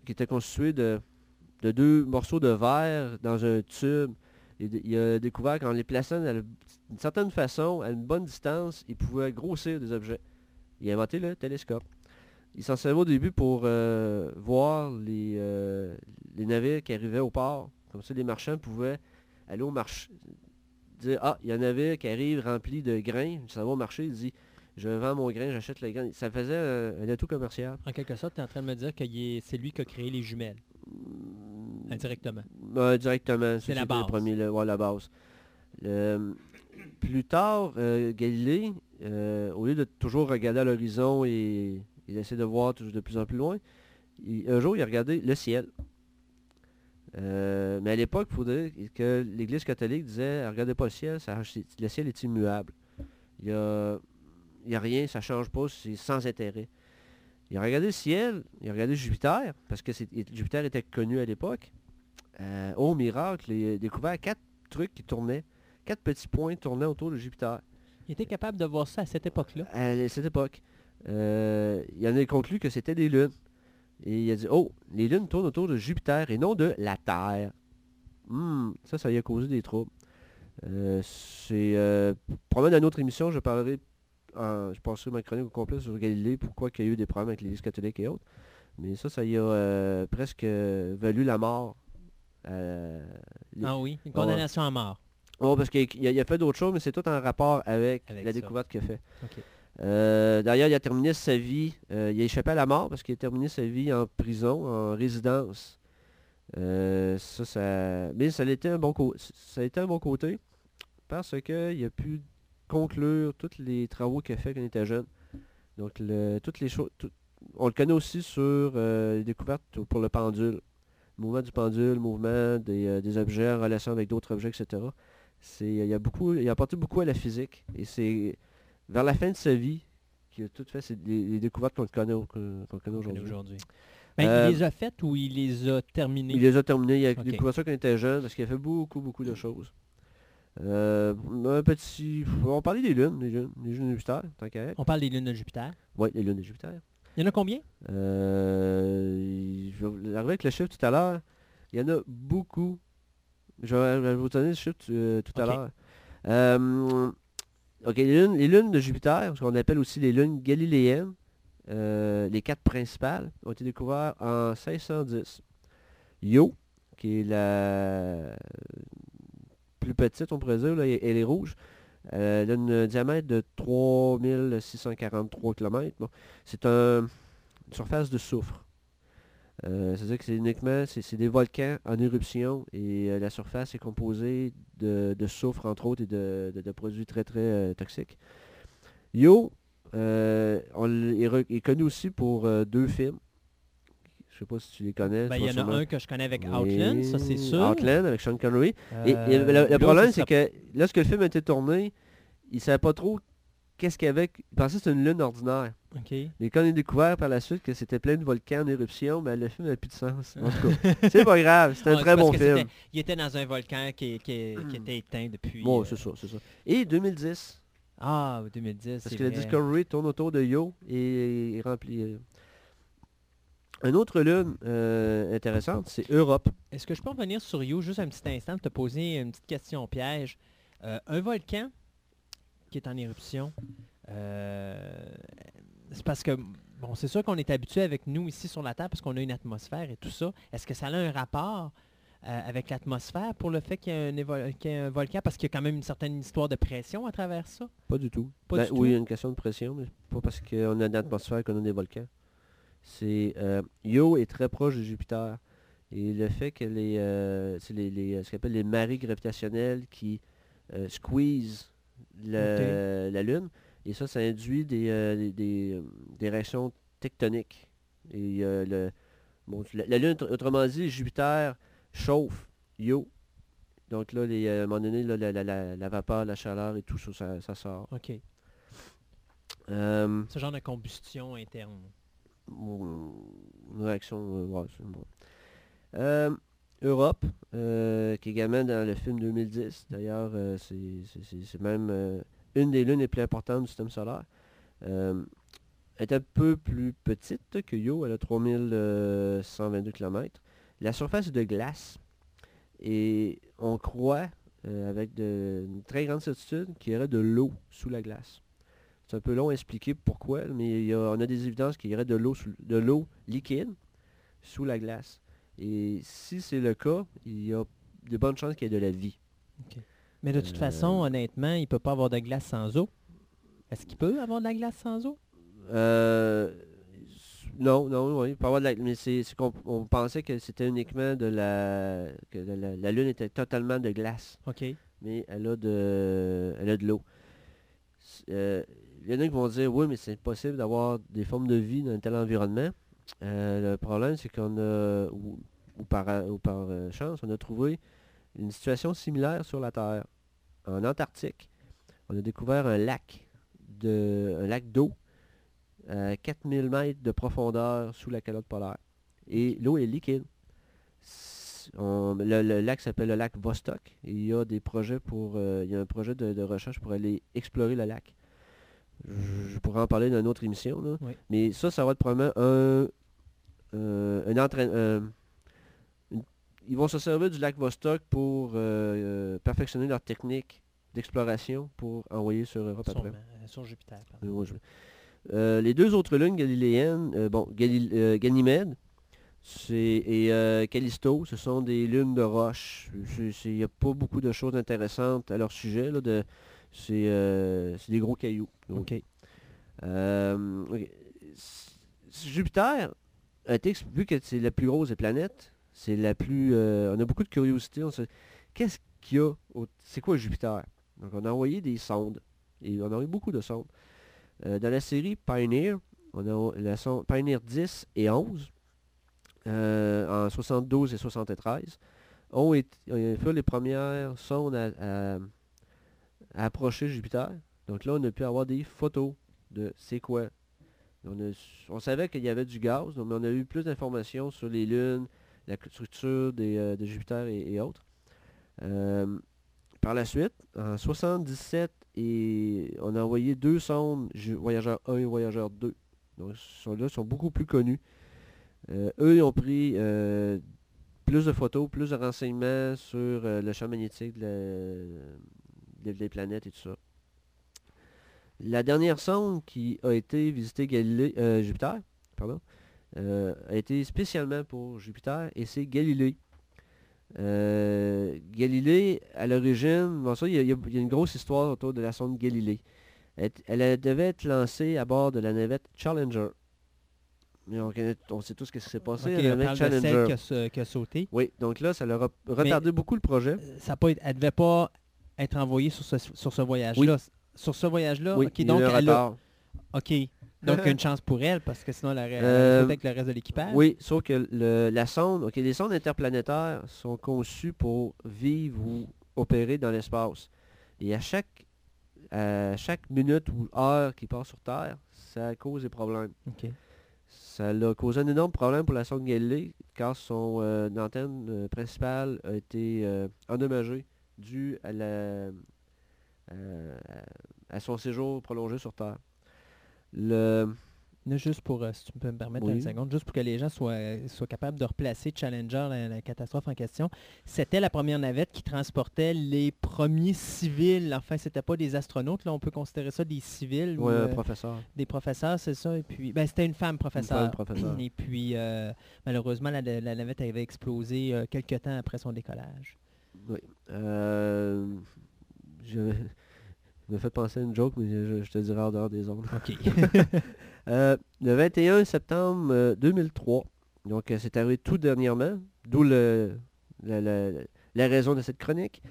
était constitué de, de deux morceaux de verre dans un tube. Il, a découvert qu'en les plaçant d'une certaine façon, à une bonne distance, il pouvait grossir des objets. Il a inventé le télescope. Il s'en servait au début pour euh, voir les navires qui arrivaient au port. Comme ça, les marchands pouvaient aller au marché, dire Ah, il y a un navire qui arrive rempli de grains, ça va au marché, il dit Je vends mon grain, j'achète le grain. Ça faisait un, un atout commercial. En quelque sorte, tu es en train de me dire que c'est lui qui a créé les jumelles, indirectement. Ouais, directement. C'est la le base. premier, le- ouais, la base. Le- plus tard, euh, Galilée, euh, au lieu de toujours regarder à l'horizon et, et d'essayer de voir toujours de plus en plus loin, il- un jour, il a regardé le ciel. Euh, mais à l'époque, il faudrait que l'Église catholique disait, regardez pas le ciel, ça- le ciel est immuable. Il n'y a, il y a rien, ça change pas, c'est sans intérêt. Il a regardé le ciel, il a regardé Jupiter, parce que Jupiter était connu à l'époque. Euh, oh miracle, il a découvert quatre trucs qui tournaient, quatre petits points tournaient autour de Jupiter Il était capable de voir ça à cette époque-là. à cette époque. Euh, il en a conclu que c'était des lunes. Et il a dit, oh, les lunes tournent autour de Jupiter et non de la Terre. Hmm, ça, ça lui a causé des troubles. Euh, c'est euh, probablement dans une autre émission, je parlerai, en- je passerai ma chronique au complet sur Galilée, pourquoi il y a eu des problèmes avec l'Église catholique et autres. Mais ça, ça y a euh, presque valu la mort. Les- Ah oui, une condamnation à mort. Oh, parce qu'il a, fait d'autres choses, mais c'est tout en rapport avec, Avec la ça. découverte qu'il a fait. Euh, D'ailleurs, il a terminé sa vie, euh, il a échappé à la mort parce qu'il a terminé sa vie en prison, en résidence. Euh, ça, ça, mais ça a été un bon, ça un bon côté parce qu'il a pu conclure tous les travaux qu'il a fait quand il était jeune. Donc, toutes les choses, on le connaît aussi sur les découvertes pour le pendule. Le mouvement du pendule, le mouvement des, objets en relation avec d'autres objets, etc. Il, a beaucoup, il a apporté beaucoup à la physique. Et c'est vers la fin de sa vie qu'il a tout fait c'est les, les découvertes qu'on connaît, connaît aujourd'hui. Ben, Euh, il les a faites ou il les a terminées? Il les a terminés, il a découvert ça quand il était jeune parce qu'il a fait beaucoup, beaucoup de choses. Euh, un petit... On parlait des lunes, des lunes, des lunes de Jupiter, tant qu'à. On parle des lunes de Jupiter. Oui, les lunes de Jupiter. Il y en a combien? Euh, je vais arriver avec le chiffre tout à l'heure. Il y en a beaucoup. Je vais, vous donner le chiffre euh, tout à l'heure. Les lunes, de Jupiter, ce qu'on appelle aussi les lunes galiléennes, euh, les quatre principales, ont été découvertes en 1610. Io, qui est la plus petite, on pourrait dire, elle est rouge. Euh, elle a un diamètre de 3643 km. C'est un- une surface de soufre. Euh, C'est-à-dire que c'est uniquement c'est des volcans en éruption et euh, la surface est composée de, de soufre entre autres et de, de- de produits très très euh, toxiques. Euh, on est, est connu aussi pour deux films. Je sais pas si tu les connais. Ben, Il y en a un que je connais avec Outland, ça c'est sûr. Outland avec Sean Connery. Et, et le, le problème, c'est que lorsque le film a été tourné, il ne savait pas trop qu'est-ce qu'il y avait? Il pensait que c'était une lune ordinaire. Mais quand on a découvert par la suite que c'était plein de volcans en éruption, ben, le film n'avait plus de sens. En tout cas, <laughs> c'est pas grave. C'était un très c'est bon film. Il était dans un volcan qui, qui- qui était <clears throat> éteint depuis... Bon, euh, c'est ça, c'est ça. Et 2010, Ah, 2010, parce c'est que la. Discovery tourne autour de Yo et est rempli. euh. Une autre lune euh, intéressante, c'est Europe. Est-ce que je peux revenir sur You juste un petit instant, te poser une petite question piège? Euh, un volcan qui est en éruption, euh, c'est parce que, bon, c'est sûr qu'on est habitué avec nous ici sur la Terre parce qu'on a une atmosphère et tout ça. Est-ce que ça a un rapport euh, avec l'atmosphère pour le fait qu'il y, a un évo- qu'il y a un volcan? Parce qu'il y a quand même une certaine histoire de pression à travers ça? Pas du tout. Pas Ben, du oui, tout? il y a une question de pression, mais pas parce qu'on a une atmosphère qu'on a des volcans. C'est euh, Io est très proche de Jupiter. Et le fait que les, euh, c'est les, les- ce qu'on appelle les marées gravitationnelles qui euh, le- la Lune, et ça, ça induit des, euh, des, des, euh, des réactions tectoniques. Et euh, le, bon, la, la Lune, autrement dit, Jupiter chauffe Io. Donc là, les, à un moment donné, là, la, la- la- la vapeur, la chaleur et tout ça, ça, sort. OK. Euh, Ce genre de combustion interne. Une réaction. ouais, c'est bon. Europe, euh, qui est également dans le film 2010. D'ailleurs, euh, c'est même euh, une des lunes les plus importantes du système solaire. Est un peu plus petite que Io, elle a 3122 km. La surface est de glace. Et on croit, avec de, une très grande certitude, qu'il y aurait de l'eau sous la glace. C'est un peu long à expliquer pourquoi, mais on a des évidences qu'il y aurait de l'eau liquide sous la glace. Et si c'est le cas, il y a de bonnes chances qu'il y ait de la vie. Mais de toute Euh, façon, honnêtement, il peut pas avoir de glace sans eau. Est-ce qu'il peut avoir de la glace sans eau? Euh, non, non, oui, il peut avoir de la- mais c'est qu'on on pensait que c'était uniquement de la que la, la- la Lune était totalement de glace, OK. mais elle a de elle a de l'eau. Euh, Il y en a qui vont dire oui, mais c'est impossible d'avoir des formes de vie dans un tel environnement. Euh, le problème, c'est qu'on a, ou, ou par, ou par euh, chance, on a trouvé une situation similaire sur la Terre. En Antarctique, on a découvert un lac de un lac d'eau à 4000 mètres de profondeur sous la calotte polaire. Et l'eau est liquide. On- le, le lac s'appelle le lac Vostok. Et il y a des projets pour. euh, il y a un projet de, de recherche pour aller explorer le lac. Je, je pourrais en parler dans une autre émission. là. Oui. Mais ça, ça va être probablement un, euh, un entraîne- euh, une- ils vont se servir du lac Vostok pour euh, euh, perfectionner leur technique d'exploration pour envoyer sur Europe après. Sûrement, sur Jupiter. Euh, les deux autres lunes galiléennes, bon, Galil- Ganymède et Callisto, ce sont des lunes de roche. Il n'y a pas beaucoup de choses intéressantes à leur sujet. c'est, des gros cailloux. Jupiter, a été, ex- vu que c'est la plus grosse des planètes, c'est la plus... euh, on a beaucoup de curiosité. On se, qu'est-ce qu'il y a C'est quoi Jupiter? Donc on a envoyé des sondes. Et on a envoyé beaucoup de sondes. Euh, dans la série Pioneer, on a la Pioneer 10 et 11, euh, en 72 et 73, ont été, furent les premières sondes à, approcher Jupiter. Donc là, on a pu avoir des photos de c'est quoi. On, savait qu'il y avait du gaz, mais on a eu plus d'informations sur les lunes, la structure euh, de Jupiter et, autres. Euh, par la suite, en 77, et on a envoyé deux sondes, Voyageur 1 et Voyageur 2. Donc ceux-là sont beaucoup plus connus. Euh, eux, ils ont pris plus de photos, plus de renseignements sur le champ magnétique des- planètes et tout ça. La dernière sonde qui a été visiter Galilée, Jupiter pardon, a été spécialement pour Jupiter et c'est Galilée. Euh, Galilée, à l'origine, bon, ça, il y, a- y y une grosse histoire autour de la sonde Galilée. Elle, elle, euh, devait être lancée à bord de la navette Challenger. Mais on, connaît- on sait tous ce qui s'est passé. OK, la on navette Challenger. qui a, qui a sauté. Oui, donc là, ça leur a retardé beaucoup le projet. Euh, Ça elle devait pas être envoyée sur ce, sur ce voyage-là. Sur ce voyage-là, Oui, OK, il y a donc eu un elle a. OK. Donc, une <laughs> chance pour elle, parce que sinon, elle aurait Euh, avec le reste de l'équipage. Oui, sauf que le- la sonde, ok, les sondes interplanétaires sont conçues pour vivre ou opérer dans l'espace. Et à chaque, à chaque minute ou heure qui passe sur Terre, ça cause des problèmes. Ça a causé un énorme problème pour la sonde Galilée, car son euh, antenne euh, principale a été euh, endommagée dû à, la, à son séjour prolongé sur Terre. Le, juste pour, euh, si tu peux me permettre Oui. une seconde, juste pour que les gens soient, soient capables de replacer Challenger, la, la catastrophe en question, c'était la première navette qui transportait les premiers civils. Enfin, c'était pas des astronautes, là, on peut considérer ça des civils ou ouais, euh, professeur. des professeurs, c'est ça. Et puis, ben, c'était une femme professeur. femme professeure. <clears throat> Et puis, euh, malheureusement, la, la navette avait explosé euh, quelques temps après son décollage. Oui. Euh, je me fait penser à une joke, mais je, je te dirai en dehors des ondes. OK. <laughs> Euh, le 21 septembre euh, 2003, donc euh, c'est arrivé tout dernièrement, d'où le, la, la- la raison de cette chronique.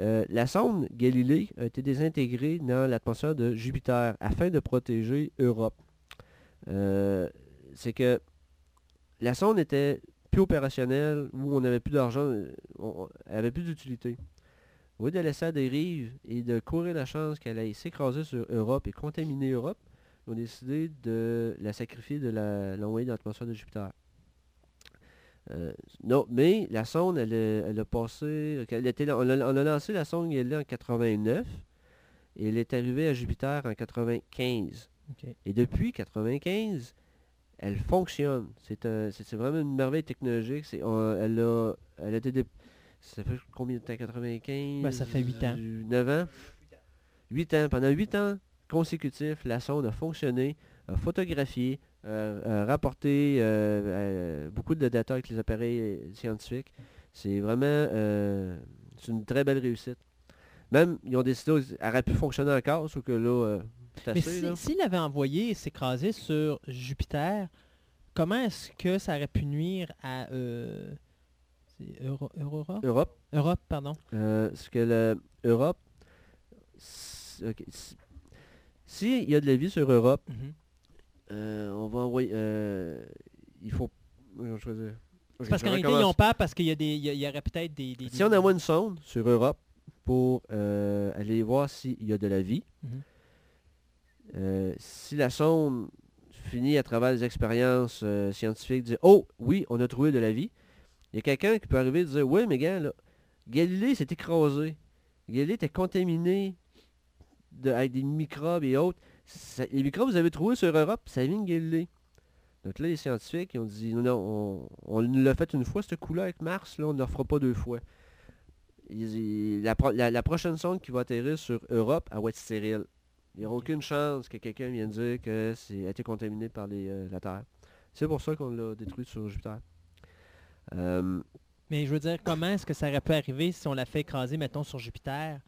Euh, la sonde Galilée a été désintégrée dans l'atmosphère de Jupiter afin de protéger Europe. Euh, c'est que la sonde était plus opérationnelle, où on n'avait plus d'argent, euh, on- elle avait plus d'utilité. Au lieu de la laisser à dérive et de courir la chance qu'elle aille s'écraser sur Europe et contaminer Europe, ils ont décidé de la sacrifier, de la- l'envoyer dans l'atmosphère de Jupiter. Euh, non, mais la sonde, elle, a- elle a passé, elle était- on, a, on a lancé la sonde elle est en 89 et elle est arrivée à Jupiter en 95. OK. Et depuis 95, elle fonctionne. C'est vraiment une merveille technologique. On- elle, a, elle a été Ça fait combien de temps? 95 Ben, ça fait huit ans. 9 ans? 8 ans. Pendant 8 ans consécutifs, la sonde a fonctionné, a photographié, euh, a rapporté euh, beaucoup de data avec les appareils euh, scientifiques. C'est vraiment euh, une très belle réussite. Même, ils ont décidé, elle aurait pu fonctionner encore, sauf que là, Mais assez, si- s'il avait envoyé et s'écraser sur Jupiter, comment est-ce que ça aurait pu nuire à Euro- Aurora? Europe, Europe, pardon. Euh, ce que l'Europe, s'il y a de la vie sur Europe, euh, on va envoyer, euh, il faut, Parce qu'en réalité, ils ont peur parce qu'il y, a des- il y a- il y aurait peut-être des... des- Si des- on envoie une sonde sur Europe pour euh, aller voir s'il y a de la vie, Mhm. si la sonde finit à travers les expériences scientifiques, dire Oh, oui, on a trouvé de la vie, il y a quelqu'un qui peut arriver et dire Oui, mais gars, là, Galilée s'est écrasé. Galilée était contaminé de- avec des microbes et autres. Ça- les microbes que vous avez trouvés sur Europe, ça vient de Galilée. Donc là, les scientifiques ils ont dit non, non, on, on l'a fait une fois, ce coup-là avec Mars, là, on ne le refera pas deux fois. Ils- ils- la, pro- la- la prochaine sonde qui va atterrir sur Europe, elle va être stérile. Il n'y aura aucune chance que quelqu'un vienne dire que c'est a été contaminé par les, euh, la Terre. C'est pour ça qu'on l'a détruit sur Jupiter. Euh, Mais je veux dire, comment est-ce que ça aurait pu arriver si on l'a fait écraser, mettons, sur Jupiter?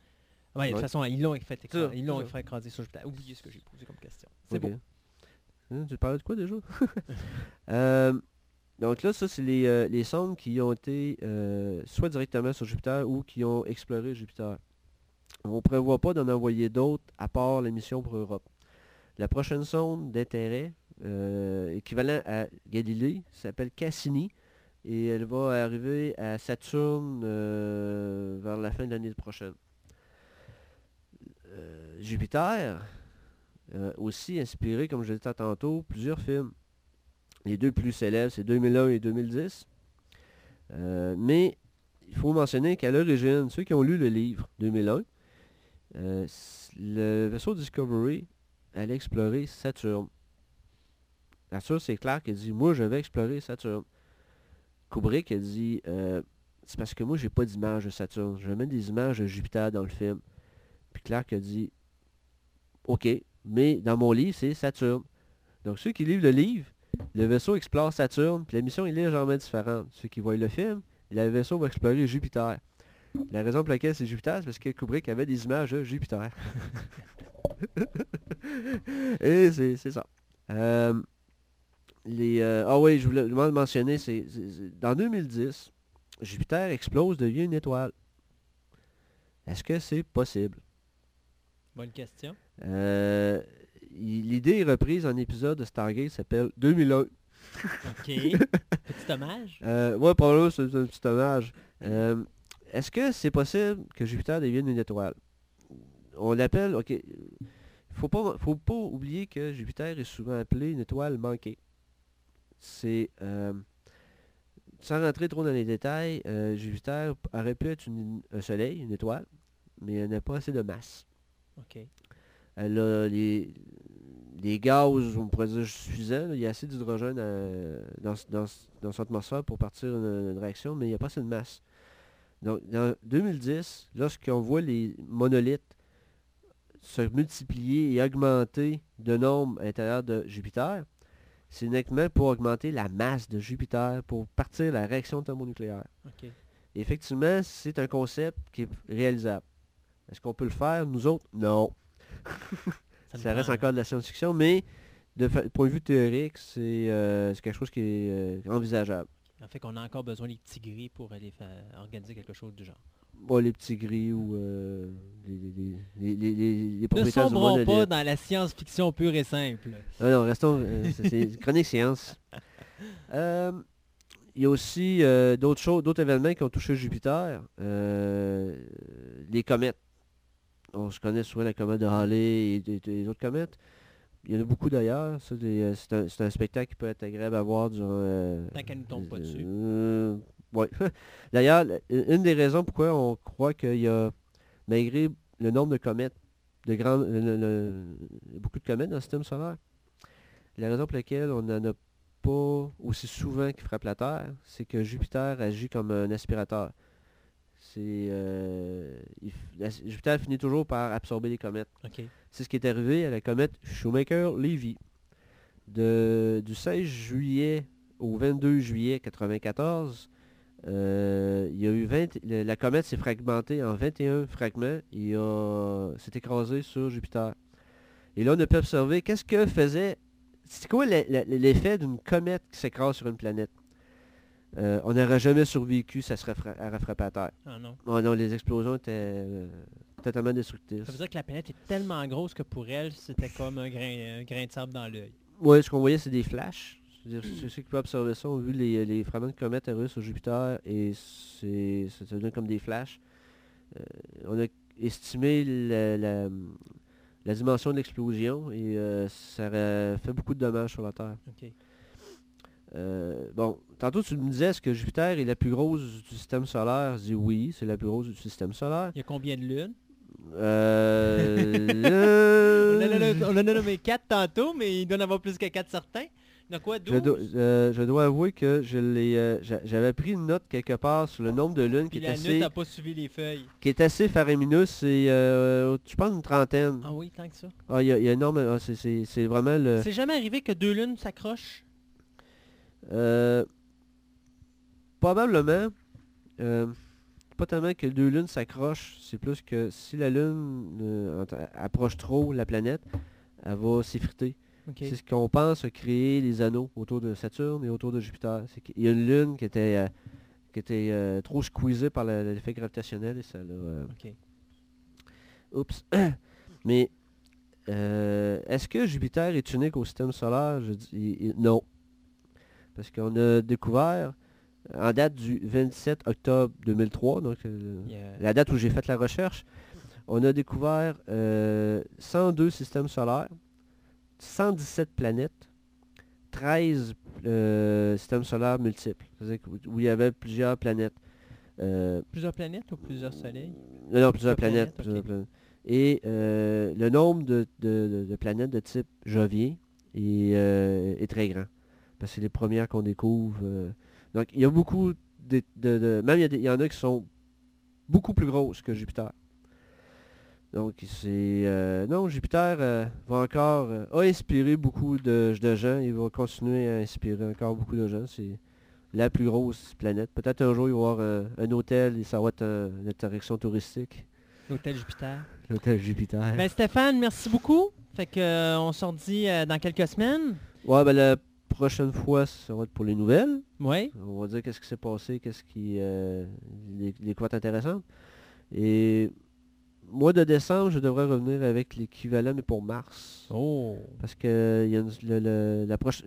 Ouais, De toute Ouais. façon, ils l'ont fait écraser, ils l'ont fait écraser sur Jupiter. Oubliez ce que j'ai posé comme question. C'est beau. Hein, tu parlais de quoi déjà? <laughs> Euh, donc là, ça, c'est les, euh, les sondes qui ont été euh, soit directement sur Jupiter ou qui ont exploré Jupiter. On ne prévoit pas d'en envoyer d'autres à part la mission pour Europe. La prochaine sonde d'intérêt, euh, équivalent à Galilée, s'appelle Cassini et elle va arriver à Saturne euh, vers la fin de l'année prochaine. Euh, Jupiter, euh, aussi inspiré, comme je l'ai dit tantôt, plusieurs films. Les deux plus célèbres, c'est 2001 et 2010. Euh, mais il faut mentionner qu'à l'origine, ceux qui ont lu le livre 2001, euh, s- le vaisseau Discovery allait explorer Saturne. Arthur, c'est clair qu'il dit, moi je vais explorer Saturne. Kubrick a dit, euh, c'est parce que moi j'ai pas d'image de Saturne, je mettre des images de Jupiter dans le film. Puis Clark a dit, ok, mais dans mon livre, c'est Saturne. Donc ceux qui lisent le livre, le vaisseau explore Saturne, puis la mission est légèrement différente. Ceux qui voient le film, le vaisseau va explorer Jupiter. La raison pour laquelle c'est Jupiter, c'est parce que Kubrick avait des images de Jupiter. <laughs> Et c'est c'est ça. Euh, les, euh, ah oui, je voulais le mentionner, c'est dans 2010, Jupiter explose, devient une étoile. Est-ce que c'est possible? Bonne question. Euh, l'idée est reprise en épisode de Stargate s'appelle 2001. OK. <laughs> Petit hommage? Euh, ouais, probablement, c'est c'est un petit hommage. Euh, Est-ce que c'est possible que Jupiter devienne une étoile? On l'appelle, ok. Faut pas, faut pas oublier que Jupiter est souvent appelé une étoile manquée. C'est, euh, sans rentrer trop dans les détails, euh, Jupiter aurait pu être une- un soleil, une étoile, mais elle n'a pas assez de masse. OK. Elle a les, les gaz, on pourrait dire, suffisants. Il y a assez d'hydrogène euh, dans, dans- dans son atmosphère pour partir une, une réaction, mais il n'y a pas assez de masse. Donc, dans 2010, lorsqu'on voit les monolithes se multiplier et augmenter de nombre à l'intérieur de Jupiter, c'est uniquement pour augmenter la masse de Jupiter, pour partir la réaction thermonucléaire. Effectivement, c'est un concept qui est réalisable. Est-ce qu'on peut le faire, nous autres? Non. <laughs> Ça, reste encore de la science-fiction, mais de point de vue théorique, c'est euh, quelque chose qui est euh, envisageable. En fait, qu'on a encore besoin des petits gris pour aller organiser quelque chose du genre. Bon, les petits gris ou euh, les, les, les, Ne du sombrons pas dans la science-fiction pure et simple. Ah non, restons... euh, c'est- chronique science. <laughs> Euh, Il y a aussi euh, d'autres choses, d'autres événements qui ont touché Jupiter. Les comètes. On se connaît souvent la comète de Halley et, et- et les autres comètes. Il y en a beaucoup d'ailleurs. C'est un, un spectacle qui peut être agréable à voir durant... Tant qu'elle ne tombe pas dessus. <laughs> D'ailleurs, une des raisons pourquoi on croit qu'il y a, malgré le nombre de comètes, de grandes, le- le- le- beaucoup de comètes dans le système solaire, la raison pour laquelle on n'en a pas aussi souvent qui frappent la Terre, c'est que Jupiter agit comme un aspirateur. C'est euh, Jupiter finit toujours par absorber les comètes. C'est ce qui est arrivé à la comète Shoemaker-Levy. De- Du 16 juillet au 22 juillet 1994, euh, il y a eu 20, le- la comète s'est fragmentée en 21 fragments et s'est écrasée sur Jupiter. Et là, on a pu observer qu'est-ce que faisait... C'est quoi le- le- l'effet d'une comète qui s'écrase sur une planète? Euh, On n'aurait jamais survécu, ça serait fra- frappé à terre. Ah non. Oh non, les explosions étaient euh, totalement destructrices. Ça veut dire que la planète est tellement grosse que pour elle, c'était comme un grain, un grain de sable dans l'œil. Oui, ce qu'on voyait, c'est des flashs. C'est-à-dire, Ceux ceux qui peuvent observer ça ont vu les, les fragments de comètes arriver sur Jupiter et c'est, ça comme des flashs. Euh, on a estimé la, la- la dimension de l'explosion et euh, ça aurait fait beaucoup de dommages sur la Terre. Euh, bon, tantôt tu me disais, est-ce que Jupiter est la plus grosse du système solaire? Je dis oui, c'est la plus grosse du système solaire. Il y a combien de lunes? Euh, <laughs> On en a- là, on en a nommé 4 tantôt, mais il doit en avoir plus que 4 certains. Il y en a quoi, 12 Je dois, euh, je dois avouer que je l'ai, euh, j'a- j'avais pris une note quelque part sur le nombre de lunes qui est, assez, pas suivi les feuilles. qui est assez faramineux. C'est, euh, je pense, une trentaine. Ah oui, tant que ça. Ah, il y, y a énorme. ah, c'est, c'est- c'est vraiment le... C'est jamais arrivé que deux lunes s'accrochent? Euh, probablement, pas tellement que deux lunes s'accrochent, c'est plus que si la lune approche trop la planète, elle va s'effriter. C'est ce qu'on pense créé les anneaux autour de Saturne et autour de Jupiter. Qu'il y a une lune qui était, euh, qui était euh, trop squeezée par l'effet gravitationnel et ça l'a... euh. Oups. <coughs> Mais est-ce que Jupiter est unique au système solaire? Je dis il- il- non. Parce qu'on a découvert, en date du 27 octobre 2003, donc euh, Il y a- la date où j'ai fait la recherche, on a découvert euh, 102 systèmes solaires, 117 planètes, 13 euh, systèmes solaires multiples, où il y avait plusieurs planètes. Euh, Plusieurs planètes ou plusieurs soleils? Non, non, plusieurs Plusieurs planètes. planètes, plusieurs ok. planètes. Et euh, le nombre de, de- planètes de type Jovien est, est très grand. Parce que c'est les premières qu'on découvre. Donc, il y a beaucoup de... de- de- même il y, y en a qui sont beaucoup plus grosses que Jupiter. Donc, c'est... euh, non, Jupiter euh, va encore... euh, a inspiré beaucoup de, de gens. Il va continuer à inspirer encore beaucoup de gens. C'est la plus grosse planète. Peut-être un jour, il va y avoir un, un hôtel et ça va être un- une attraction touristique. L'hôtel Jupiter. L'hôtel Jupiter. Ben Stéphane, merci beaucoup. Fait que euh, on se redit dans quelques semaines. Ouais, ben la prochaine fois, ça va être pour les nouvelles. Oui. On va dire qu'est-ce qui s'est passé, qu'est-ce qui... Les, les intéressantes. Et mois de décembre, je devrais revenir avec l'équivalent, mais pour mars. Oh. Parce que il y a une, le- le- la proche-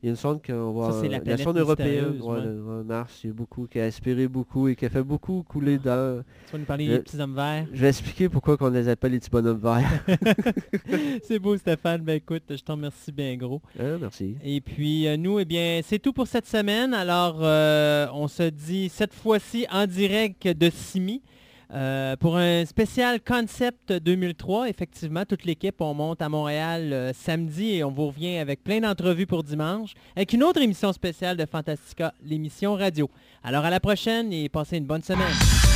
il y a une sonde qu'on va... Ça, la planète sonde européenne, mystérieuse, ouais, ouais. le- ouais, Mars, il y a beaucoup, qui a aspiré beaucoup et qui a fait beaucoup couler dans... Tu vas nous parler des petits hommes verts. Je vais expliquer pourquoi on les appelle les petits bonhommes verts. <laughs> c'est beau Stéphane. Ben écoute, je t'en remercie bien gros. Hein, merci. Et puis euh, nous, eh bien, c'est tout pour cette semaine. Alors, euh, on se dit cette fois-ci en direct de Simi. Euh, pour un spécial Concept 2003, effectivement, toute l'équipe, on monte à Montréal euh, samedi et on vous revient avec plein d'entrevues pour dimanche, avec une autre émission spéciale de Fantastica, l'émission radio. Alors à la prochaine et passez une bonne semaine.